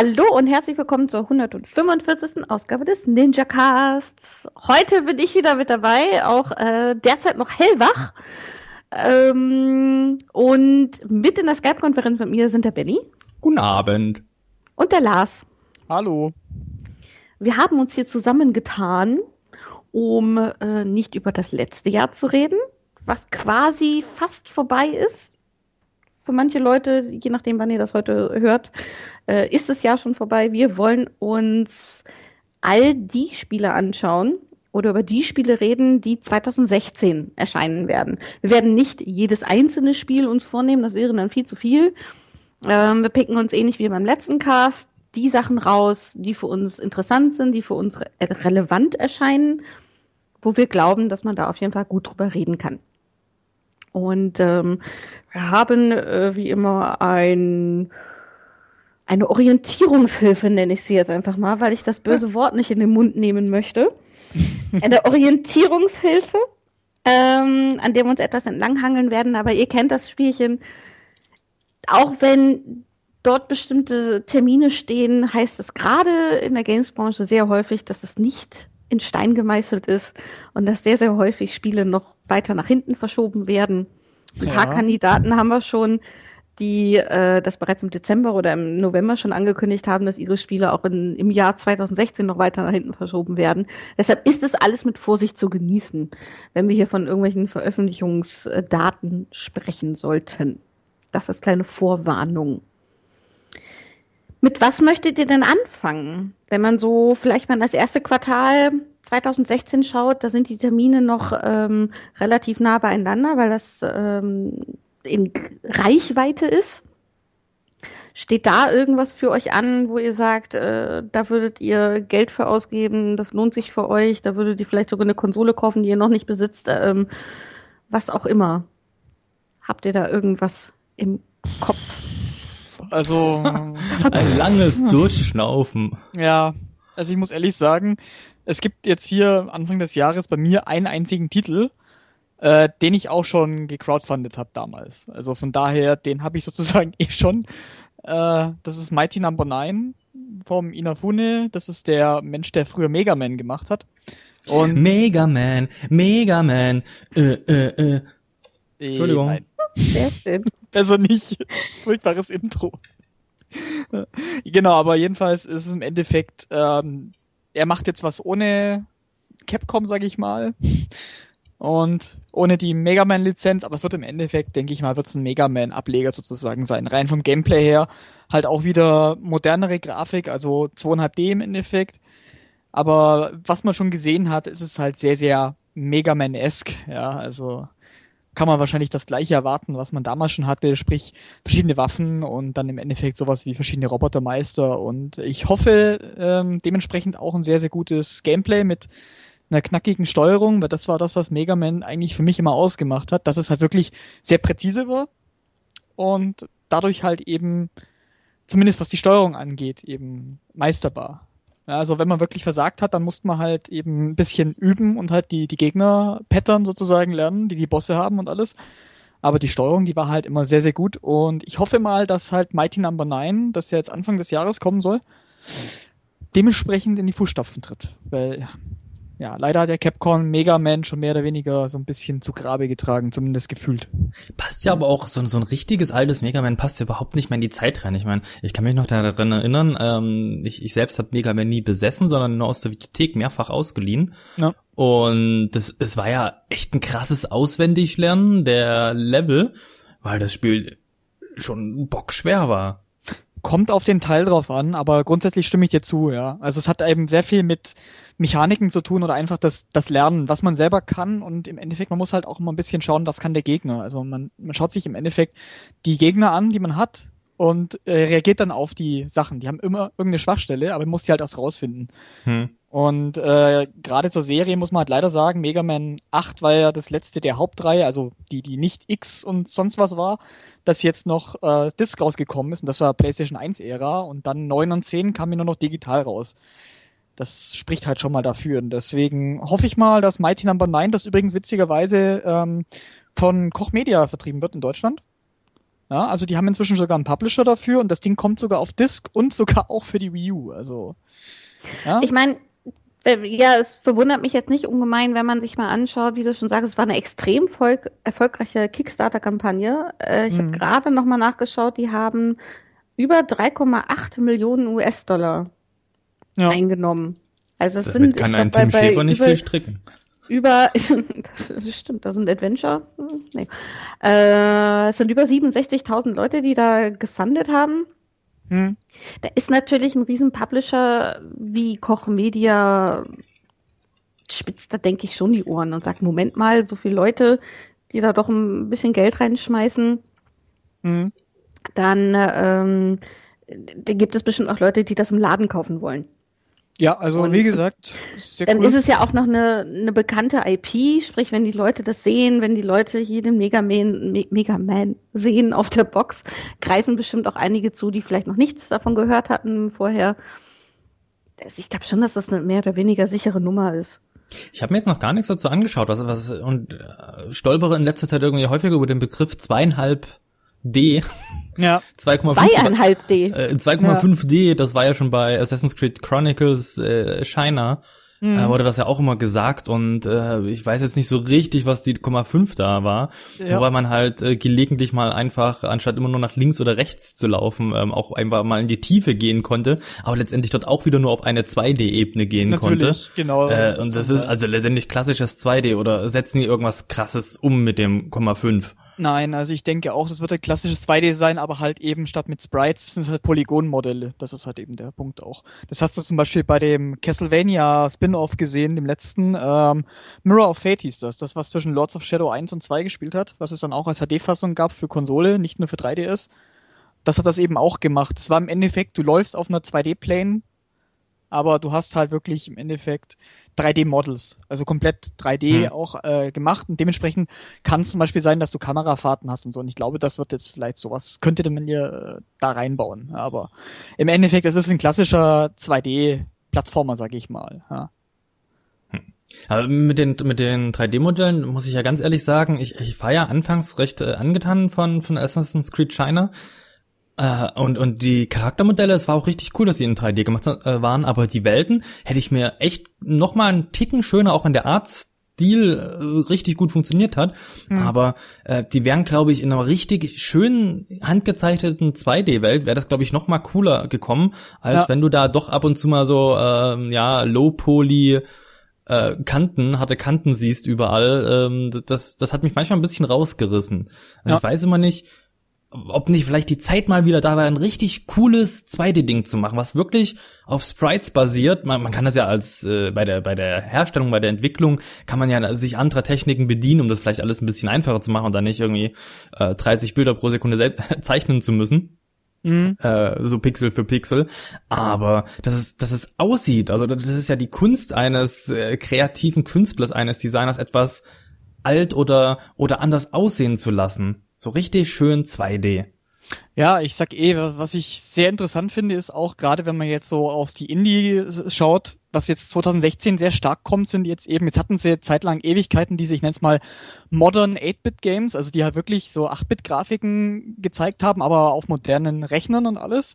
Hallo und herzlich willkommen zur 145. Ausgabe des Ninja Casts. Heute bin ich wieder mit dabei, auch äh, derzeit noch hellwach. Ähm, und mit in der Skype-Konferenz mit mir sind der Benny. Guten Abend. Und der Lars. Hallo. Wir haben uns hier zusammengetan, um äh, nicht über das letzte Jahr zu reden, was quasi fast vorbei ist. Für manche Leute, je nachdem, wann ihr das heute hört, äh, ist das Jahr schon vorbei. Wir wollen uns all die Spiele anschauen oder über die Spiele reden, die 2016 erscheinen werden. Wir werden nicht jedes einzelne Spiel uns vornehmen, das wäre dann viel zu viel. Ähm, wir picken uns ähnlich wie beim letzten Cast die Sachen raus, die für uns interessant sind, die für uns re relevant erscheinen, wo wir glauben, dass man da auf jeden Fall gut drüber reden kann. Und ähm, wir haben äh, wie immer ein eine Orientierungshilfe, nenne ich sie jetzt einfach mal, weil ich das böse Wort nicht in den Mund nehmen möchte. Eine Orientierungshilfe, ähm, an der wir uns etwas entlanghangeln werden, aber ihr kennt das Spielchen. Auch wenn dort bestimmte Termine stehen, heißt es gerade in der Gamesbranche sehr häufig, dass es nicht in Stein gemeißelt ist und dass sehr, sehr häufig Spiele noch weiter nach hinten verschoben werden. Ein ja. paar Kandidaten haben wir schon, die äh, das bereits im Dezember oder im November schon angekündigt haben, dass ihre Spiele auch in, im Jahr 2016 noch weiter nach hinten verschoben werden. Deshalb ist es alles mit Vorsicht zu genießen, wenn wir hier von irgendwelchen Veröffentlichungsdaten sprechen sollten. Das ist kleine Vorwarnung. Mit was möchtet ihr denn anfangen? Wenn man so vielleicht mal das erste Quartal 2016 schaut, da sind die Termine noch ähm, relativ nah beieinander, weil das ähm, in Reichweite ist. Steht da irgendwas für euch an, wo ihr sagt, äh, da würdet ihr Geld für ausgeben, das lohnt sich für euch, da würdet ihr vielleicht sogar eine Konsole kaufen, die ihr noch nicht besitzt, ähm, was auch immer. Habt ihr da irgendwas im Kopf? Also ein langes Durchschnaufen. Ja, also ich muss ehrlich sagen, es gibt jetzt hier Anfang des Jahres bei mir einen einzigen Titel, äh, den ich auch schon gecrowdfundet habe damals. Also von daher, den habe ich sozusagen eh schon. Äh, das ist Mighty Number no. 9 vom Inafune. Das ist der Mensch, der früher Mega Man gemacht hat. Und Mega Man, Mega Man, äh, äh, äh. Entschuldigung. Nein. Sehr schön. Besser nicht. Furchtbares Intro. genau, aber jedenfalls ist es im Endeffekt, ähm, er macht jetzt was ohne Capcom, sage ich mal und ohne die Mega Man Lizenz, aber es wird im Endeffekt, denke ich mal, wird es ein Mega Man Ableger sozusagen sein. Rein vom Gameplay her halt auch wieder modernere Grafik, also 2,5D im Endeffekt. Aber was man schon gesehen hat, ist es halt sehr, sehr Mega Man-esque, ja, also kann man wahrscheinlich das gleiche erwarten, was man damals schon hatte, sprich verschiedene Waffen und dann im Endeffekt sowas wie verschiedene Robotermeister und ich hoffe ähm, dementsprechend auch ein sehr, sehr gutes Gameplay mit einer knackigen Steuerung, weil das war das, was Mega Man eigentlich für mich immer ausgemacht hat, dass es halt wirklich sehr präzise war und dadurch halt eben, zumindest was die Steuerung angeht, eben meisterbar. Also wenn man wirklich versagt hat, dann musste man halt eben ein bisschen üben und halt die, die Gegner-Pattern sozusagen lernen, die die Bosse haben und alles. Aber die Steuerung, die war halt immer sehr, sehr gut und ich hoffe mal, dass halt Mighty Number no. 9, das ja jetzt Anfang des Jahres kommen soll, dementsprechend in die Fußstapfen tritt. Weil ja, leider hat der Capcom Mega Man schon mehr oder weniger so ein bisschen zu Grabe getragen, zumindest gefühlt. Passt ja aber auch, so, so ein richtiges altes Mega Man passt ja überhaupt nicht mehr in die Zeit rein. Ich meine, ich kann mich noch daran erinnern, ähm, ich, ich selbst habe Mega Man nie besessen, sondern nur aus der Videothek mehrfach ausgeliehen. Ja. Und das, es war ja echt ein krasses Auswendiglernen der Level, weil das Spiel schon bockschwer war. Kommt auf den Teil drauf an, aber grundsätzlich stimme ich dir zu, ja. Also es hat eben sehr viel mit Mechaniken zu tun oder einfach das, das Lernen, was man selber kann und im Endeffekt, man muss halt auch immer ein bisschen schauen, was kann der Gegner. Also man, man schaut sich im Endeffekt die Gegner an, die man hat und äh, reagiert dann auf die Sachen. Die haben immer irgendeine Schwachstelle, aber man muss die halt erst rausfinden. Hm. Und äh, gerade zur Serie muss man halt leider sagen, Mega Man 8 war ja das letzte der Hauptreihe, also die, die nicht X und sonst was war, dass jetzt noch äh, Disc rausgekommen ist und das war PlayStation 1 Ära und dann 9 und 10 kam mir nur noch digital raus das spricht halt schon mal dafür. Und deswegen hoffe ich mal, dass Mighty Number no. 9, das übrigens witzigerweise ähm, von Koch Media vertrieben wird in Deutschland. Ja, also die haben inzwischen sogar einen Publisher dafür und das Ding kommt sogar auf Disc und sogar auch für die Wii U. Also ja. Ich meine, äh, ja, es verwundert mich jetzt nicht ungemein, wenn man sich mal anschaut, wie du schon sagst, es war eine extrem erfolgreiche Kickstarter-Kampagne. Äh, ich mhm. habe gerade noch mal nachgeschaut, die haben über 3,8 Millionen US-Dollar ja. eingenommen. Also es Damit sind kann ein Tim Schäfer nicht viel stricken. Über, das stimmt, das sind Adventure. Hm, nee. Äh, es sind über 67.000 Leute, die da gefundet haben. Hm. Da ist natürlich ein riesen Publisher wie Koch Media spitzt da denke ich schon die Ohren und sagt, Moment mal, so viele Leute, die da doch ein bisschen Geld reinschmeißen, hm. dann ähm, da gibt es bestimmt auch Leute, die das im Laden kaufen wollen. Ja, also und wie gesagt, dann cool. ist es ja auch noch eine, eine bekannte IP, sprich, wenn die Leute das sehen, wenn die Leute hier den Mega Man, Me Mega Man sehen auf der Box, greifen bestimmt auch einige zu, die vielleicht noch nichts davon gehört hatten vorher. Ich glaube schon, dass das eine mehr oder weniger sichere Nummer ist. Ich habe mir jetzt noch gar nichts dazu angeschaut, was, was und äh, stolpere in letzter Zeit irgendwie häufiger über den Begriff zweieinhalb D. Ja. 2,5 D. Äh, 2,5D, das war ja schon bei Assassin's Creed Chronicles äh, Shiner. Mhm. Äh, wurde das ja auch immer gesagt und äh, ich weiß jetzt nicht so richtig, was die 0,5 da war, ja. nur weil man halt äh, gelegentlich mal einfach, anstatt immer nur nach links oder rechts zu laufen, ähm, auch einfach mal in die Tiefe gehen konnte, aber letztendlich dort auch wieder nur auf eine 2D-Ebene gehen Natürlich, konnte. genau. Äh, und das ist also letztendlich klassisches 2D oder setzen die irgendwas krasses um mit dem 0,5? Nein, also ich denke auch, das wird ein klassisches 2D sein, aber halt eben statt mit Sprites sind halt Polygonmodelle. Das ist halt eben der Punkt auch. Das hast du zum Beispiel bei dem Castlevania Spin-off gesehen, dem letzten. Ähm, Mirror of Fate hieß das. Das, was zwischen Lords of Shadow 1 und 2 gespielt hat, was es dann auch als HD-Fassung gab für Konsole, nicht nur für 3DS. Das hat das eben auch gemacht. Das war im Endeffekt, du läufst auf einer 2D-Plane, aber du hast halt wirklich im Endeffekt 3D-Models, also komplett 3D hm. auch äh, gemacht und dementsprechend kann es zum Beispiel sein, dass du Kamerafahrten hast und so und ich glaube, das wird jetzt vielleicht sowas, könnte man hier äh, da reinbauen, aber im Endeffekt, es ist ein klassischer 2D-Plattformer, sag ich mal, ja. Hm. Aber mit den mit den 3D-Modellen muss ich ja ganz ehrlich sagen, ich, ich war ja anfangs recht äh, angetan von von Assassin's Creed China, äh, und, und die Charaktermodelle, es war auch richtig cool, dass sie in 3D gemacht äh, waren, aber die Welten hätte ich mir echt noch mal einen Ticken schöner, auch in der Art Stil äh, richtig gut funktioniert hat. Mhm. Aber äh, die wären, glaube ich, in einer richtig schönen, handgezeichneten 2D-Welt, wäre das, glaube ich, noch mal cooler gekommen, als ja. wenn du da doch ab und zu mal so, ähm, ja, Low-Poly äh, Kanten, harte Kanten siehst überall. Ähm, das, das hat mich manchmal ein bisschen rausgerissen. Also ja. Ich weiß immer nicht, ob nicht vielleicht die Zeit mal wieder da war, ein richtig cooles 2D-Ding zu machen, was wirklich auf Sprites basiert. Man, man kann das ja als äh, bei der bei der Herstellung, bei der Entwicklung kann man ja sich anderer Techniken bedienen, um das vielleicht alles ein bisschen einfacher zu machen und dann nicht irgendwie äh, 30 Bilder pro Sekunde zeichnen zu müssen. Mhm. Äh, so Pixel für Pixel, aber dass es, dass es aussieht, also das ist ja die Kunst eines äh, kreativen Künstlers, eines Designers, etwas alt oder oder anders aussehen zu lassen. So richtig schön 2D. Ja, ich sag eh, was ich sehr interessant finde, ist auch gerade, wenn man jetzt so auf die Indie schaut, was jetzt 2016 sehr stark kommt, sind jetzt eben, jetzt hatten sie zeitlang Ewigkeiten, die sich, nenn's mal, Modern 8-Bit-Games, also die halt wirklich so 8-Bit-Grafiken gezeigt haben, aber auf modernen Rechnern und alles.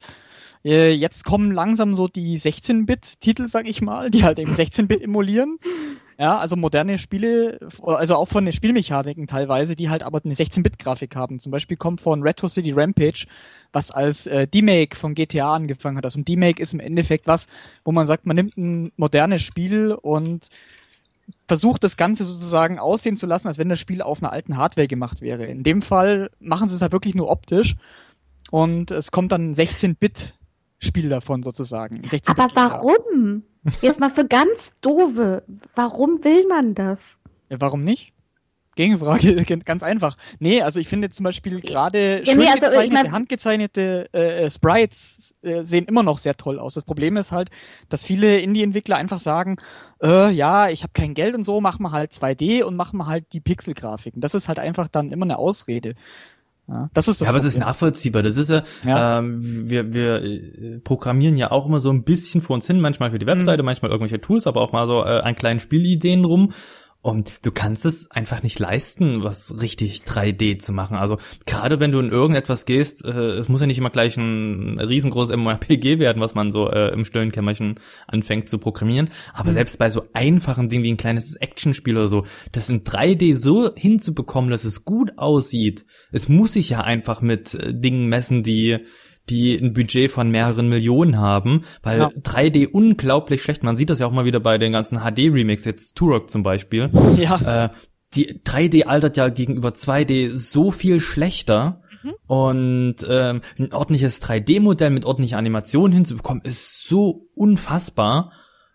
Äh, jetzt kommen langsam so die 16-Bit-Titel, sag ich mal, die halt eben 16-Bit emulieren. Ja, also moderne Spiele, also auch von den Spielmechaniken teilweise, die halt aber eine 16-Bit-Grafik haben. Zum Beispiel kommt von Retro City Rampage, was als äh, D-Make von GTA angefangen hat. Also ein D-Make ist im Endeffekt was, wo man sagt, man nimmt ein modernes Spiel und versucht das Ganze sozusagen aussehen zu lassen, als wenn das Spiel auf einer alten Hardware gemacht wäre. In dem Fall machen sie es halt wirklich nur optisch und es kommt dann ein 16-Bit Spiel davon sozusagen. Aber warum? Jetzt mal für ganz doofe. Warum will man das? Ja, warum nicht? Gegenfrage, ganz einfach. Nee, also ich finde zum Beispiel gerade ja, nee, also, gezeichnete, ich mein, handgezeichnete äh, Sprites äh, sehen immer noch sehr toll aus. Das Problem ist halt, dass viele Indie-Entwickler einfach sagen, äh, ja, ich habe kein Geld und so, machen wir halt 2D und machen wir halt die Pixel-Grafiken. Das ist halt einfach dann immer eine Ausrede. Ja, das ist das ja, aber es ist nachvollziehbar. Das ist ja, ja. Ähm, wir, wir äh, programmieren ja auch immer so ein bisschen vor uns hin, manchmal für die Webseite, mhm. manchmal irgendwelche Tools, aber auch mal so äh, an kleinen Spielideen rum. Und du kannst es einfach nicht leisten, was richtig 3D zu machen. Also gerade wenn du in irgendetwas gehst, äh, es muss ja nicht immer gleich ein riesengroßes MMORPG werden, was man so äh, im stillen Kämmerchen anfängt zu programmieren. Aber mhm. selbst bei so einfachen Dingen wie ein kleines Actionspiel oder so, das in 3D so hinzubekommen, dass es gut aussieht. Es muss sich ja einfach mit äh, Dingen messen, die die ein Budget von mehreren Millionen haben, weil ja. 3D unglaublich schlecht. Man sieht das ja auch mal wieder bei den ganzen HD-Remakes, jetzt Turok zum Beispiel. Ja. Äh, die 3D altert ja gegenüber 2D so viel schlechter. Mhm. Und ähm, ein ordentliches 3D-Modell mit ordentlicher Animation hinzubekommen, ist so unfassbar.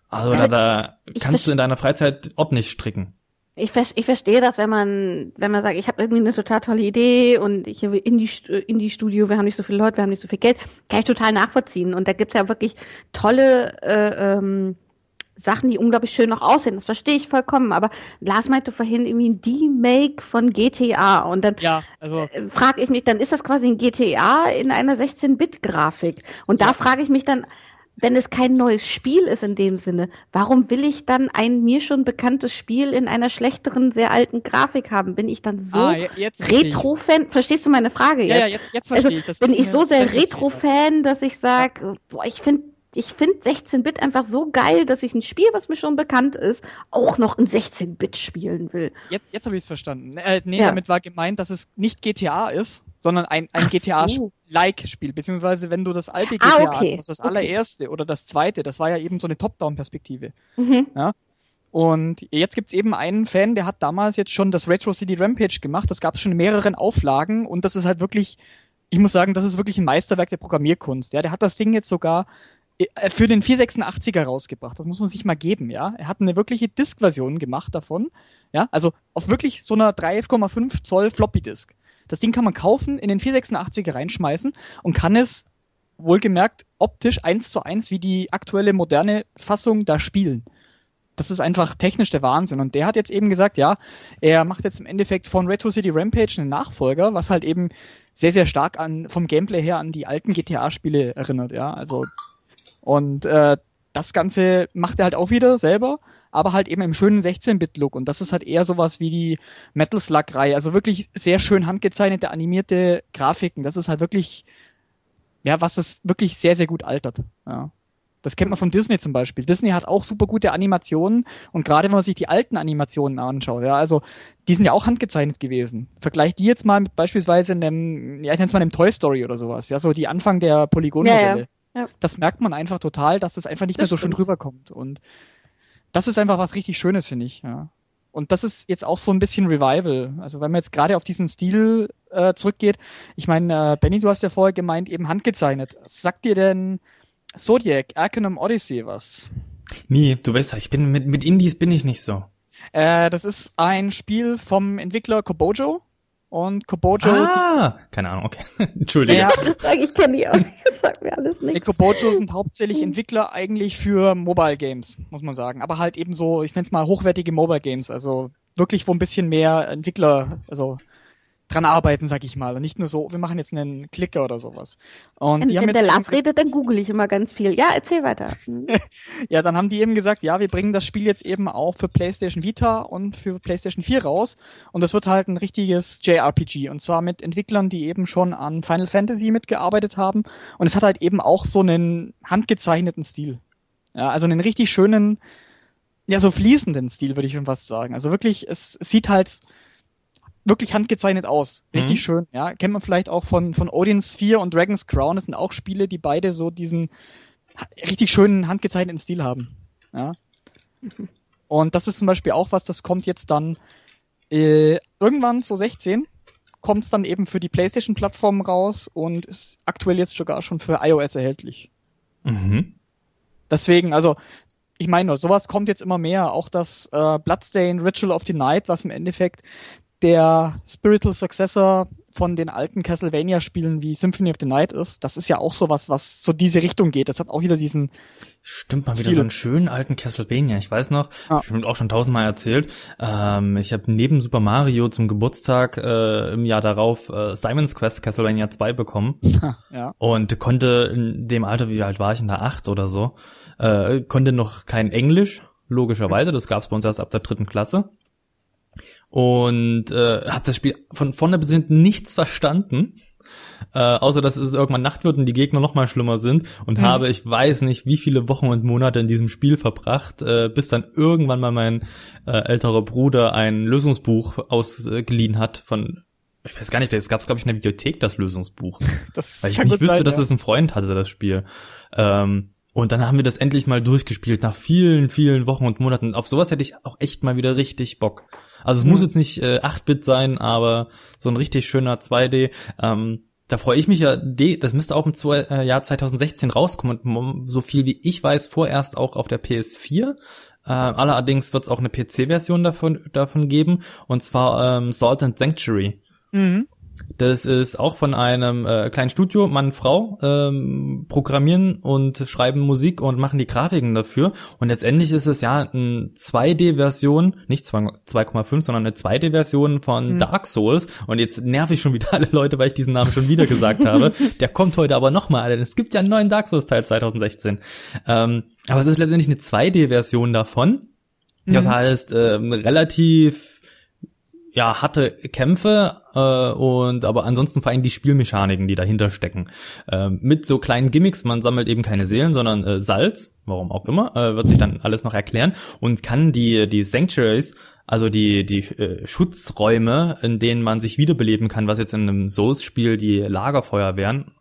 Also, also da, da kannst du in deiner Freizeit ordentlich stricken ich, ich verstehe das, wenn man, wenn man sagt, ich habe irgendwie eine total tolle Idee und ich habe Indie-Studio, wir haben nicht so viele Leute, wir haben nicht so viel Geld, kann ich total nachvollziehen. Und da gibt's ja wirklich tolle äh, ähm, Sachen, die unglaublich schön noch aussehen. Das verstehe ich vollkommen. Aber Lars meinte vorhin irgendwie ein D-Make von GTA. Und dann ja, also, äh, frage ich mich, dann ist das quasi ein GTA in einer 16-Bit-Grafik. Und da frage ich mich dann, wenn es kein neues Spiel ist in dem Sinne, warum will ich dann ein mir schon bekanntes Spiel in einer schlechteren, sehr alten Grafik haben? Bin ich dann so ah, Retro-Fan? Verstehst du meine Frage jetzt? Ja, ja jetzt, jetzt verstehe also, ich. Das bin ich so sehr Retro-Fan, dass ich sage, boah, ich finde ich finde 16-Bit einfach so geil, dass ich ein Spiel, was mir schon bekannt ist, auch noch in 16-Bit spielen will. Jetzt, jetzt habe ich es verstanden. Äh, nee, ja. damit war gemeint, dass es nicht GTA ist, sondern ein, ein GTA-like-Spiel, beziehungsweise wenn du das alte GTA, ah, okay. das, das allererste okay. oder das zweite, das war ja eben so eine Top-Down-Perspektive. Mhm. Ja? Und jetzt gibt's eben einen Fan, der hat damals jetzt schon das Retro City Rampage gemacht. Das gab es schon in mehreren Auflagen und das ist halt wirklich, ich muss sagen, das ist wirklich ein Meisterwerk der Programmierkunst. Ja, der hat das Ding jetzt sogar für den 486er rausgebracht. Das muss man sich mal geben, ja. Er hat eine wirkliche Disk-Version gemacht davon, ja. Also auf wirklich so einer 3,5 Zoll Floppy-Disk. Das Ding kann man kaufen, in den 486er reinschmeißen und kann es wohlgemerkt optisch eins zu eins wie die aktuelle moderne Fassung da spielen. Das ist einfach technisch der Wahnsinn. Und der hat jetzt eben gesagt, ja, er macht jetzt im Endeffekt von Retro City Rampage einen Nachfolger, was halt eben sehr, sehr stark an, vom Gameplay her an die alten GTA-Spiele erinnert, ja. Also, und äh, das Ganze macht er halt auch wieder selber aber halt eben im schönen 16-Bit-Look. Und das ist halt eher sowas wie die Metal Slug-Reihe. Also wirklich sehr schön handgezeichnete, animierte Grafiken. Das ist halt wirklich, ja, was das wirklich sehr, sehr gut altert. Ja. Das kennt man von Disney zum Beispiel. Disney hat auch super gute Animationen und gerade wenn man sich die alten Animationen anschaut, ja, also die sind ja auch handgezeichnet gewesen. Vergleich die jetzt mal mit beispielsweise einem, ja, ich nenne es mal einem Toy Story oder sowas, ja, so die Anfang der Polygonmodelle. Ja, ja. Das merkt man einfach total, dass das einfach nicht das mehr so stimmt. schön rüberkommt. Und das ist einfach was richtig Schönes, finde ich, ja. Und das ist jetzt auch so ein bisschen Revival. Also wenn man jetzt gerade auf diesen Stil äh, zurückgeht, ich meine, äh, Benny, du hast ja vorher gemeint, eben handgezeichnet. Sagt dir denn Zodiac, Arcanum Odyssey was? Nee, du weißt ja, ich bin mit, mit Indies bin ich nicht so. Äh, das ist ein Spiel vom Entwickler Kobojo und Kobojo. Ah, keine Ahnung, okay. Entschuldige. Ja, ich kenne die auch. Das sagt mir alles nichts. Kobojo sind hauptsächlich Entwickler eigentlich für Mobile Games, muss man sagen. Aber halt eben so, ich nenne es mal hochwertige Mobile Games. Also wirklich, wo ein bisschen mehr Entwickler, also dran arbeiten, sag ich mal. Und nicht nur so, wir machen jetzt einen Klicker oder sowas. Und wenn, die haben wenn der Lars redet, dann google ich immer ganz viel. Ja, erzähl weiter. Mhm. ja, dann haben die eben gesagt, ja, wir bringen das Spiel jetzt eben auch für PlayStation Vita und für PlayStation 4 raus. Und das wird halt ein richtiges JRPG. Und zwar mit Entwicklern, die eben schon an Final Fantasy mitgearbeitet haben. Und es hat halt eben auch so einen handgezeichneten Stil. Ja, also einen richtig schönen, ja, so fließenden Stil, würde ich schon fast sagen. Also wirklich, es, es sieht halt, wirklich handgezeichnet aus. Richtig mhm. schön. Ja, kennt man vielleicht auch von, von Odin's Sphere und Dragon's Crown. Das sind auch Spiele, die beide so diesen richtig schönen handgezeichneten Stil haben. Ja. Und das ist zum Beispiel auch was, das kommt jetzt dann äh, irgendwann so 16 kommt es dann eben für die PlayStation-Plattform raus und ist aktuell jetzt sogar schon für iOS erhältlich. Mhm. Deswegen, also ich meine, sowas kommt jetzt immer mehr. Auch das äh, Bloodstain Ritual of the Night, was im Endeffekt der Spiritual Successor von den alten Castlevania-Spielen wie Symphony of the Night ist. Das ist ja auch sowas, was so diese Richtung geht. Das hat auch wieder diesen. Stimmt mal wieder so einen schönen alten Castlevania. Ich weiß noch, ja. ich habe auch schon tausendmal erzählt. Ähm, ich habe neben Super Mario zum Geburtstag äh, im Jahr darauf äh, Simon's Quest Castlevania 2 bekommen. ja. Und konnte in dem Alter, wie alt war ich, in der acht oder so, äh, konnte noch kein Englisch, logischerweise. Das gab es bei uns erst ab der dritten Klasse. Und äh, habe das Spiel von vorne bis hinten nichts verstanden. Äh, außer dass es irgendwann Nacht wird und die Gegner noch mal schlimmer sind und mhm. habe ich weiß nicht wie viele Wochen und Monate in diesem Spiel verbracht, äh, bis dann irgendwann mal mein äh, älterer Bruder ein Lösungsbuch ausgeliehen hat von ich weiß gar nicht, es gab glaube ich in der Bibliothek das Lösungsbuch, das weil ich nicht wüsste, sein, dass ja. es ein Freund hatte das Spiel. Ähm, und dann haben wir das endlich mal durchgespielt nach vielen, vielen Wochen und Monaten. Auf sowas hätte ich auch echt mal wieder richtig Bock. Also es mhm. muss jetzt nicht äh, 8-Bit sein, aber so ein richtig schöner 2D. Ähm, da freue ich mich ja, das müsste auch im äh, Jahr 2016 rauskommen und so viel wie ich weiß, vorerst auch auf der PS4. Äh, allerdings wird es auch eine PC-Version davon, davon geben und zwar ähm, Salt and Sanctuary. Mhm. Das ist auch von einem äh, kleinen Studio, Mann, Frau, ähm, programmieren und schreiben Musik und machen die Grafiken dafür. Und letztendlich ist es ja eine 2D-Version, nicht 2,5, sondern eine 2D-Version von mhm. Dark Souls. Und jetzt nerv ich schon wieder alle Leute, weil ich diesen Namen schon wieder gesagt habe. Der kommt heute aber nochmal, denn es gibt ja einen neuen Dark Souls-Teil 2016. Ähm, aber es ist letztendlich eine 2D-Version davon. Das mhm. heißt, ähm, relativ ja, harte Kämpfe äh, und aber ansonsten vor allem die Spielmechaniken, die dahinter stecken. Äh, mit so kleinen Gimmicks, man sammelt eben keine Seelen, sondern äh, Salz, warum auch immer, äh, wird sich dann alles noch erklären und kann die, die Sanctuaries, also die, die äh, Schutzräume, in denen man sich wiederbeleben kann, was jetzt in einem Souls-Spiel die Lagerfeuer wären,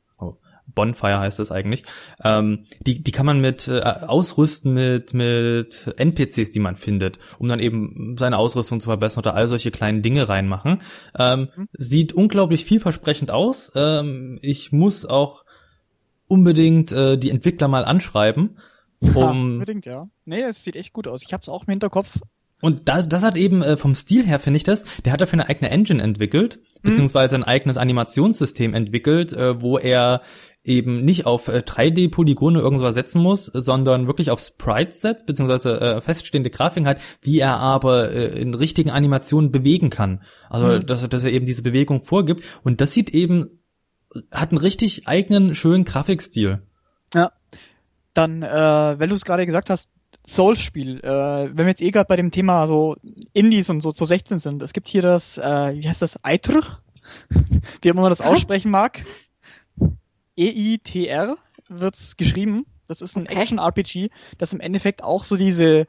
Bonfire heißt es eigentlich. Ähm, die, die kann man mit äh, ausrüsten mit, mit NPCs, die man findet, um dann eben seine Ausrüstung zu verbessern oder all solche kleinen Dinge reinmachen. Ähm, mhm. Sieht unglaublich vielversprechend aus. Ähm, ich muss auch unbedingt äh, die Entwickler mal anschreiben. Um ja, unbedingt, ja. Nee, es sieht echt gut aus. Ich habe es auch im Hinterkopf. Und das, das hat eben äh, vom Stil her, finde ich das, der hat dafür eine eigene Engine entwickelt, mhm. beziehungsweise ein eigenes Animationssystem entwickelt, äh, wo er eben nicht auf äh, 3D-Polygone irgendwas setzen muss, sondern wirklich auf Sprites setzt, beziehungsweise äh, feststehende Grafiken hat, die er aber äh, in richtigen Animationen bewegen kann. Also, mhm. dass, dass er eben diese Bewegung vorgibt. Und das sieht eben, hat einen richtig eigenen, schönen Grafikstil. Ja. Dann, äh, wenn du es gerade gesagt hast, Souls-Spiel, äh, wenn wir jetzt eh gerade bei dem Thema so Indies und so zu 16 sind, es gibt hier das, äh, wie heißt das, Eitr? wie immer man das aussprechen mag. EITR wird's geschrieben. Das ist ein okay. Action-RPG, das im Endeffekt auch so diese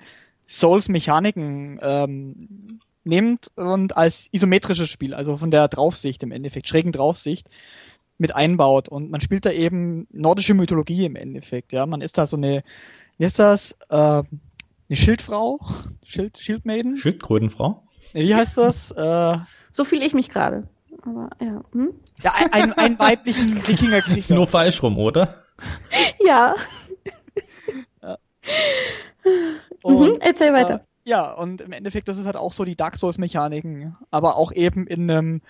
Souls-Mechaniken ähm, nimmt und als isometrisches Spiel, also von der Draufsicht im Endeffekt, schrägen Draufsicht, mit einbaut. Und man spielt da eben nordische Mythologie im Endeffekt. Ja, man ist da so eine, wie ist das? Äh, eine Schildfrau? Schild, Schildmaiden? Schildkrötenfrau? Wie heißt das? Äh, so fühle ich mich gerade. Aber ja. Hm? Ja, ein, ein, ein weiblichen Wikingerkrieger. Nur falsch rum, oder? Ja. ja. Und, mhm, erzähl weiter. Äh, ja, und im Endeffekt, das ist halt auch so die Dark Souls-Mechaniken, aber auch eben in einem,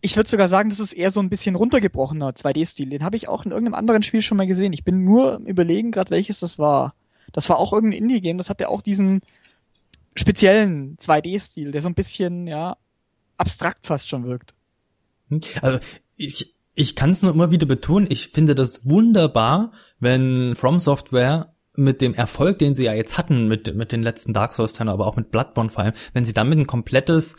ich würde sogar sagen, das ist eher so ein bisschen runtergebrochener 2D-Stil. Den habe ich auch in irgendeinem anderen Spiel schon mal gesehen. Ich bin nur überlegen gerade, welches das war. Das war auch irgendein Indie-Game, das hatte auch diesen speziellen 2D-Stil, der so ein bisschen, ja, abstrakt fast schon wirkt. Hm? Also ich, ich kann es nur immer wieder betonen, ich finde das wunderbar, wenn From Software mit dem Erfolg, den sie ja jetzt hatten mit, mit den letzten Dark Souls-Teilen, aber auch mit Bloodborne vor allem, wenn sie damit ein komplettes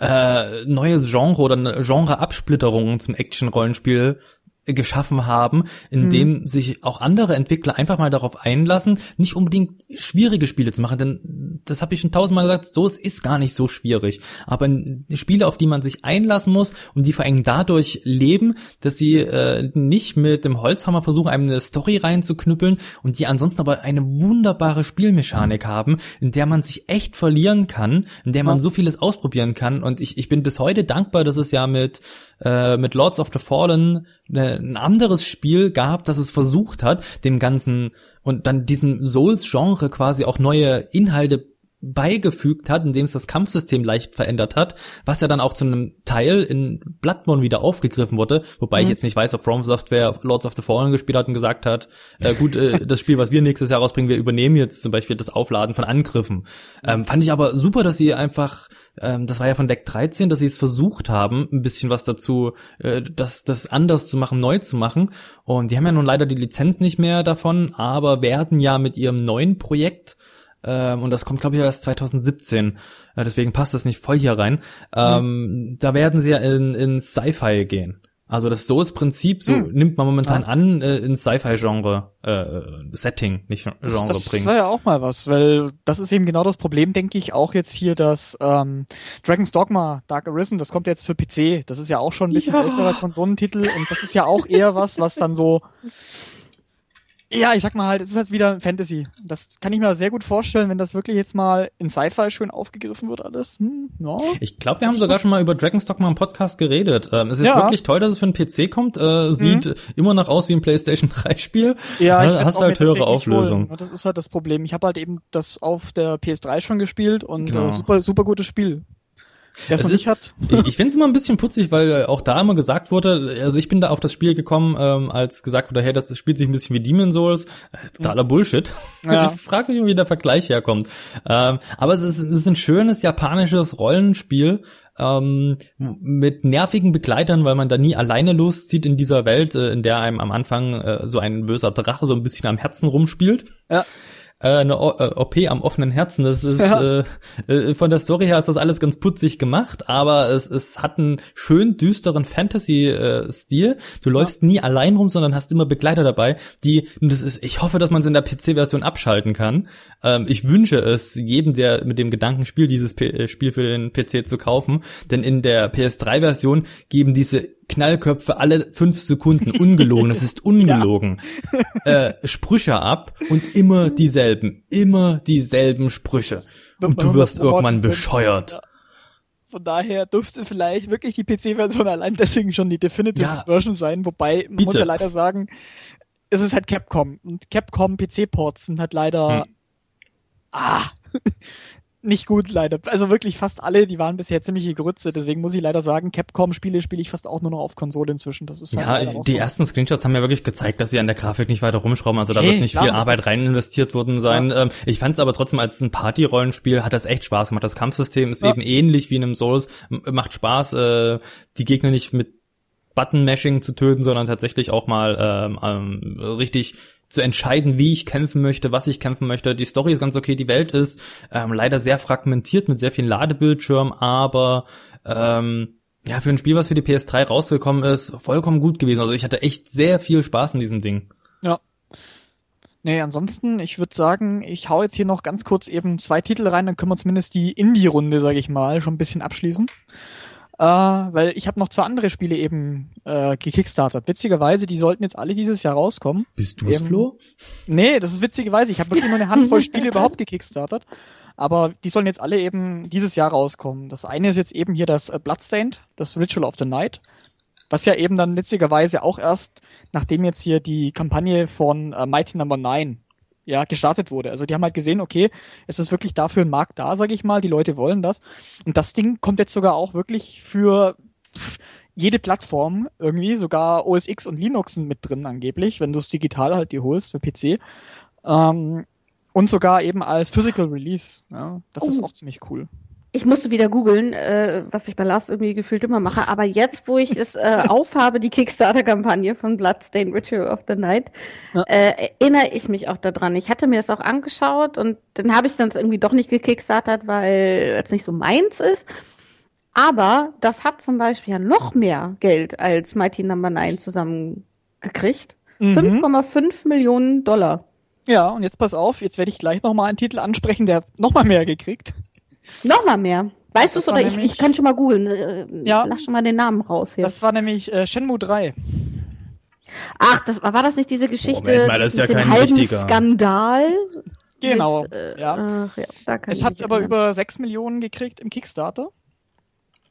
äh, neues Genre oder eine Genre-Absplitterung zum Action-Rollenspiel geschaffen haben, in mhm. dem sich auch andere Entwickler einfach mal darauf einlassen, nicht unbedingt schwierige Spiele zu machen, denn das habe ich schon tausendmal gesagt, so es ist gar nicht so schwierig. Aber Spiele, auf die man sich einlassen muss und die vor allem dadurch leben, dass sie äh, nicht mit dem Holzhammer versuchen, einem eine Story reinzuknüppeln und die ansonsten aber eine wunderbare Spielmechanik haben, in der man sich echt verlieren kann, in der man so vieles ausprobieren kann. Und ich, ich bin bis heute dankbar, dass es ja mit äh, mit Lords of the Fallen äh, ein anderes Spiel gab, das es versucht hat, dem ganzen und dann diesem Souls-Genre quasi auch neue Inhalte beigefügt hat, indem es das Kampfsystem leicht verändert hat, was ja dann auch zu einem Teil in Bloodborne wieder aufgegriffen wurde, wobei mhm. ich jetzt nicht weiß, ob From Software Lords of the Fallen gespielt hat und gesagt hat, äh, gut, äh, das Spiel, was wir nächstes Jahr rausbringen, wir übernehmen jetzt zum Beispiel das Aufladen von Angriffen. Ähm, fand ich aber super, dass sie einfach, ähm, das war ja von Deck 13, dass sie es versucht haben, ein bisschen was dazu, äh, das, das anders zu machen, neu zu machen. Und die haben ja nun leider die Lizenz nicht mehr davon, aber werden ja mit ihrem neuen Projekt ähm, und das kommt, glaube ich, erst 2017. Äh, deswegen passt das nicht voll hier rein. Ähm, mhm. Da werden sie ja in, in Sci-Fi gehen. Also das Souls-Prinzip, so hm. nimmt man momentan ja. an, äh, ins Sci-Fi-Genre äh, Setting, nicht Genre das, das bringen. Das wäre ja auch mal was, weil das ist eben genau das Problem, denke ich, auch jetzt hier das ähm, Dragon's Dogma Dark Arisen, das kommt jetzt für PC. Das ist ja auch schon ein bisschen ja. älterer Konsolentitel und das ist ja auch eher was, was dann so ja, ich sag mal halt, es ist halt wieder Fantasy. Das kann ich mir sehr gut vorstellen, wenn das wirklich jetzt mal in Sci-Fi schön aufgegriffen wird alles. Hm, no. Ich glaube, wir haben sogar schon mal über Dragonstock mal im Podcast geredet. Ähm, es ist jetzt ja. wirklich toll, dass es für einen PC kommt. Äh, sieht mhm. immer noch aus wie ein PlayStation 3 Spiel. Ja, ich hast halt höhere Auflösung. Das ist halt das Problem. Ich habe halt eben das auf der PS3 schon gespielt und genau. äh, super super gutes Spiel. Es ist, hat. ich, ich finde es immer ein bisschen putzig, weil äh, auch da immer gesagt wurde, also ich bin da auf das Spiel gekommen, ähm, als gesagt wurde, hey, das spielt sich ein bisschen wie Demon Souls. Äh, totaler Bullshit. Ja. Ich frage mich, wie der Vergleich herkommt. Ähm, aber es ist, es ist ein schönes japanisches Rollenspiel, ähm, mit nervigen Begleitern, weil man da nie alleine loszieht in dieser Welt, äh, in der einem am Anfang äh, so ein böser Drache so ein bisschen am Herzen rumspielt. Ja eine OP äh, am offenen Herzen. Das ist ja. äh, äh, von der Story her ist das alles ganz putzig gemacht, aber es, es hat einen schön düsteren Fantasy-Stil. Äh, du läufst ja. nie allein rum, sondern hast immer Begleiter dabei, die, das ist, ich hoffe, dass man es in der PC-Version abschalten kann. Ähm, ich wünsche es jedem, der mit dem Gedanken spielt, dieses P äh, Spiel für den PC zu kaufen, denn in der PS3-Version geben diese Knallköpfe alle fünf Sekunden, ungelogen, das ist ungelogen, ja. äh, Sprüche ab und immer dieselben, immer dieselben Sprüche. Und du wirst irgendwann bescheuert. Von daher dürfte vielleicht wirklich die PC-Version allein deswegen schon die Definitive ja. Version sein, wobei man Bitte. muss ja leider sagen, es ist halt Capcom und Capcom PC-Ports sind halt leider hm. ah nicht gut leider. Also wirklich fast alle, die waren bisher ziemliche Grütze. Deswegen muss ich leider sagen, Capcom-Spiele spiele ich fast auch nur noch auf Konsole inzwischen. Das ist halt ja, die so. ersten Screenshots haben ja wirklich gezeigt, dass sie an der Grafik nicht weiter rumschrauben. Also da hey, wird nicht klar, viel Arbeit rein investiert worden sein. Ja. Ähm, ich fand es aber trotzdem als ein Party-Rollenspiel hat das echt Spaß gemacht. Das Kampfsystem ist ja. eben ähnlich wie in einem Souls, macht Spaß, äh, die Gegner nicht mit Button-Mashing zu töten, sondern tatsächlich auch mal ähm, ähm, richtig zu entscheiden, wie ich kämpfen möchte, was ich kämpfen möchte. Die Story ist ganz okay, die Welt ist ähm, leider sehr fragmentiert mit sehr vielen Ladebildschirmen, aber ähm, ja, für ein Spiel, was für die PS3 rausgekommen ist, vollkommen gut gewesen. Also ich hatte echt sehr viel Spaß in diesem Ding. Ja. Nee, ansonsten, ich würde sagen, ich hau jetzt hier noch ganz kurz eben zwei Titel rein, dann können wir zumindest die Indie-Runde, sage ich mal, schon ein bisschen abschließen. Äh, weil ich habe noch zwei andere Spiele eben äh, gekickstartet. Witzigerweise, die sollten jetzt alle dieses Jahr rauskommen. Bist du es, Flo? Nee, das ist witzigerweise. Ich habe wirklich nur eine Handvoll Spiele überhaupt gekickstartet. Aber die sollen jetzt alle eben dieses Jahr rauskommen. Das eine ist jetzt eben hier das äh, Bloodstained, das Ritual of the Night. Was ja eben dann witzigerweise auch erst, nachdem jetzt hier die Kampagne von äh, Mighty Number no. 9 ja, gestartet wurde. Also die haben halt gesehen, okay, es ist wirklich dafür ein Markt da, sage ich mal, die Leute wollen das. Und das Ding kommt jetzt sogar auch wirklich für jede Plattform irgendwie, sogar OS X und Linux sind mit drin angeblich, wenn du es digital halt dir holst für PC. Ähm, und sogar eben als Physical Release. Ja, das oh. ist auch ziemlich cool ich musste wieder googeln, äh, was ich bei Last irgendwie gefühlt immer mache. Aber jetzt, wo ich es äh, aufhabe, die Kickstarter-Kampagne von Bloodstained Ritual of the Night, ja. äh, erinnere ich mich auch daran. Ich hatte mir das auch angeschaut und dann habe ich dann irgendwie doch nicht gekickstartert, weil es nicht so meins ist. Aber das hat zum Beispiel ja noch mehr Geld als Mighty Number no. 9 zusammengekriegt. Mhm. 5,5 Millionen Dollar. Ja, und jetzt pass auf, jetzt werde ich gleich nochmal einen Titel ansprechen, der noch mal mehr gekriegt. Noch mal mehr. Weißt du es oder ich, ich kann schon mal googeln. Äh, ja, Lass schon mal den Namen raus hier. Das war nämlich äh, Shenmue 3. Ach, das war das nicht diese Geschichte Moment mal, das ist ja kein richtiger Skandal? Genau. Mit, äh, ja. Ach, ja es hat aber über 6 Millionen gekriegt im Kickstarter.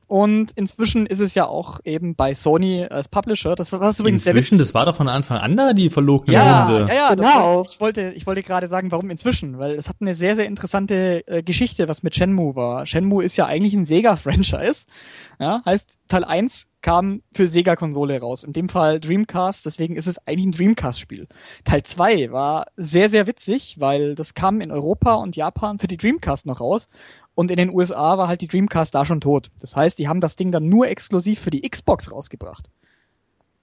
Und inzwischen ist es ja auch eben bei Sony als Publisher. Das war übrigens Inzwischen, das war doch von Anfang an da die verlogene ja, Runde. Ja, ja, genau. War, ich wollte, ich wollte gerade sagen, warum inzwischen, weil es hat eine sehr, sehr interessante äh, Geschichte, was mit Shenmue war. Shenmue ist ja eigentlich ein Sega-Franchise. Ja, heißt, Teil 1 kam für Sega-Konsole raus. In dem Fall Dreamcast, deswegen ist es eigentlich ein Dreamcast-Spiel. Teil 2 war sehr, sehr witzig, weil das kam in Europa und Japan für die Dreamcast noch raus und in den USA war halt die Dreamcast da schon tot. Das heißt, die haben das Ding dann nur exklusiv für die Xbox rausgebracht.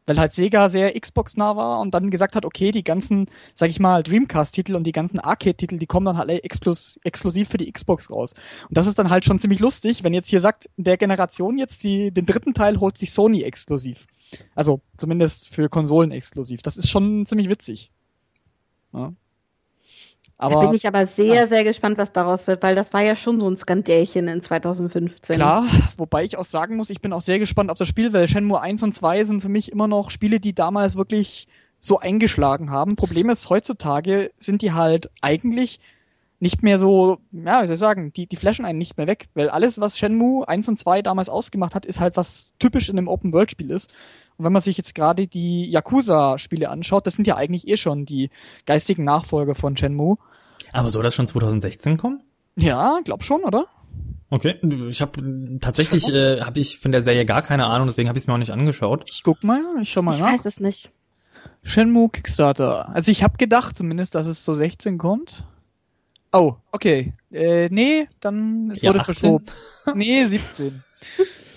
weil halt Sega sehr Xbox-nah war und dann gesagt hat, okay, die ganzen, sag ich mal, Dreamcast-Titel und die ganzen Arcade-Titel, die kommen dann halt exklusiv für die Xbox raus. Und das ist dann halt schon ziemlich lustig, wenn jetzt hier sagt, der Generation jetzt die, den dritten Teil holt sich Sony exklusiv. Also zumindest für Konsolen exklusiv. Das ist schon ziemlich witzig. Ja. Aber, da bin ich aber sehr, sehr gespannt, was daraus wird, weil das war ja schon so ein Skandälchen in 2015. Klar, wobei ich auch sagen muss, ich bin auch sehr gespannt auf das Spiel, weil Shenmue 1 und 2 sind für mich immer noch Spiele, die damals wirklich so eingeschlagen haben. Problem ist, heutzutage sind die halt eigentlich nicht mehr so, ja, wie soll ich sagen, die, die flashen einen nicht mehr weg, weil alles, was Shenmue 1 und 2 damals ausgemacht hat, ist halt was typisch in einem Open-World-Spiel ist. Und wenn man sich jetzt gerade die Yakuza-Spiele anschaut, das sind ja eigentlich eh schon die geistigen Nachfolger von Shenmue. Aber soll das schon 2016 kommen? Ja, glaub schon, oder? Okay, ich habe tatsächlich äh, habe ich von der Serie gar keine Ahnung, deswegen habe ich es mir auch nicht angeschaut. Ich guck mal, ich schau mal ich nach. Ich weiß es nicht. Shenmue Kickstarter. Also ich habe gedacht zumindest, dass es so 16 kommt. Oh, okay. Äh, nee, dann es ja, wurde verschoben. Nee, 17.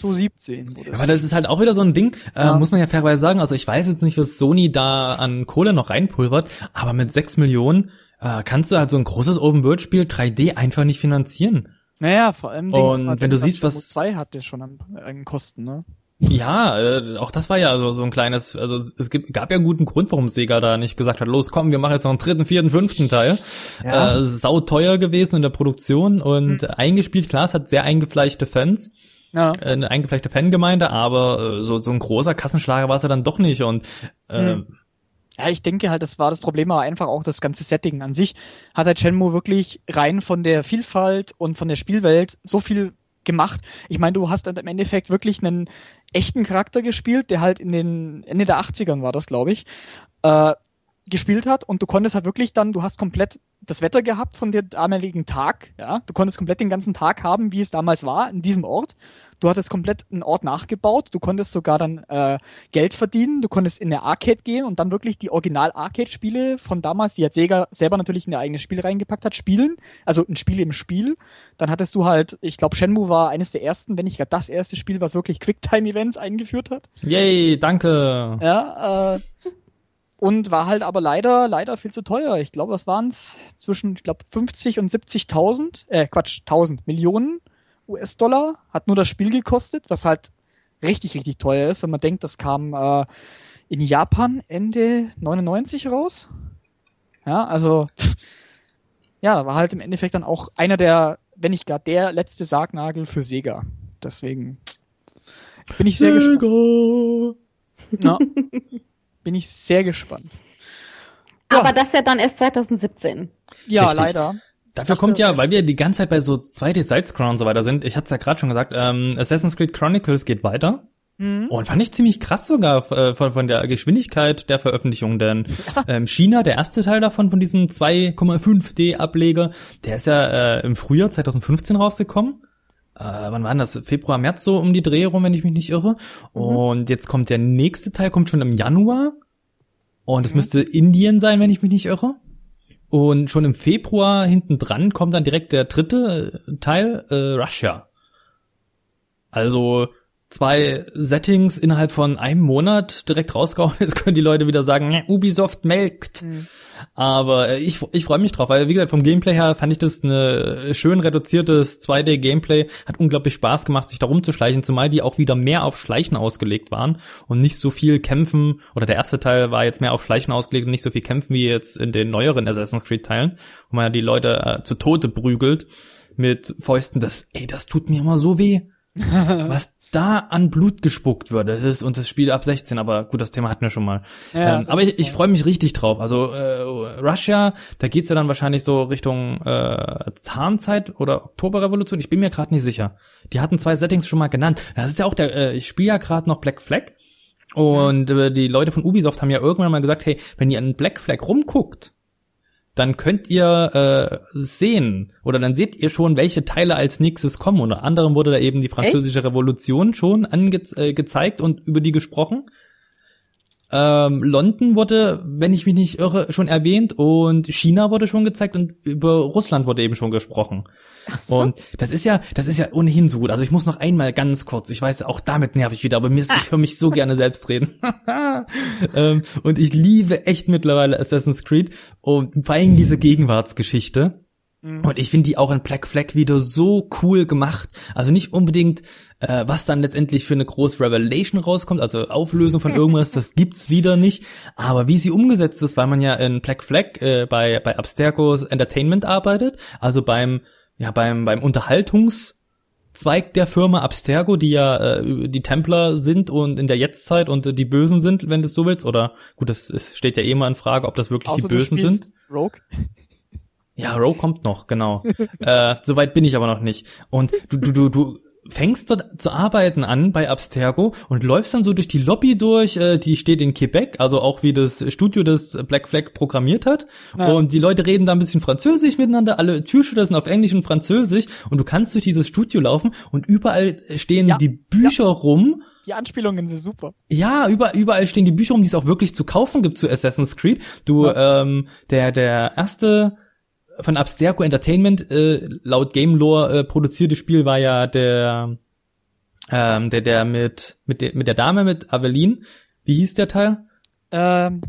so 17. Aber das ist halt auch wieder so ein Ding, äh, ja. muss man ja fairerweise sagen. Also ich weiß jetzt nicht, was Sony da an Kohle noch reinpulvert, aber mit 6 Millionen äh, kannst du halt so ein großes Open-World-Spiel 3D einfach nicht finanzieren. Naja, vor allem. Und wenn du siehst, was... 2 hat der schon an, an Kosten, ne? Ja, äh, auch das war ja so, so ein kleines, also es gibt, gab ja einen guten Grund, warum Sega da nicht gesagt hat, los komm, wir machen jetzt noch einen dritten, vierten, fünften Teil. Ja. Äh, sau teuer gewesen in der Produktion und hm. eingespielt, klar, es hat sehr eingefleischte Fans. Ja. Äh, eine eingefleischte Fangemeinde, aber äh, so, so ein großer Kassenschlager war es ja dann doch nicht und äh, hm. Ja, ich denke halt, das war das Problem, aber einfach auch das ganze Setting an sich hat halt Shenmue wirklich rein von der Vielfalt und von der Spielwelt so viel gemacht. Ich meine, du hast dann im Endeffekt wirklich einen echten Charakter gespielt, der halt in den Ende der 80ern war das, glaube ich, äh, gespielt hat und du konntest halt wirklich dann, du hast komplett das Wetter gehabt von dem damaligen Tag, ja, du konntest komplett den ganzen Tag haben, wie es damals war in diesem Ort Du hattest komplett einen Ort nachgebaut. Du konntest sogar dann äh, Geld verdienen. Du konntest in eine Arcade gehen und dann wirklich die Original-Arcade-Spiele von damals, die hat Sega selber natürlich in ihr eigenes Spiel reingepackt hat, spielen. Also ein Spiel im Spiel. Dann hattest du halt, ich glaube, Shenmue war eines der ersten, wenn nicht gerade das erste Spiel, was wirklich Quicktime-Events eingeführt hat. Yay, danke. Ja, äh, und war halt aber leider, leider viel zu teuer. Ich glaube, was waren es? Zwischen, ich glaube, 50 und 70.000, äh, Quatsch, 1000 Millionen US-Dollar hat nur das Spiel gekostet, was halt richtig, richtig teuer ist, wenn man denkt, das kam äh, in Japan Ende 99 raus. Ja, also ja, war halt im Endeffekt dann auch einer der, wenn nicht gar der letzte Sargnagel für Sega. Deswegen bin ich sehr Sega. gespannt. Na, bin ich sehr gespannt. Ja. Aber das ja dann erst 2017. Ja, Richtig. leider. Dafür kommt ja, weil wir die ganze Zeit bei so 2D Sidescroll und so weiter sind, ich hatte es ja gerade schon gesagt, ähm, Assassin's Creed Chronicles geht weiter. Mhm. Und fand ich ziemlich krass sogar äh, von, von der Geschwindigkeit der Veröffentlichung, denn ähm, China, der erste Teil davon, von diesem 2,5D-Ableger, der ist ja äh, im Frühjahr 2015 rausgekommen. Äh, wann war das? Februar, März so um die Dreh rum, wenn ich mich nicht irre. Mhm. Und jetzt kommt der nächste Teil, kommt schon im Januar. Und es mhm. müsste Indien sein, wenn ich mich nicht irre. Und schon im Februar hinten dran kommt dann direkt der dritte Teil, äh, Russia. Also zwei Settings innerhalb von einem Monat direkt rausgehauen. Jetzt können die Leute wieder sagen, Ubisoft melkt. Mhm. Aber äh, ich, ich freue mich drauf, weil wie gesagt, vom Gameplay her fand ich das eine schön reduziertes 2D-Gameplay. Hat unglaublich Spaß gemacht, sich da rumzuschleichen, zumal die auch wieder mehr auf Schleichen ausgelegt waren und nicht so viel kämpfen. Oder der erste Teil war jetzt mehr auf Schleichen ausgelegt und nicht so viel kämpfen wie jetzt in den neueren Assassin's Creed-Teilen, wo man ja die Leute äh, zu Tode prügelt mit Fäusten. Das, ey, das tut mir immer so weh. Was da an Blut gespuckt wird. Das ist und das Spiel ab 16, aber gut, das Thema hatten wir schon mal. Ja, ähm, aber ich, ich freue mich richtig drauf. Also äh, Russia, da geht's ja dann wahrscheinlich so Richtung äh, Zahnzeit oder Oktoberrevolution. Ich bin mir gerade nicht sicher. Die hatten zwei Settings schon mal genannt. Das ist ja auch der. Äh, ich spiele ja gerade noch Black Flag. Und äh, die Leute von Ubisoft haben ja irgendwann mal gesagt, hey, wenn ihr an Black Flag rumguckt, dann könnt ihr äh, sehen oder dann seht ihr schon, welche Teile als nächstes kommen. Unter anderem wurde da eben die französische Echt? Revolution schon angezeigt äh, und über die gesprochen. Ähm, London wurde, wenn ich mich nicht irre, schon erwähnt und China wurde schon gezeigt und über Russland wurde eben schon gesprochen. So. Und das ist ja, das ist ja ohnehin so gut. Also ich muss noch einmal ganz kurz, ich weiß, auch damit nerv ich wieder, aber mir ist, ich höre mich so gerne selbst reden. ähm, und ich liebe echt mittlerweile Assassin's Creed und vor allem diese Gegenwartsgeschichte. Mhm. Und ich finde die auch in Black Flag wieder so cool gemacht. Also nicht unbedingt, äh, was dann letztendlich für eine große Revelation rauskommt, also Auflösung von irgendwas, das gibt's wieder nicht. Aber wie sie umgesetzt ist, weil man ja in Black Flag äh, bei, bei Abstergo Entertainment arbeitet, also beim, ja, beim, beim Unterhaltungs- Zweig der Firma Abstergo, die ja äh, die Templer sind und in der Jetztzeit und äh, die Bösen sind, wenn du es so willst. Oder gut, das, steht ja eh mal in Frage, ob das wirklich Außer die Bösen sind. Rogue? Ja, Row kommt noch, genau. äh, Soweit bin ich aber noch nicht. Und du, du, du, du fängst dort zu arbeiten an bei Abstergo und läufst dann so durch die Lobby durch, äh, die steht in Quebec, also auch wie das Studio das Black Flag programmiert hat. Ja. Und die Leute reden da ein bisschen Französisch miteinander, alle Türschilder sind auf Englisch und Französisch und du kannst durch dieses Studio laufen und überall stehen ja. die Bücher ja. rum. Die Anspielungen sind super. Ja, überall, überall stehen die Bücher rum, die es auch wirklich zu kaufen gibt zu Assassin's Creed. Du, ähm, der, der erste von Abstergo Entertainment äh, laut Game Lore äh, produzierte Spiel war ja der ähm, der der mit mit der mit der Dame mit Aveline. Wie hieß der Teil? Ähm,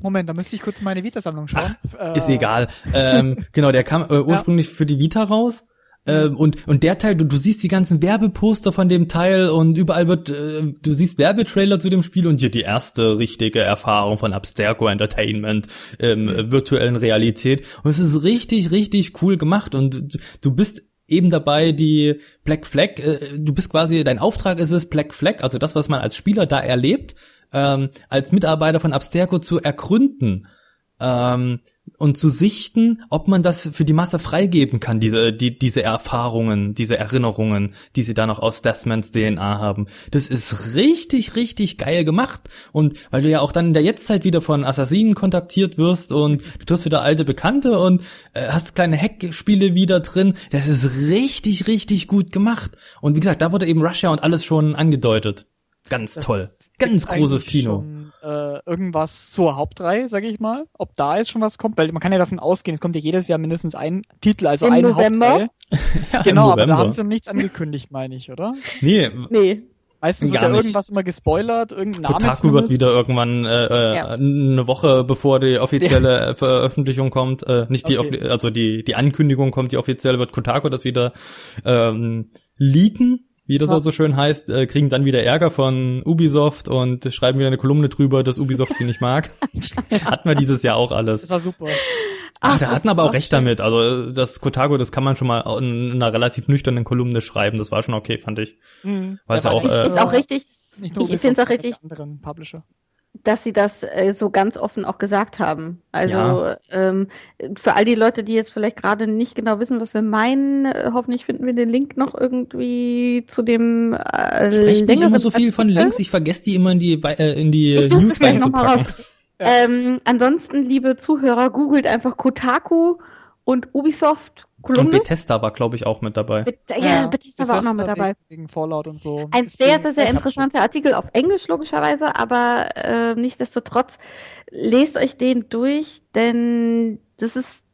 Moment, da müsste ich kurz meine Vita-Sammlung schauen. Ach, äh, ist egal. ähm, genau, der kam äh, ursprünglich ja. für die Vita raus. Ähm, und, und der Teil, du, du siehst die ganzen Werbeposter von dem Teil und überall wird, äh, du siehst Werbetrailer zu dem Spiel und hier die erste richtige Erfahrung von Abstergo Entertainment im äh, virtuellen Realität. Und es ist richtig, richtig cool gemacht und du, du bist eben dabei, die Black Flag, äh, du bist quasi, dein Auftrag ist es, Black Flag, also das, was man als Spieler da erlebt, ähm, als Mitarbeiter von Abstergo zu ergründen ähm, und zu sichten, ob man das für die Masse freigeben kann, diese, die, diese Erfahrungen, diese Erinnerungen, die sie da noch aus Desmonds DNA haben. Das ist richtig, richtig geil gemacht. Und weil du ja auch dann in der Jetztzeit wieder von Assassinen kontaktiert wirst und du triffst wieder alte Bekannte und äh, hast kleine Hackspiele wieder drin. Das ist richtig, richtig gut gemacht. Und wie gesagt, da wurde eben Russia und alles schon angedeutet. Ganz toll. Ganz großes Kino. Schon, äh, irgendwas zur Hauptreihe, sage ich mal. Ob da jetzt schon was kommt, weil man kann ja davon ausgehen, es kommt ja jedes Jahr mindestens ein Titel, also Im eine November? Hauptreihe. ja, genau, aber da haben sie nichts angekündigt, meine ich, oder? Nee. Nee. Meistens wird ja irgendwas immer gespoilert, irgendein Name. Kotaku wird wieder irgendwann äh, äh, ja. eine Woche bevor die offizielle ja. Veröffentlichung kommt, äh, nicht die, okay. also die die Ankündigung kommt, die offizielle wird Kotaku das wieder ähm, leaken wie das ja. auch so schön heißt, äh, kriegen dann wieder Ärger von Ubisoft und schreiben wieder eine Kolumne drüber, dass Ubisoft sie nicht mag. hatten wir dieses Jahr auch alles. Das war super. Ach, da hatten aber auch recht damit. Also das Kotago, das kann man schon mal in einer relativ nüchternen Kolumne schreiben. Das war schon okay, fand ich. Mhm. Weil es ja auch, äh, ist auch richtig. ich finde es auch richtig. Anderen Publisher dass sie das äh, so ganz offen auch gesagt haben. Also ja. ähm, für all die Leute, die jetzt vielleicht gerade nicht genau wissen, was wir meinen, äh, hoffentlich finden wir den Link noch irgendwie zu dem äh, Sprecht nicht immer so viel von Links, ich vergesse die immer in die äh, in die ich News reinzupacken. Ja. Ähm, ansonsten, liebe Zuhörer, googelt einfach Kotaku und Ubisoft Kolumne. Und Bethesda war, glaube ich, auch mit dabei. Be ja, ja, Bethesda war auch noch mit dabei. Wegen Fallout und so. Ein sehr, sehr, sehr interessanter Artikel auf Englisch, logischerweise, aber äh, nichtsdestotrotz, lest euch den durch, denn das ist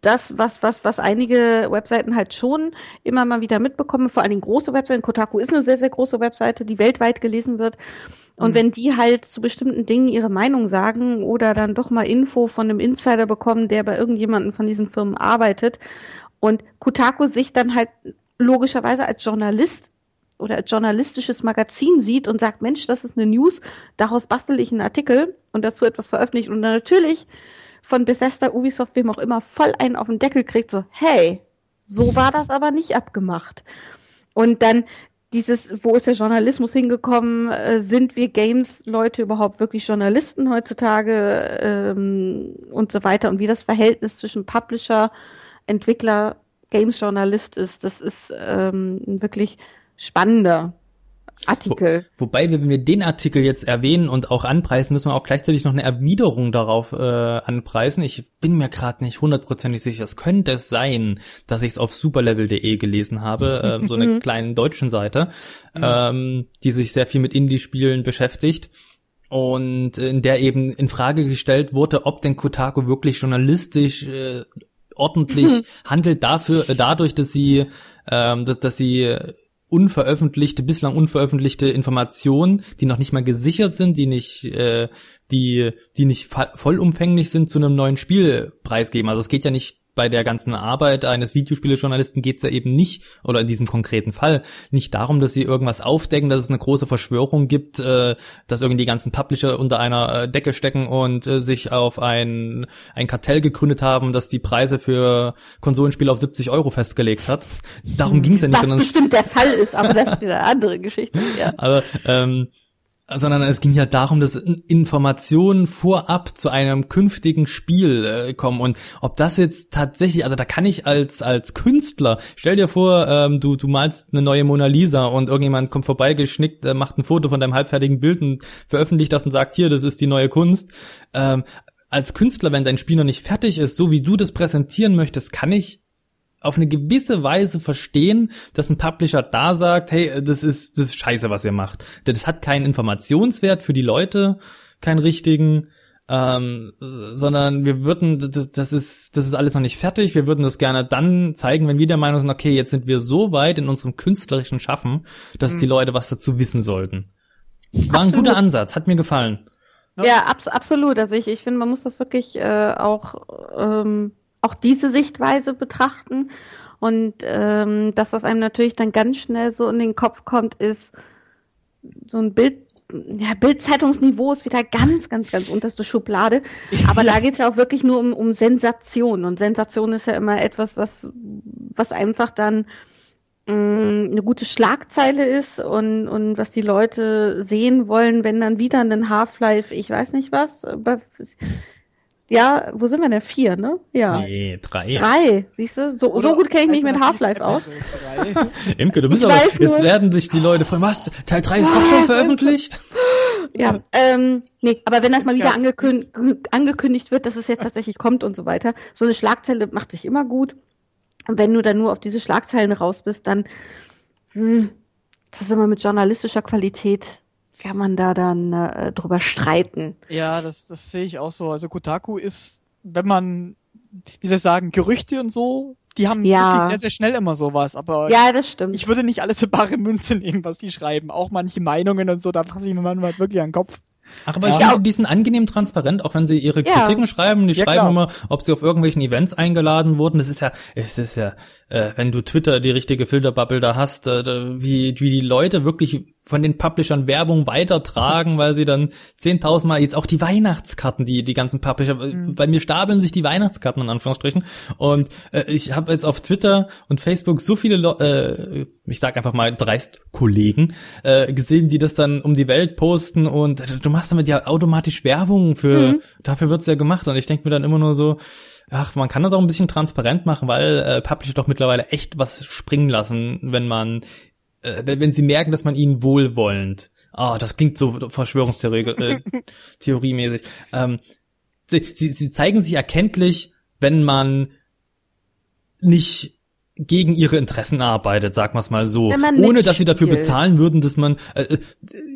das, was, was, was einige Webseiten halt schon immer mal wieder mitbekommen, vor allen Dingen große Webseiten. Kotaku ist eine sehr, sehr große Webseite, die weltweit gelesen wird. Und mhm. wenn die halt zu bestimmten Dingen ihre Meinung sagen oder dann doch mal Info von einem Insider bekommen, der bei irgendjemanden von diesen Firmen arbeitet und Kotaku sich dann halt logischerweise als Journalist oder als journalistisches Magazin sieht und sagt, Mensch, das ist eine News, daraus bastel ich einen Artikel und dazu etwas veröffentlicht und dann natürlich von Bethesda, Ubisoft, wem auch immer, voll einen auf den Deckel kriegt, so, hey, so war das aber nicht abgemacht. Und dann dieses, wo ist der Journalismus hingekommen? Äh, sind wir Games-Leute überhaupt wirklich Journalisten heutzutage ähm, und so weiter? Und wie das Verhältnis zwischen Publisher, Entwickler, Games-Journalist ist, das ist ähm, wirklich spannender Artikel. Wo, wobei, wenn wir den Artikel jetzt erwähnen und auch anpreisen, müssen wir auch gleichzeitig noch eine Erwiderung darauf äh, anpreisen. Ich bin mir gerade nicht hundertprozentig sicher. Es könnte es sein, dass ich es auf superlevel.de gelesen habe, äh, so eine kleinen deutschen Seite, ähm, die sich sehr viel mit Indie-Spielen beschäftigt. und in der eben in Frage gestellt wurde, ob denn Kotaku wirklich journalistisch äh, ordentlich handelt dafür, äh, dadurch, dass sie, ähm, dass, dass sie unveröffentlichte, bislang unveröffentlichte Informationen, die noch nicht mal gesichert sind, die nicht, äh, die, die nicht vollumfänglich sind, zu einem neuen Spiel preisgeben. Also es geht ja nicht bei der ganzen Arbeit eines Videospielejournalisten geht's ja eben nicht, oder in diesem konkreten Fall, nicht darum, dass sie irgendwas aufdecken, dass es eine große Verschwörung gibt, äh, dass irgendwie die ganzen Publisher unter einer äh, Decke stecken und äh, sich auf ein, ein Kartell gegründet haben, das die Preise für Konsolenspiele auf 70 Euro festgelegt hat. Darum ging's ja nicht. Was bestimmt der Fall ist, aber das ist wieder eine andere Geschichte. Ja. Aber ähm, sondern es ging ja darum, dass Informationen vorab zu einem künftigen Spiel äh, kommen und ob das jetzt tatsächlich, also da kann ich als als Künstler, stell dir vor, ähm, du du malst eine neue Mona Lisa und irgendjemand kommt vorbei, geschnickt, äh, macht ein Foto von deinem halbfertigen Bild und veröffentlicht das und sagt hier, das ist die neue Kunst. Ähm, als Künstler, wenn dein Spiel noch nicht fertig ist, so wie du das präsentieren möchtest, kann ich auf eine gewisse Weise verstehen, dass ein Publisher da sagt, hey, das ist, das ist scheiße, was ihr macht. Das hat keinen Informationswert für die Leute, keinen richtigen, ähm, sondern wir würden, das ist, das ist alles noch nicht fertig, wir würden das gerne dann zeigen, wenn wir der Meinung sind, okay, jetzt sind wir so weit in unserem künstlerischen Schaffen, dass mhm. die Leute was dazu wissen sollten. War absolut. ein guter Ansatz, hat mir gefallen. Ja, abs absolut. Also ich, ich finde, man muss das wirklich äh, auch ähm, auch diese Sichtweise betrachten. Und ähm, das, was einem natürlich dann ganz schnell so in den Kopf kommt, ist so ein Bild, ja, Bildzeitungsniveau ist wieder ganz, ganz, ganz unterste Schublade. Aber da geht es ja auch wirklich nur um, um Sensation. Und Sensation ist ja immer etwas, was, was einfach dann mh, mm, eine gute Schlagzeile ist und, und was die Leute sehen wollen, wenn dann wieder ein Half-Life, ich weiß nicht was, ja, wo sind wir denn? Vier, ne? Ja. Nee, drei. Drei, siehst du? So, so gut kenne ich mich mit Half-Life aus. Imke, du bist ich aber, jetzt nur. werden sich die Leute fragen, was, Teil 3 ist was? doch schon veröffentlicht? Ja, ähm, nee, aber wenn das mal wieder angekündigt, angekündigt wird, dass es jetzt tatsächlich kommt und so weiter, so eine Schlagzeile macht sich immer gut. Und wenn du dann nur auf diese Schlagzeilen raus bist, dann, hm, das ist immer mit journalistischer Qualität kann man da dann äh, drüber streiten. Ja, das, das sehe ich auch so. Also Kotaku ist, wenn man, wie soll ich sagen, Gerüchte und so, die haben ja. wirklich sehr, sehr schnell immer sowas. Aber ja, das stimmt. Ich würde nicht alles für bare Münze nehmen, was die schreiben. Auch manche Meinungen und so, da fasse ich mir manchmal wirklich an den Kopf. Ach, aber ja. ich finde, die sind angenehm transparent, auch wenn sie ihre ja. Kritiken schreiben. Die ja, schreiben klar. immer, ob sie auf irgendwelchen Events eingeladen wurden. Das ist ja, es ist ja, äh, wenn du Twitter die richtige Filterbubble da hast, äh, wie, wie die Leute wirklich von den Publishern Werbung weitertragen, weil sie dann 10.000 Mal jetzt auch die Weihnachtskarten, die die ganzen Publisher, mhm. bei mir stapeln sich die Weihnachtskarten in Anführungsstrichen und äh, ich habe jetzt auf Twitter und Facebook so viele, äh, ich sag einfach mal dreist Kollegen äh, gesehen, die das dann um die Welt posten und du machst damit ja automatisch Werbung für, mhm. dafür wird's ja gemacht und ich denke mir dann immer nur so, ach, man kann das auch ein bisschen transparent machen, weil äh, Publisher doch mittlerweile echt was springen lassen, wenn man äh, wenn sie merken, dass man ihnen wohlwollend, ah, oh, das klingt so Verschwörungstheorie äh, theoriemäßig, ähm, sie, sie, sie zeigen sich erkenntlich, wenn man nicht gegen ihre Interessen arbeitet, sag mal's mal so, ohne dass sie dafür bezahlen würden, dass man äh, äh,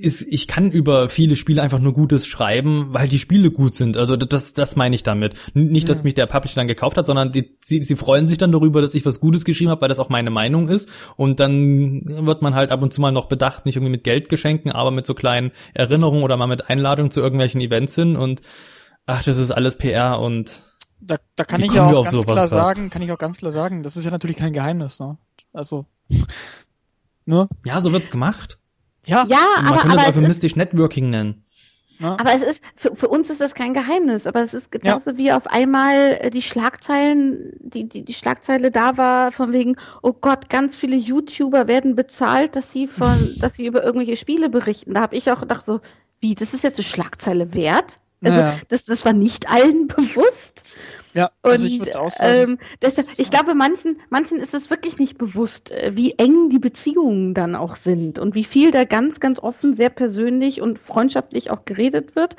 ist, ich kann über viele Spiele einfach nur Gutes schreiben, weil die Spiele gut sind. Also das das meine ich damit. Nicht, dass mich der Publisher dann gekauft hat, sondern die, sie, sie freuen sich dann darüber, dass ich was Gutes geschrieben habe, weil das auch meine Meinung ist. Und dann wird man halt ab und zu mal noch bedacht, nicht irgendwie mit Geldgeschenken, aber mit so kleinen Erinnerungen oder mal mit Einladungen zu irgendwelchen Events hin. Und ach, das ist alles PR und da, da kann Wie ich ja auch ganz klar grad? sagen, kann ich auch ganz klar sagen, das ist ja natürlich kein Geheimnis, ne? Also, ne? Ja, so wird's gemacht. Ja, ja man aber, aber es euphemistisch Networking nennen. Ja. Aber es ist, für, für uns ist das kein Geheimnis, aber es ist genauso ja. wie auf einmal äh, die Schlagzeilen, die, die, die Schlagzeile da war, von wegen, oh Gott, ganz viele YouTuber werden bezahlt, dass sie von, dass sie über irgendwelche Spiele berichten. Da habe ich auch gedacht so, wie, das ist jetzt eine Schlagzeile wert? Also naja. das, das war nicht allen bewusst. Ja, also und, ich würde auch sagen. Ähm, deshalb, ich glaube, manchen, manchen ist es wirklich nicht bewusst, äh, wie eng die Beziehungen dann auch sind und wie viel da ganz, ganz offen, sehr persönlich und freundschaftlich auch geredet wird.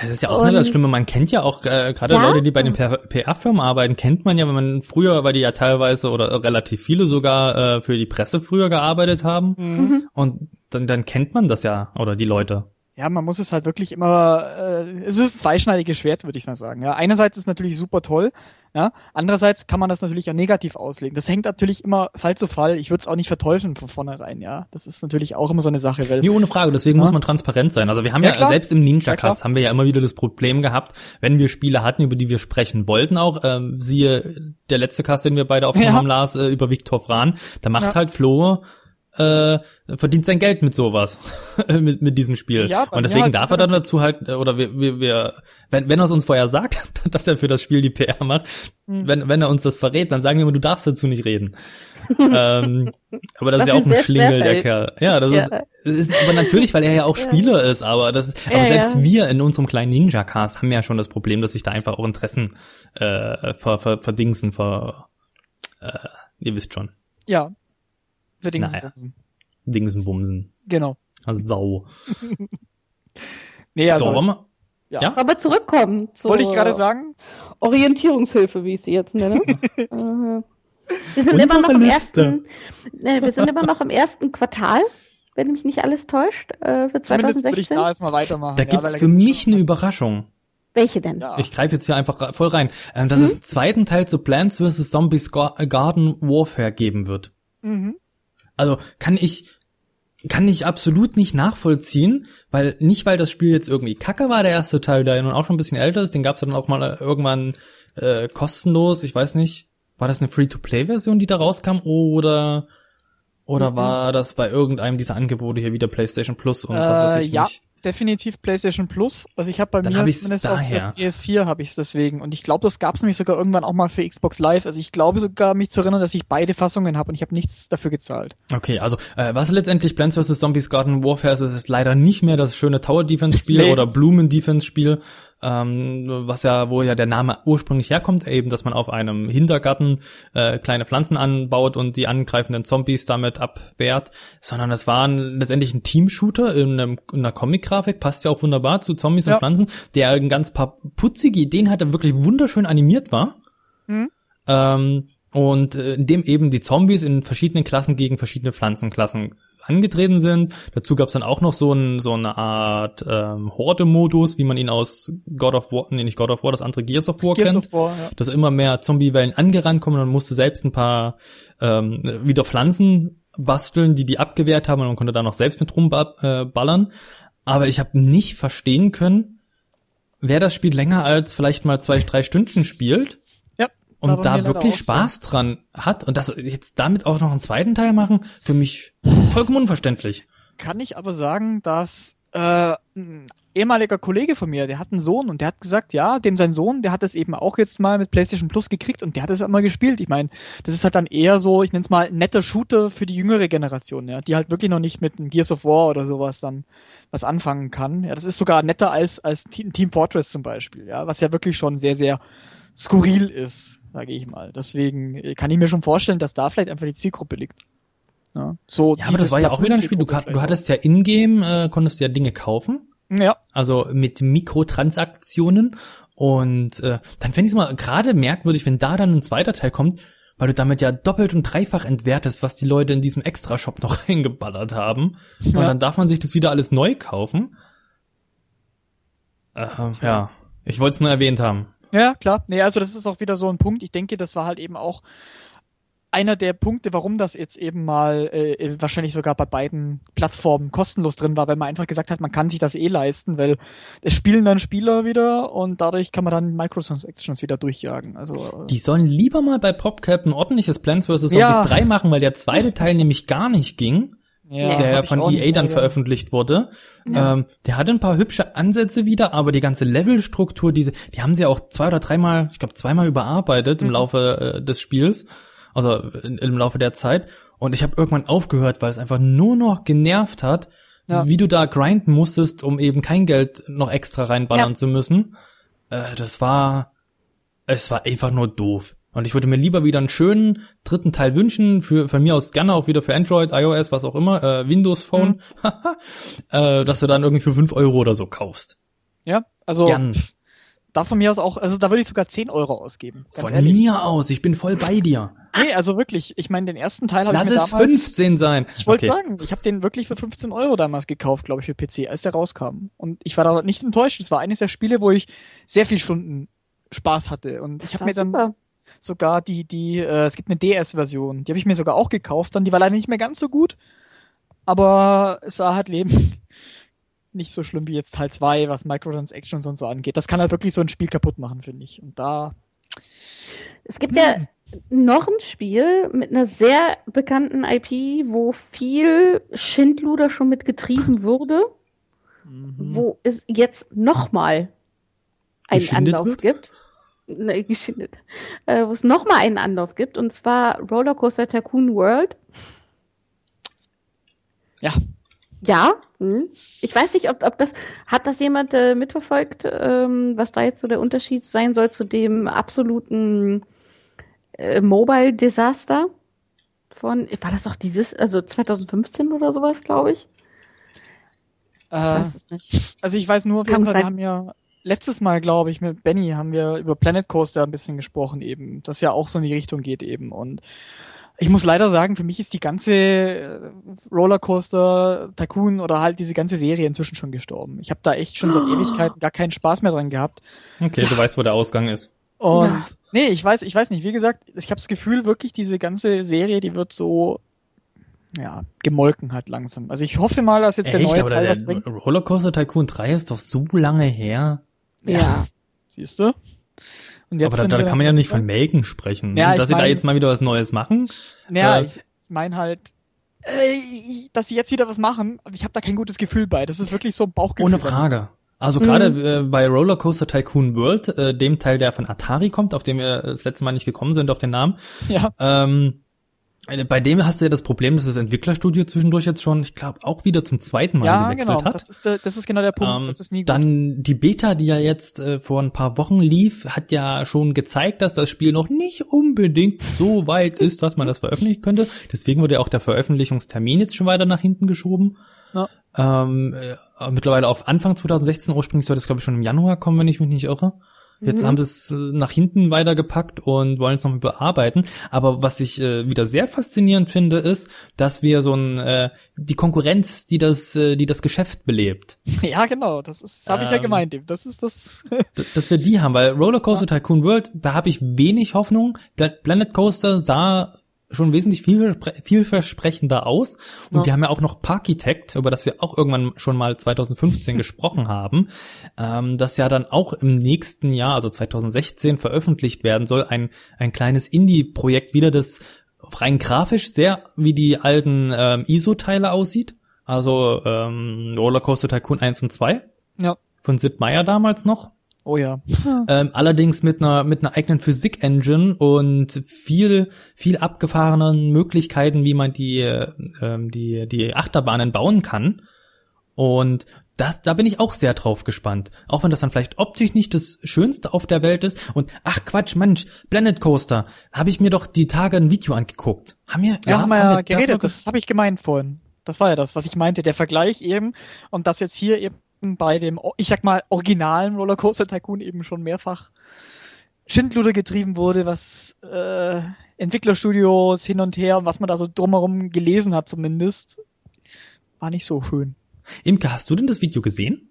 Das ist ja auch und, nicht das Schlimme. Man kennt ja auch äh, gerade ja? Leute, die bei den PR-Firmen arbeiten, kennt man ja, wenn man früher, weil die ja teilweise oder relativ viele sogar äh, für die Presse früher gearbeitet haben. Mhm. Und dann, dann kennt man das ja, oder die Leute. Ja, man muss es halt wirklich immer, äh, es ist ein zweischneidiges Schwert, würde ich mal sagen. Ja, einerseits ist natürlich super toll, ja, andererseits kann man das natürlich auch negativ auslegen. Das hängt natürlich immer Fall zu Fall. Ich würde es auch nicht verteufeln von vornherein, ja. Das ist natürlich auch immer so eine Sache. Weil, nee, ohne Frage. Deswegen ja. muss man transparent sein. Also wir haben ja, ja selbst im Ninja Cast haben wir ja immer wieder das Problem gehabt, wenn wir Spiele hatten, über die wir sprechen wollten, auch ähm, siehe der letzte Cast, den wir beide aufgenommen haben, Lars, äh, über Viktor Fran, da macht halt Flo äh, verdient sein Geld mit sowas, mit, mit diesem Spiel. Ja, und deswegen darf er dann dazu halt, oder wir, wir, wir wenn, wenn er es uns vorher sagt, dass er für das Spiel die PR macht, mhm. wenn, wenn er uns das verrät, dann sagen wir immer, du darfst dazu nicht reden. ähm, aber das Was ist ja auch ein Schlingel, der Kerl. Ja, das ja. Ist, das ist, aber natürlich, weil er ja auch Spieler ja. ist, aber das ist, aber ja, selbst wir in unserem kleinen Ninja-Cast haben ja schon das Problem, dass sich da einfach auch Interessen äh, ver, ver, verdingsen, ver, äh, ihr wisst schon. Ja, für Dingsenbumsen. Naja. Dingsenbumsen. Genau. Sau. nee, also, so, wollen wir, ja. ja. Aber zurückkommen zu Wollte ich gerade sagen? Orientierungshilfe, wie ich sie jetzt nenne. Äh, wir sind immer noch im ersten, ne, wir sind immer noch im ersten Quartal, wenn mich nicht alles täuscht, äh, für 2016. würde ich da erstmal weitermachen. Da ja, gibt's für mich eine Überraschung. Welche denn? Ja. Ich greife jetzt hier einfach voll rein. Ähm, dass hm? es zweiten Teil zu Plants vs. Zombies Garden Warfare geben wird. Mhm. Also kann ich kann ich absolut nicht nachvollziehen, weil nicht weil das Spiel jetzt irgendwie kacke war, der erste Teil, der ja nun auch schon ein bisschen älter ist, den gab's dann auch mal irgendwann äh, kostenlos, ich weiß nicht, war das eine Free-to-Play-Version, die da rauskam, oder oder mhm. war das bei irgendeinem dieser Angebote hier wieder PlayStation Plus und äh, was weiß ich ja. nicht? Definitiv PlayStation Plus. Also ich habe bei Dann mir zumindest daher. auf der PS4 habe ich es deswegen. Und ich glaube, das gab es nämlich sogar irgendwann auch mal für Xbox Live. Also ich glaube sogar, mich zu erinnern, dass ich beide Fassungen habe und ich habe nichts dafür gezahlt. Okay, also äh, was letztendlich Plants vs. Zombies Garden Warfare ist, ist leider nicht mehr das schöne Tower Defense Spiel nee. oder Blumen Defense Spiel, ähm, was ja, wo ja der Name ursprünglich herkommt, eben, dass man auf einem Hintergarten äh, kleine Pflanzen anbaut und die angreifenden Zombies damit abwehrt, sondern es war ein, letztendlich ein Team-Shooter in, einem, in einer Comic-Grafik, passt ja auch wunderbar zu Zombies ja. und Pflanzen, der ein ganz paar putzige Ideen hatte, wirklich wunderschön animiert war. Mhm. Ähm, und äh, in dem eben die Zombies in verschiedenen Klassen gegen verschiedene Pflanzenklassen angetreten sind. Dazu gab es dann auch noch so, ein, so eine Art ähm, Horde-Modus, wie man ihn aus God of War, nee, nicht God of War, das andere Gears of War Gears kennt. Of War, ja. Dass immer mehr Zombie-Wellen angerannt kommen und man musste selbst ein paar ähm, wieder Pflanzen basteln, die die abgewehrt haben und man konnte da noch selbst mit rumballern. Äh, Aber ich habe nicht verstehen können, wer das Spiel länger als vielleicht mal zwei, drei Stunden spielt und da wirklich Spaß so. dran hat und das jetzt damit auch noch einen zweiten Teil machen, für mich vollkommen unverständlich. Kann ich aber sagen, dass äh, ein ehemaliger Kollege von mir, der hat einen Sohn und der hat gesagt, ja, dem sein Sohn, der hat es eben auch jetzt mal mit PlayStation Plus gekriegt und der hat es immer gespielt. Ich meine, das ist halt dann eher so, ich nenne es mal netter Shooter für die jüngere Generation, ja, die halt wirklich noch nicht mit einem Gears of War oder sowas dann was anfangen kann. Ja, das ist sogar netter als als Team Fortress zum Beispiel, ja, was ja wirklich schon sehr sehr skurril ist sage ich mal. Deswegen äh, kann ich mir schon vorstellen, dass da vielleicht einfach die Zielgruppe liegt. Ja, so ja aber das war ja auch wieder ein Spiel. Du, du hattest ja in-game, äh, konntest du ja Dinge kaufen. Ja. Also mit Mikrotransaktionen. Und äh, dann fände ich es mal gerade merkwürdig, wenn da dann ein zweiter Teil kommt, weil du damit ja doppelt und dreifach entwertest, was die Leute in diesem Extra-Shop noch reingeballert haben. Ja. Und dann darf man sich das wieder alles neu kaufen. Äh, ja, ich wollte es nur erwähnt haben. Ja, klar. Nee, also das ist auch wieder so ein Punkt. Ich denke, das war halt eben auch einer der Punkte, warum das jetzt eben mal äh, wahrscheinlich sogar bei beiden Plattformen kostenlos drin war, weil man einfach gesagt hat, man kann sich das eh leisten, weil es spielen dann Spieler wieder und dadurch kann man dann Microtransactions wieder durchjagen. Also äh die sollen lieber mal bei PopCap ein ordentliches Plants vs. Zombies ja. 3 machen, weil der zweite Teil nämlich gar nicht ging ja, der ja von EA dann veröffentlicht wurde. Ja. Ähm, der hatte ein paar hübsche Ansätze wieder, aber die ganze Levelstruktur, diese, die haben sie auch zwei oder dreimal, ich glaube zweimal überarbeitet mhm. im Laufe äh, des Spiels, also in, im Laufe der Zeit. Und ich habe irgendwann aufgehört, weil es einfach nur noch genervt hat, ja. wie du da grinden musstest, um eben kein Geld noch extra reinballern zu müssen. Äh, das war, es war einfach nur doof. Und ich würde mir lieber wieder einen schönen dritten Teil wünschen, für von mir aus gerne auch wieder für Android, iOS, was auch immer, äh, Windows Phone, mhm. äh, dass du dann irgendwie für fünf Euro oder so kaufst. Ja, also Gern. da von mir aus auch, also da würde ich sogar 10 Euro ausgeben. Von ehrlich. mir aus, ich bin voll bei dir. Nee, also wirklich, ich meine, den ersten Teil habe ich mir Lass es damals, 15 sein. Ich wollte okay. sagen, ich habe den wirklich für 15 Euro damals gekauft, glaube ich, für PC, als der rauskam. Und ich war da nicht enttäuscht. Es war eines der Spiele, wo ich sehr viel Stunden Spaß hatte. Und ich habe mir dann super. Sogar die, die, äh, es gibt eine DS-Version, die habe ich mir sogar auch gekauft. Dann, die war leider nicht mehr ganz so gut, aber es war halt Leben nicht so schlimm wie jetzt Teil 2, was Microtransactions und so angeht. Das kann halt wirklich so ein Spiel kaputt machen, finde ich. Und da. Es gibt ja hm. noch ein Spiel mit einer sehr bekannten IP, wo viel Schindluder schon mitgetrieben wurde, mhm. wo es jetzt nochmal einen Anlauf wird? gibt. Ne, geschindet. Äh, wo es nochmal einen Anlauf gibt, und zwar Rollercoaster Tycoon World. Ja, ja, hm. ich weiß nicht, ob, ob das, hat das jemand äh, mitverfolgt, ähm, was da jetzt so der Unterschied sein soll zu dem absoluten äh, Mobile Desaster von, war das doch dieses, also 2015 oder sowas, glaube ich? Äh, ich weiß es nicht. Also ich weiß nur, auf jeden Fall, wir haben ja letztes Mal, glaube ich, mit Benny haben wir über Planet Coaster ein bisschen gesprochen eben, das ja auch so in die Richtung geht eben und ich muss leider sagen, für mich ist die ganze äh, Rollercoaster Tycoon oder halt diese ganze Serie inzwischen schon gestorben. Ich habe da echt schon seit oh. Ewigkeiten gar keinen Spaß mehr dran gehabt. Okay, ja. du weißt, wo der Ausgang ist. Und ja. nee, ich weiß, ich weiß nicht. Wie gesagt, ich habe das Gefühl, wirklich diese ganze Serie, die wird so ja, gemolken halt langsam. Also ich hoffe mal, dass jetzt Echt? der neue aber Teil der, was bringt. Rollercoaster Tycoon 3 ist doch so lange her. Ja. ja. Siehst du? aber da, da kann man ja nicht von melken sprechen. Ja, dass sie mein, da jetzt mal wieder was Neues machen. Ja, äh, ich meine halt, äh, dass sie jetzt wieder was machen, aber ich habe da kein gutes Gefühl bei. Das ist wirklich so ein Bauchgefühl. Ohne Frage. Also gerade mhm. äh, bei Rollercoaster Tycoon World, äh, dem Teil, der von Atari kommt, auf dem wir das letzte Mal nicht gekommen sind, auf den Namen. Ja. Ähm, äh, bei dem hast du ja das Problem, dass das Entwicklerstudio zwischendurch jetzt schon, ich glaube, auch wieder zum zweiten Mal ja, gewechselt genau. hat. Das ist, der, das ist genau der Punkt. Ähm, das ist nie gut. Dann die Beta, die ja jetzt äh, vor ein paar Wochen lief, hat ja schon gezeigt, dass das Spiel noch nicht unbedingt so weit ist, dass man das veröffentlichen könnte. Deswegen wurde ja auch der Veröffentlichungstermin jetzt schon weiter nach hinten geschoben. Ja. Ähm, äh, mittlerweile auf Anfang 2016, ursprünglich sollte es, glaube ich, schon im Januar kommen, wenn ich mich nicht irre. Jetzt mhm. haben sie es äh, nach hinten weitergepackt und wollen es noch bearbeiten. Aber was ich äh, wieder sehr faszinierend finde, ist, dass wir so ein äh, die Konkurrenz, die das, äh, die das Geschäft belebt. Ja, genau. Das ist, habe ich ja ähm, gemeint. Das ist das. dass wir die haben, weil Rollercoaster. Tycoon World, da habe ich wenig Hoffnung. Planet Coaster sah schon wesentlich viel, vielversprechender aus. Und ja. die haben ja auch noch Parkitect, über das wir auch irgendwann schon mal 2015 gesprochen haben, ähm, das ja dann auch im nächsten Jahr, also 2016, veröffentlicht werden soll. Ein, ein kleines Indie-Projekt wieder, das rein grafisch sehr wie die alten ähm, ISO-Teile aussieht. Also ähm, Rollercoaster Tycoon 1 und 2. Ja. Von Sid Meier damals noch. Oh ja. Ähm, allerdings mit einer mit einer eigenen Physik-Engine und viel viel abgefahrenen Möglichkeiten, wie man die ähm, die die Achterbahnen bauen kann. Und das, da bin ich auch sehr drauf gespannt. Auch wenn das dann vielleicht optisch nicht das Schönste auf der Welt ist. Und ach Quatsch, Mensch, Planet Coaster, habe ich mir doch die Tage ein Video angeguckt. Haben wir, ja, haben wir ja geredet, das habe ich gemeint vorhin. Das war ja das, was ich meinte, der Vergleich eben. Und das jetzt hier eben bei dem, ich sag mal, originalen Rollercoaster Tycoon eben schon mehrfach Schindluder getrieben wurde, was äh, Entwicklerstudios hin und her, was man da so drumherum gelesen hat zumindest, war nicht so schön. Imke, hast du denn das Video gesehen?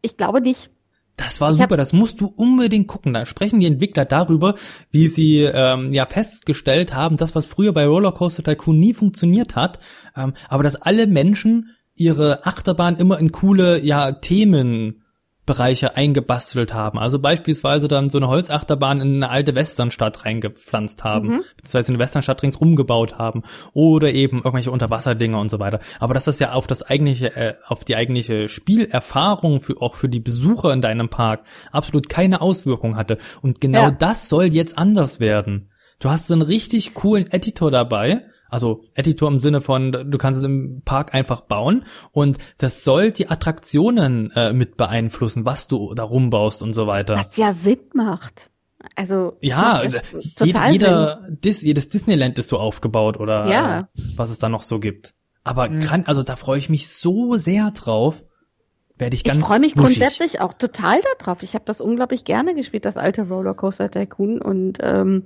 Ich glaube nicht. Das war ich super, das musst du unbedingt gucken. Da sprechen die Entwickler darüber, wie sie ähm, ja festgestellt haben, das, was früher bei Rollercoaster Tycoon nie funktioniert hat, ähm, aber dass alle Menschen ihre Achterbahn immer in coole, ja, Themenbereiche eingebastelt haben. Also beispielsweise dann so eine Holzachterbahn in eine alte Westernstadt reingepflanzt haben, mhm. beziehungsweise eine Westernstadt ringsrum gebaut haben oder eben irgendwelche Unterwasserdinge und so weiter. Aber dass das ja auf das eigentliche, äh, auf die eigentliche Spielerfahrung für auch für die Besucher in deinem Park absolut keine Auswirkung hatte. Und genau ja. das soll jetzt anders werden. Du hast so einen richtig coolen Editor dabei, also Editor im Sinne von, du kannst es im Park einfach bauen und das soll die Attraktionen äh, mit beeinflussen, was du da rumbaust und so weiter. Was ja Sinn macht. Also ja, jeder, jeder Dis, jedes Disneyland ist so aufgebaut oder ja. was es da noch so gibt. Aber mhm. kann, also da freue ich mich so sehr drauf. werde ich ganz Ich freue mich wuschig. grundsätzlich auch total darauf. Ich habe das unglaublich gerne gespielt, das alte Rollercoaster Tycoon. Und ähm,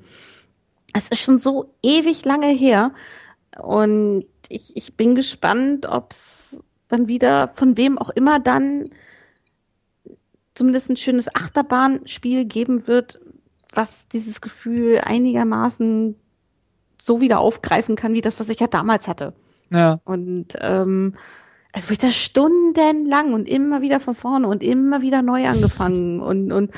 es ist schon so ewig lange her. Und ich, ich bin gespannt, ob es dann wieder von wem auch immer dann zumindest ein schönes Achterbahnspiel geben wird, was dieses Gefühl einigermaßen so wieder aufgreifen kann, wie das, was ich ja damals hatte. Ja. Und ähm, es wird das stundenlang und immer wieder von vorne und immer wieder neu angefangen und und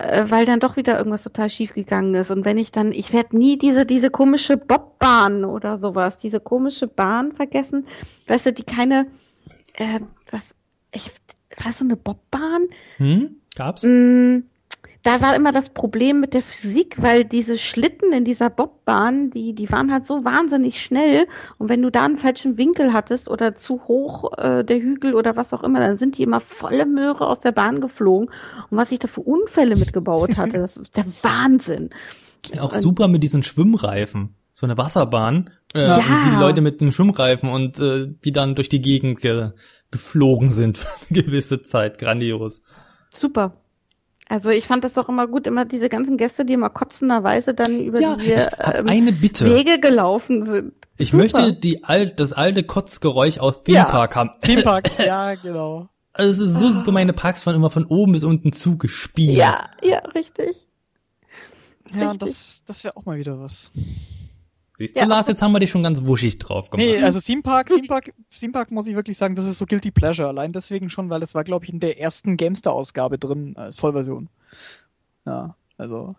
äh, weil dann doch wieder irgendwas total schief gegangen ist. Und wenn ich dann ich werde nie diese diese komische Bobbahn oder sowas diese komische Bahn vergessen. Weißt du die keine äh, was ich was so eine Bobbahn? Hm? gab's? Mm, da war immer das Problem mit der Physik, weil diese Schlitten in dieser Bobbahn, die, die waren halt so wahnsinnig schnell. Und wenn du da einen falschen Winkel hattest oder zu hoch äh, der Hügel oder was auch immer, dann sind die immer volle Möhre aus der Bahn geflogen. Und was ich da für Unfälle mitgebaut hatte, das ist der Wahnsinn. Auch und, super mit diesen Schwimmreifen. So eine Wasserbahn, äh, ja. die, Leute mit dem Schwimmreifen und äh, die dann durch die Gegend ge geflogen sind für eine gewisse Zeit. Grandios. Super. Also ich fand das doch immer gut, immer diese ganzen Gäste, die immer kotzenderweise dann über ja, diese ähm, eine Bitte. Wege gelaufen sind. Ich Super. möchte die alt, das alte Kotzgeräusch aus Theme Park haben. Theme Park, ja, genau. Also es ist so super, meine Parks waren immer von oben bis unten zugespielt. Ja, ja, richtig. Ja, richtig. das, das wäre auch mal wieder was. Siehst du, ja, Lars, jetzt haben wir dich schon ganz wuschig drauf gemacht. Nee, also Theme Park, Theme Park, Theme Park muss ich wirklich sagen, das ist so Guilty Pleasure. Allein deswegen schon, weil es war, glaube ich, in der ersten Gamester-Ausgabe drin als Vollversion. Ja, also.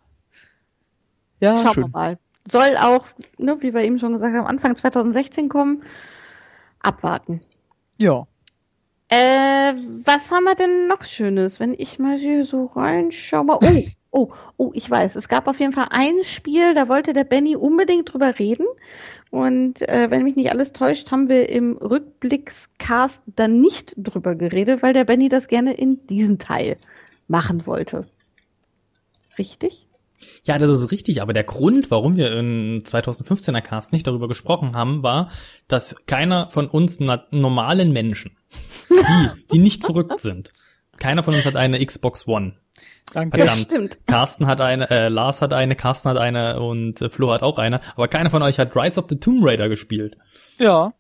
Ja, Schauen schön. wir mal. Soll auch, ne, wie wir eben schon gesagt haben, Anfang 2016 kommen. Abwarten. Ja. Äh, was haben wir denn noch Schönes, wenn ich mal hier so reinschaue? Oh, Oh, oh, ich weiß. Es gab auf jeden Fall ein Spiel, da wollte der Benny unbedingt drüber reden. Und äh, wenn mich nicht alles täuscht, haben wir im Rückblickscast dann nicht drüber geredet, weil der Benny das gerne in diesem Teil machen wollte. Richtig? Ja, das ist richtig, aber der Grund, warum wir in 2015er Cast nicht darüber gesprochen haben, war, dass keiner von uns normalen Menschen, die, die nicht verrückt sind, keiner von uns hat eine Xbox One. Danke. Verdammt. stimmt. Carsten hat eine, äh, Lars hat eine, Carsten hat eine und äh, Flo hat auch eine, aber keiner von euch hat Rise of the Tomb Raider gespielt. Ja.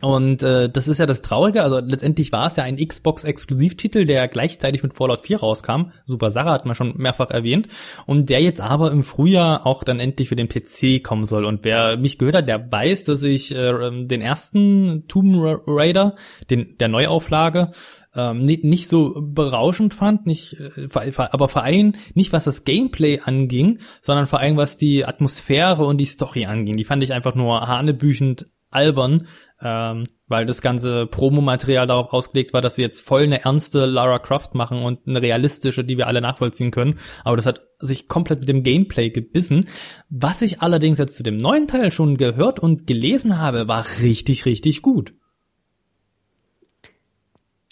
Und äh, das ist ja das Traurige, also letztendlich war es ja ein Xbox-Exklusivtitel, der gleichzeitig mit Fallout 4 rauskam. Super Sache hat man schon mehrfach erwähnt. Und der jetzt aber im Frühjahr auch dann endlich für den PC kommen soll. Und wer mich gehört hat, der weiß, dass ich äh, den ersten Tomb Raider, den der Neuauflage, ähm, nicht, nicht so berauschend fand, nicht, äh, aber vor allem nicht was das Gameplay anging, sondern vor allem was die Atmosphäre und die Story anging. Die fand ich einfach nur hanebüchend albern, ähm, weil das ganze Promomaterial darauf ausgelegt war, dass sie jetzt voll eine ernste Lara Croft machen und eine realistische, die wir alle nachvollziehen können. Aber das hat sich komplett mit dem Gameplay gebissen. Was ich allerdings jetzt zu dem neuen Teil schon gehört und gelesen habe, war richtig, richtig gut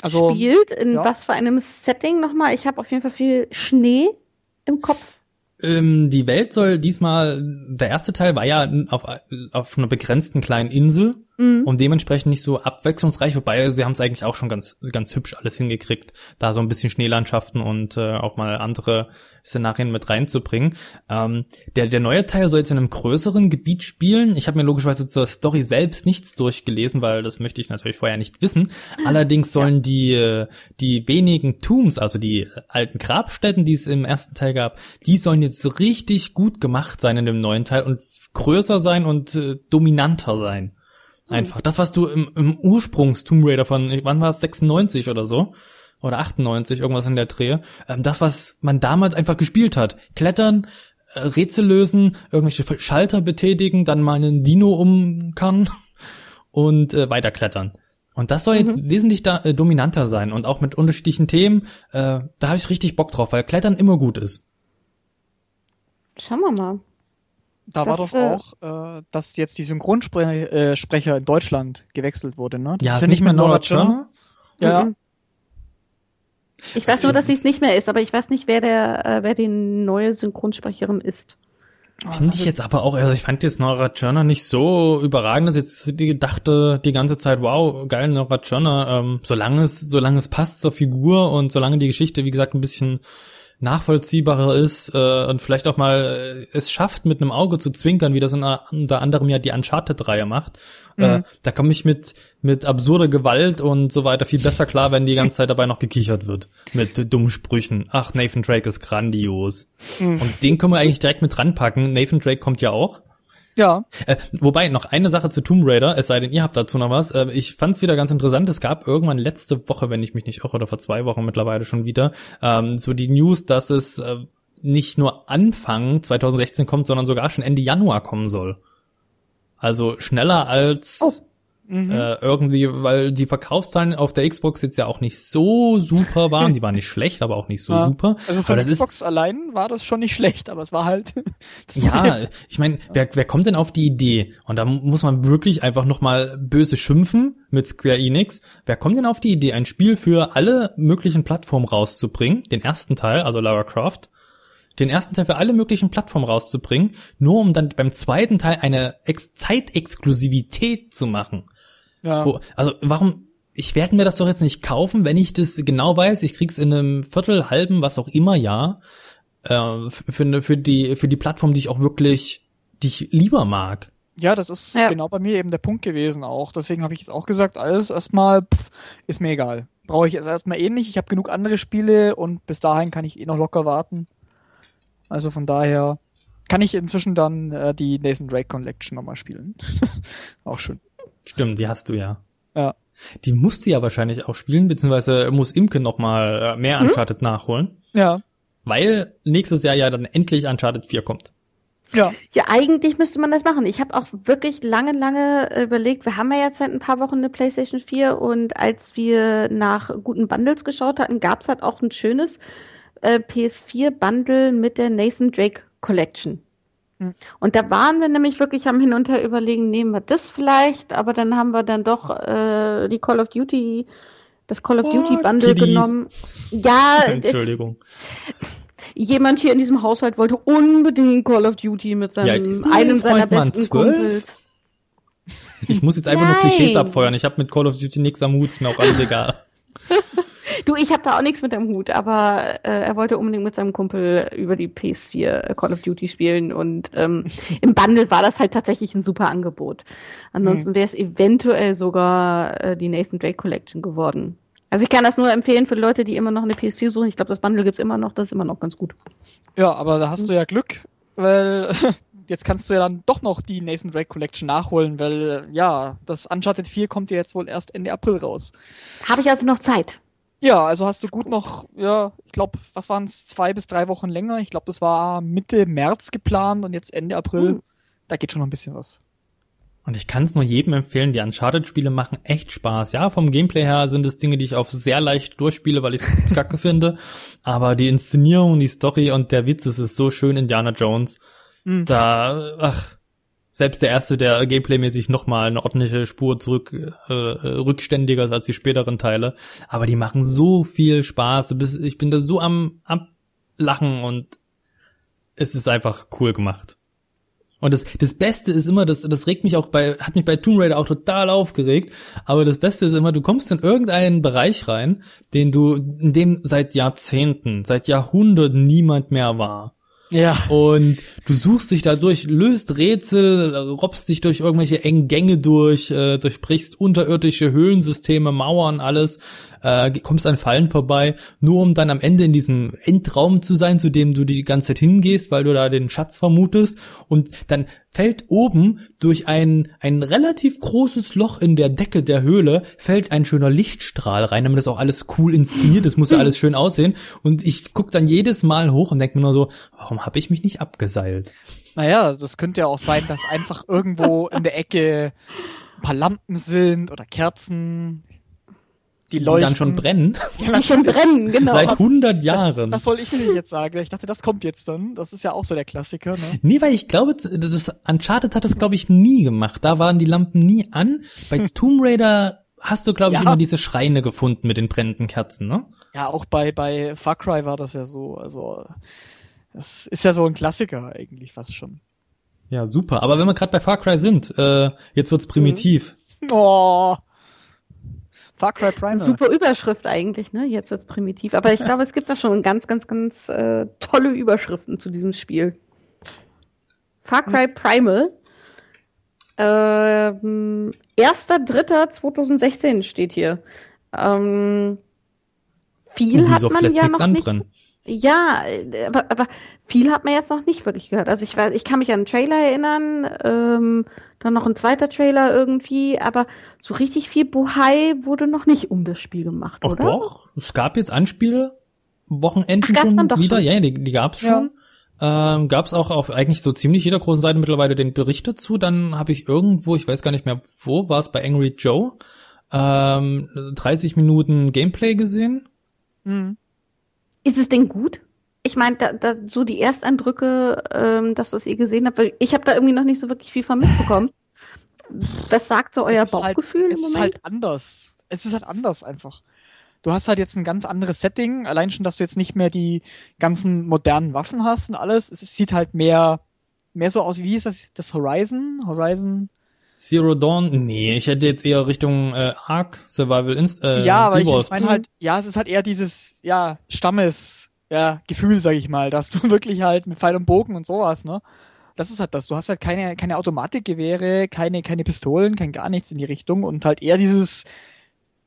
also, spielt? In ja. was für einem Setting nochmal? Ich habe auf jeden Fall viel Schnee im Kopf. Ähm, die Welt soll diesmal, der erste Teil war ja auf, auf einer begrenzten kleinen Insel mhm. und dementsprechend nicht so abwechslungsreich, wobei sie haben es eigentlich auch schon ganz, ganz hübsch alles hingekriegt, da so ein bisschen Schneelandschaften und äh, auch mal andere Szenarien mit reinzubringen. Ähm, der, der neue Teil soll jetzt in einem größeren Gebiet spielen. Ich habe mir logischerweise zur Story selbst nichts durchgelesen, weil das möchte ich natürlich vorher nicht wissen. Allerdings sollen ja. die, äh, die wenigen Tombs, also die alten Grabstätten, die es im ersten Teil gab, die sollen jetzt richtig gut gemacht sein in dem neuen Teil und größer sein und äh, dominanter sein. Einfach. Das, was du im, im Ursprungs Tomb Raider von, wann war es, 96 oder so? Oder 98, irgendwas in der Dreh. Ähm, das, was man damals einfach gespielt hat. Klettern, äh, Rätsel lösen, irgendwelche Schalter betätigen, dann mal einen Dino um kann und äh, weiterklettern. Und das soll jetzt mhm. wesentlich da, äh, dominanter sein und auch mit unterschiedlichen Themen. Äh, da habe ich richtig Bock drauf, weil Klettern immer gut ist. Schauen wir mal. Da das, war doch äh, auch, äh, dass jetzt die Synchronsprecher äh, in Deutschland gewechselt wurde, ne? Das ja, ist ja nicht mehr Nora Turner. Ja. Mhm. Ich weiß nur, dass sie es nicht mehr ist, aber ich weiß nicht, wer der, äh, wer die neue Synchronsprecherin ist. Finde ich jetzt aber auch, also ich fand jetzt Nora Tschirner nicht so überragend, dass jetzt die dachte die ganze Zeit, wow, geil Nora Tschirner, ähm, solange es, solange es passt zur Figur und solange die Geschichte, wie gesagt, ein bisschen nachvollziehbarer ist äh, und vielleicht auch mal äh, es schafft, mit einem Auge zu zwinkern, wie das unter anderem ja die Uncharted-Reihe macht. Äh, mhm. Äh, da komme ich mit mit absurder Gewalt und so weiter viel besser klar, wenn die ganze Zeit dabei noch gekichert wird. Mit dummen Sprüchen. Ach, Nathan Drake ist grandios. Mhm. Und den können wir eigentlich direkt mit ranpacken. Nathan Drake kommt ja auch. Ja. Äh, wobei, noch eine Sache zu Tomb Raider, es sei denn, ihr habt dazu noch was. Äh, ich fand es wieder ganz interessant. Es gab irgendwann letzte Woche, wenn ich mich nicht irre, oder vor zwei Wochen mittlerweile schon wieder, ähm, so die News, dass es äh, nicht nur Anfang 2016 kommt, sondern sogar schon Ende Januar kommen soll. Also schneller als oh. Mhm. Äh, irgendwie, weil die Verkaufszahlen auf der Xbox jetzt ja auch nicht so super waren. Die waren nicht schlecht, aber auch nicht so ja. super. Also für die Xbox ist, allein war das schon nicht schlecht, aber es war halt. ja, ich meine, wer, wer kommt denn auf die Idee? Und da muss man wirklich einfach nochmal böse schimpfen mit Square Enix. Wer kommt denn auf die Idee, ein Spiel für alle möglichen Plattformen rauszubringen? Den ersten Teil, also Lara Croft den ersten Teil für alle möglichen Plattformen rauszubringen, nur um dann beim zweiten Teil eine Ex Zeitexklusivität zu machen. Ja. Wo, also warum, ich werde mir das doch jetzt nicht kaufen, wenn ich das genau weiß, ich krieg's in einem Viertel, halben, was auch immer Jahr, äh, für, für die, für die Plattform, die ich auch wirklich, die ich lieber mag. Ja, das ist ja. genau bei mir eben der Punkt gewesen auch. Deswegen habe ich jetzt auch gesagt, alles erstmal pff, ist mir egal. Brauche ich jetzt erstmal eh nicht. Ich habe genug andere Spiele und bis dahin kann ich eh noch locker warten. Also von daher kann ich inzwischen dann äh, die Nathan Drake Collection nochmal spielen. auch schön. Stimmt, die hast du ja. Ja. Die musst du ja wahrscheinlich auch spielen, beziehungsweise muss Imke noch mal äh, mehr hm? Uncharted hm? nachholen. Ja. Weil nächstes Jahr ja dann endlich Uncharted 4 kommt. Ja. Ja, eigentlich müsste man das machen. Ich habe auch wirklich lange, lange überlegt, wir haben ja jetzt seit ein paar Wochen eine PlayStation 4 und als wir nach guten Bundles geschaut hatten, gab es halt auch ein schönes äh, PS4-Bundle mit der Nathan Drake Collection. Hm. Und da waren wir nämlich wirklich am Hin und Her überlegen, nehmen wir das vielleicht, aber dann haben wir dann doch äh, die Call of Duty, das Call of? Duty Bundle Kiddies. genommen. Ja, Entschuldigung. Jemand hier in diesem Haushalt wollte unbedingt Call of Duty mit seinem ja, einem seiner besten Kumpels. Ich muss jetzt einfach Nein. nur Klischees abfeuern. Ich habe mit Call of Duty nichts am Hut, ist mir auch alles egal. Du, ich habe da auch nichts mit dem Hut, aber äh, er wollte unbedingt mit seinem Kumpel über die PS4 Call of Duty spielen und ähm, im Bundle war das halt tatsächlich ein super Angebot. Ansonsten mhm. wäre es eventuell sogar äh, die Nathan Drake Collection geworden. Also ich kann das nur empfehlen für Leute, die immer noch eine PS4 suchen. Ich glaube, das Bundle gibt's immer noch, das ist immer noch ganz gut. Ja, aber da hast du ja Glück, weil jetzt kannst du ja dann doch noch die Nathan Drake Collection nachholen, weil ja, das Uncharted 4 kommt ja jetzt wohl erst Ende April raus. Habe ich also noch Zeit? Ja, also hast du gut noch, ja, ich glaube, was waren es, zwei bis drei Wochen länger. Ich glaube, das war Mitte März geplant und jetzt Ende April. Mhm. Da geht schon noch ein bisschen was. Und ich kann es nur jedem empfehlen, die Uncharted-Spiele machen echt Spaß. Ja, vom Gameplay her sind es Dinge, die ich auf sehr leicht durchspiele, weil ich es kacke finde. Aber die Inszenierung, die Story und der Witz, es ist so schön Indiana Jones. Mhm. Da, ach, selbst der erste, der gameplaymäßig nochmal eine ordentliche Spur zurück äh, rückständiger ist als die späteren Teile. Aber die machen so viel Spaß. Ich bin da so am, am Lachen und es ist einfach cool gemacht. Und das, das Beste ist immer, das, das regt mich auch bei, hat mich bei Tomb Raider auch total aufgeregt, aber das Beste ist immer, du kommst in irgendeinen Bereich rein, den du, in dem seit Jahrzehnten, seit Jahrhunderten niemand mehr war. Ja. Und du suchst dich da durch, löst Rätsel, robbst dich durch irgendwelche engen Gänge durch, äh, durchbrichst unterirdische Höhlensysteme, Mauern, alles, äh, kommst an Fallen vorbei, nur um dann am Ende in diesem Endraum zu sein, zu dem du die ganze Zeit hingehst, weil du da den Schatz vermutest. Und dann fällt oben durch ein, ein relativ großes Loch in der Decke der Höhle, fällt ein schöner Lichtstrahl rein, damit das auch alles cool inszeniert ist, muss ja alles schön aussehen. Und ich guck dann jedes Mal hoch und denk mir nur so, warum habe ich mich nicht abgeseilt? Naja, das könnte ja auch sein, dass einfach irgendwo in der Ecke ein paar Lampen sind oder Kerzen die, die dann schon brennen. Die schon brennen, genau. Seit 100 Jahren. Das, das wollte ich dir jetzt sagen. Ich dachte, das kommt jetzt dann. Das ist ja auch so der Klassiker. Ne? Nee, weil ich glaube, das Uncharted hat das, glaube ich, nie gemacht. Da waren die Lampen nie an. Bei Tomb Raider hast du, glaube ich, ja. immer diese Schreine gefunden mit den brennenden Kerzen, ne? Ja, auch bei, bei Far Cry war das ja so. Also, das ist ja so ein Klassiker eigentlich fast schon. Ja, super. Aber wenn wir gerade bei Far Cry sind, äh, jetzt wird's primitiv. Mhm. Oh. Far Cry Primal. Super Überschrift eigentlich, ne? Jetzt wird's primitiv. Aber ich glaube, es gibt da schon ganz, ganz, ganz äh, tolle Überschriften zu diesem Spiel. Far Cry Primal. Ähm, 1.3.2016 steht hier. Ähm, viel Ubisoft hat man ja noch nicht. Ja, aber, aber viel hat man jetzt noch nicht wirklich gehört. Also ich weiß, ich kann mich an einen Trailer erinnern, ähm, dann noch ein zweiter Trailer irgendwie, aber so richtig viel Bohai wurde noch nicht um das Spiel gemacht, Ach oder? Doch, es gab jetzt Anspiele Wochenenden Ach, schon wieder. Schon? Ja, die, die gab's schon. Ja. Ähm, gab es auch auf eigentlich so ziemlich jeder großen Seite mittlerweile den Bericht dazu. Dann habe ich irgendwo, ich weiß gar nicht mehr wo, war es bei Angry Joe, ähm, 30 Minuten Gameplay gesehen. Mhm. Ist es denn gut? Ich meine, da, da, so die Ersteindrücke, ähm, dass das ihr gesehen habt, weil ich habe da irgendwie noch nicht so wirklich viel von mitbekommen. Was sagt so euer halt- Bauchgefühl halt, im Moment? Es ist halt anders. Es ist halt anders einfach. Du hast halt jetzt ein ganz anderes Setting, allein schon, dass du jetzt nicht mehr die ganzen modernen Waffen hast und alles. Es sieht halt mehr, mehr so aus, wie ist das, das Horizon? Horizon Zero Dawn? Nee, ich hätte jetzt eher Richtung äh, Ark Survival Inst äh, Ja, aber Evolved. ich meine halt, ja, es ist halt eher dieses, ja, Stammes, ja, Gefühl, sag ich mal, dass du wirklich halt mit Pfeil und Bogen und sowas, ne? Das ist halt das. Du hast halt keine, keine Automatikgewehre, keine, keine Pistolen, kein gar nichts in die Richtung und halt eher dieses,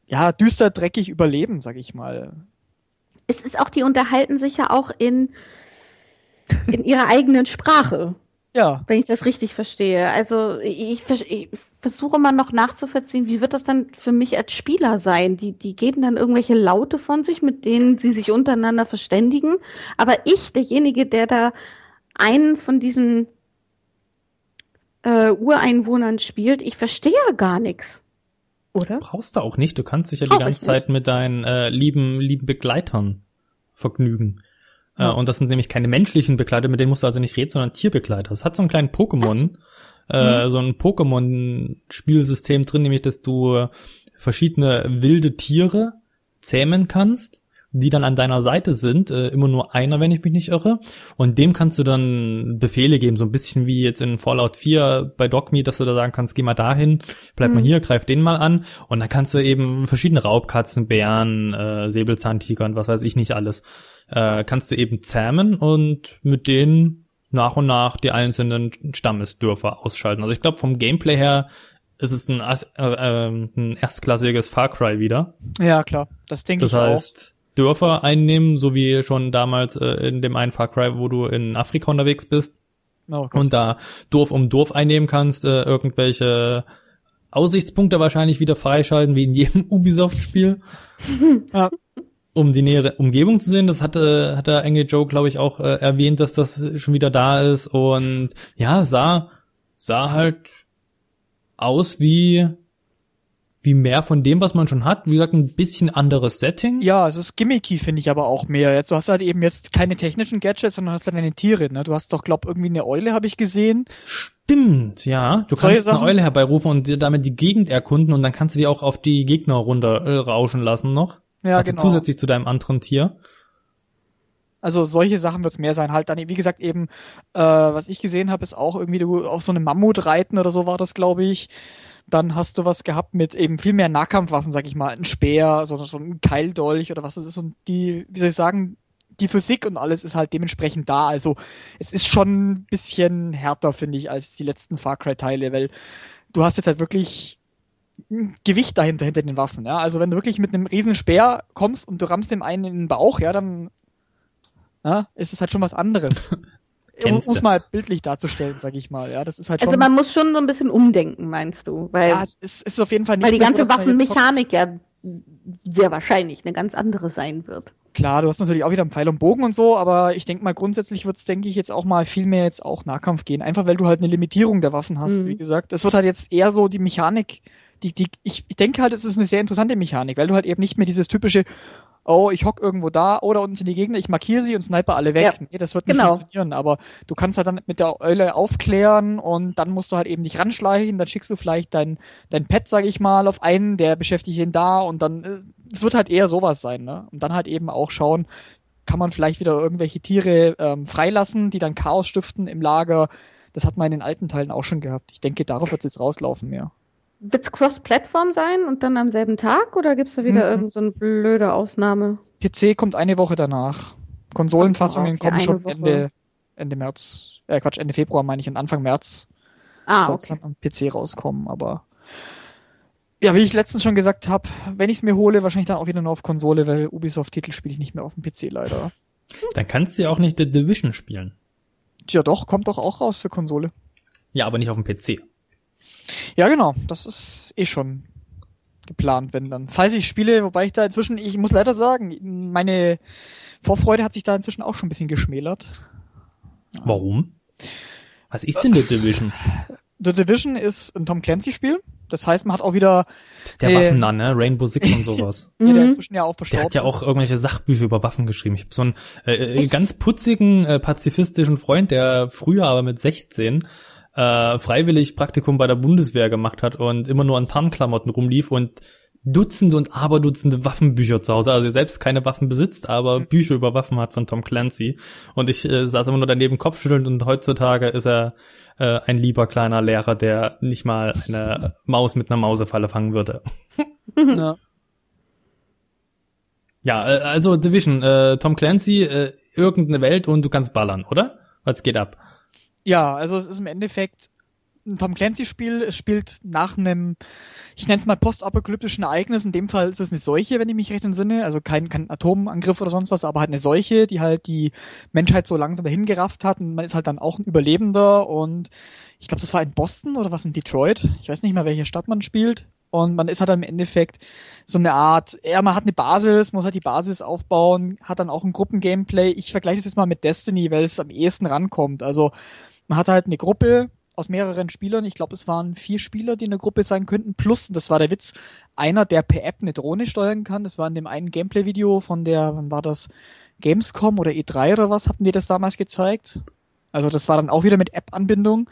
ja, düster, dreckig Überleben, sag ich mal. Es ist auch, die unterhalten sich ja auch in, in ihrer eigenen Sprache. Ja. Wenn ich das richtig verstehe. Also ich, ich versuche mal noch nachzuvollziehen, wie wird das dann für mich als Spieler sein? Die, die geben dann irgendwelche Laute von sich, mit denen sie sich untereinander verständigen. Aber ich, derjenige, der da einen von diesen äh, Ureinwohnern spielt, ich verstehe gar nichts. Oder? Brauchst du auch nicht. Du kannst dich ja die ganze Zeit mit deinen äh, lieben, lieben Begleitern vergnügen. Äh, ja. und das sind nämlich keine menschlichen Begleiter, mit denen musst du also nicht reden, sondern Tierbegleiter. Das hat so einen kleinen Pokémon, äh, mhm. so ein Pokémon-Spielsystem drin, nämlich dass du verschiedene wilde Tiere zähmen kannst die dann an deiner Seite sind, äh, immer nur einer, wenn ich mich nicht irre. Und dem kannst du dann Befehle geben, so ein bisschen wie jetzt in Fallout 4 bei DocMe, dass du da sagen kannst, geh mal dahin, bleib mhm. mal hier, greif den mal an. Und dann kannst du eben verschiedene Raubkatzen, Bären, äh, Säbelzahntiger und was weiß ich nicht alles äh, kannst du eben zähmen und mit denen nach und nach die einzelnen Stammesdörfer ausschalten. Also ich glaube, vom Gameplay her ist es ein, äh, äh, ein erstklassiges Far Cry wieder. Ja, klar. Das denke ich auch. Das heißt, Dörfer einnehmen, so wie schon damals äh, in dem einen Far Cry, wo du in Afrika unterwegs bist. Oh, und da Dorf um Dorf einnehmen kannst, äh, irgendwelche Aussichtspunkte wahrscheinlich wieder freischalten, wie in jedem Ubisoft-Spiel. ja um die nähere Umgebung zu sehen. Das hatte, hat der Angry Joe, glaube ich, auch äh, erwähnt, dass das schon wieder da ist. Und ja, sah, sah halt aus wie, wie mehr von dem, was man schon hat. Wie gesagt, ein bisschen anderes Setting. Ja, es ist gimmicky, finde ich aber auch mehr. Jetzt, du hast halt eben jetzt keine technischen Gadgets, sondern hast dann deine Tiere. Ne? Du hast doch, glaub, irgendwie eine Eule, habe ich gesehen. Stimmt, ja. Du Solche kannst Sachen? eine Eule herbeirufen und dir damit die Gegend erkunden und dann kannst du die auch auf die Gegner runter äh, rauschen lassen noch. Ja, also genau. zusätzlich zu deinem anderen Tier. Also solche Sachen wird es mehr sein. Halt dann, wie gesagt, eben, äh, was ich gesehen habe, ist auch irgendwie du auf so einem Mammut reiten oder so war das, glaube ich. Dann hast du was gehabt mit eben viel mehr Nahkampfwaffen, sag ich mal, ein Speer, so, so ein Keildolch oder was das ist. Und die, wie soll ich sagen, die Physik und alles ist halt dementsprechend da. Also es ist schon ein bisschen härter, finde ich, als die letzten Far Cry-Teile, weil du hast jetzt halt wirklich Gewicht dahinter, hinter den Waffen. Ja? Also wenn du wirklich mit einem riesen Speer kommst und du rammst dem einen in den Bauch, ja, dann ja, ist es halt schon was anderes. um es mal bildlich darzustellen, sag ich mal. Ja, das ist halt also man muss schon so ein bisschen umdenken, meinst du? Weil, ja, es ist, ist auf jeden Fall nicht Weil die ganze so, Waffenmechanik ja sehr wahrscheinlich eine ganz andere sein wird. Klar, du hast natürlich auch wieder einen Pfeil und Bogen und so, aber ich denke mal, grundsätzlich wird es, denke ich, jetzt auch mal viel mehr jetzt auch Nahkampf gehen. Einfach weil du halt eine Limitierung der Waffen hast, mhm. wie gesagt. Es wird halt jetzt eher so die Mechanik die, die, ich, denke halt, es ist eine sehr interessante Mechanik, weil du halt eben nicht mehr dieses typische, oh, ich hock irgendwo da oder unten sind die Gegner, ich markiere sie und sniper alle weg. Ja, nee, das wird nicht genau. funktionieren, aber du kannst halt dann mit der Eule aufklären und dann musst du halt eben dich ranschleichen, dann schickst du vielleicht dein, dein Pet, sag ich mal, auf einen, der beschäftigt ihn da und dann, äh, es wird halt eher sowas sein, ne? Und dann halt eben auch schauen, kann man vielleicht wieder irgendwelche Tiere ähm, freilassen, die dann Chaos stiften im Lager, Das hat man in den alten Teilen auch schon gehabt. Ich denke, darauf wird es jetzt rauslaufen mehr. Wird es Cross-Plattform sein und dann am selben Tag oder gibt es da wieder mhm. irgendeine so blöde Ausnahme? PC kommt eine Woche danach. Konsolenfassungen okay, kommen schon Ende, Ende März, äh Quatsch, Ende Februar meine ich und Anfang März. Ah, soll okay. dann am PC rauskommen, aber ja, wie ich letztens schon gesagt habe, wenn ich es mir hole, wahrscheinlich dann auch wieder nur auf Konsole, weil Ubisoft-Titel spiele ich nicht mehr auf dem PC leider. Dann kannst du ja auch nicht The Division spielen. Ja doch, kommt doch auch raus für Konsole. Ja, aber nicht auf dem PC. Ja, genau. Das ist eh schon geplant, wenn dann. Falls ich spiele, wobei ich da inzwischen, ich muss leider sagen, meine Vorfreude hat sich da inzwischen auch schon ein bisschen geschmälert. Warum? Was ist denn The Division? The Division ist ein Tom Clancy-Spiel. Das heißt, man hat auch wieder. Das ist der äh, Waffennah, ne? Rainbow Six und sowas. ja, der inzwischen ja auch Der hat ja auch irgendwelche Sachbücher über Waffen geschrieben. Ich habe so einen äh, äh ganz putzigen, äh, pazifistischen Freund, der früher aber mit 16 äh, freiwillig Praktikum bei der Bundeswehr gemacht hat und immer nur an Tarnklamotten rumlief und Dutzende und Aberdutzende Waffenbücher zu Hause. Also er selbst keine Waffen besitzt, aber mhm. Bücher über Waffen hat von Tom Clancy. Und ich äh, saß immer nur daneben kopfschüttelnd und heutzutage ist er äh, ein lieber kleiner Lehrer, der nicht mal eine Maus mit einer Mausefalle fangen würde. ja. ja, äh, also Division, äh, Tom Clancy, äh, irgendeine Welt und du kannst ballern, oder? Was geht ab? Ja, also es ist im Endeffekt ein Tom Clancy-Spiel. Es spielt nach einem, ich nenne es mal postapokalyptischen Ereignis. In dem Fall ist es eine Seuche, wenn ich mich recht entsinne. Also kein, kein Atomangriff oder sonst was, aber halt eine Seuche, die halt die Menschheit so langsam dahin gerafft hat. Und man ist halt dann auch ein Überlebender. Und ich glaube, das war in Boston oder was in Detroit. Ich weiß nicht mehr, welche Stadt man spielt. Und man ist halt im Endeffekt so eine Art, ja, man hat eine Basis, muss halt die Basis aufbauen, hat dann auch ein Gruppengameplay. Ich vergleiche das jetzt mal mit Destiny, weil es am ehesten rankommt. Also man hat halt eine Gruppe aus mehreren Spielern. Ich glaube, es waren vier Spieler, die in der Gruppe sein könnten. Plus, das war der Witz, einer, der per App eine Drohne steuern kann. Das war in dem einen Gameplay-Video von der, wann war das? Gamescom oder E3 oder was hatten die das damals gezeigt? Also das war dann auch wieder mit App-Anbindung.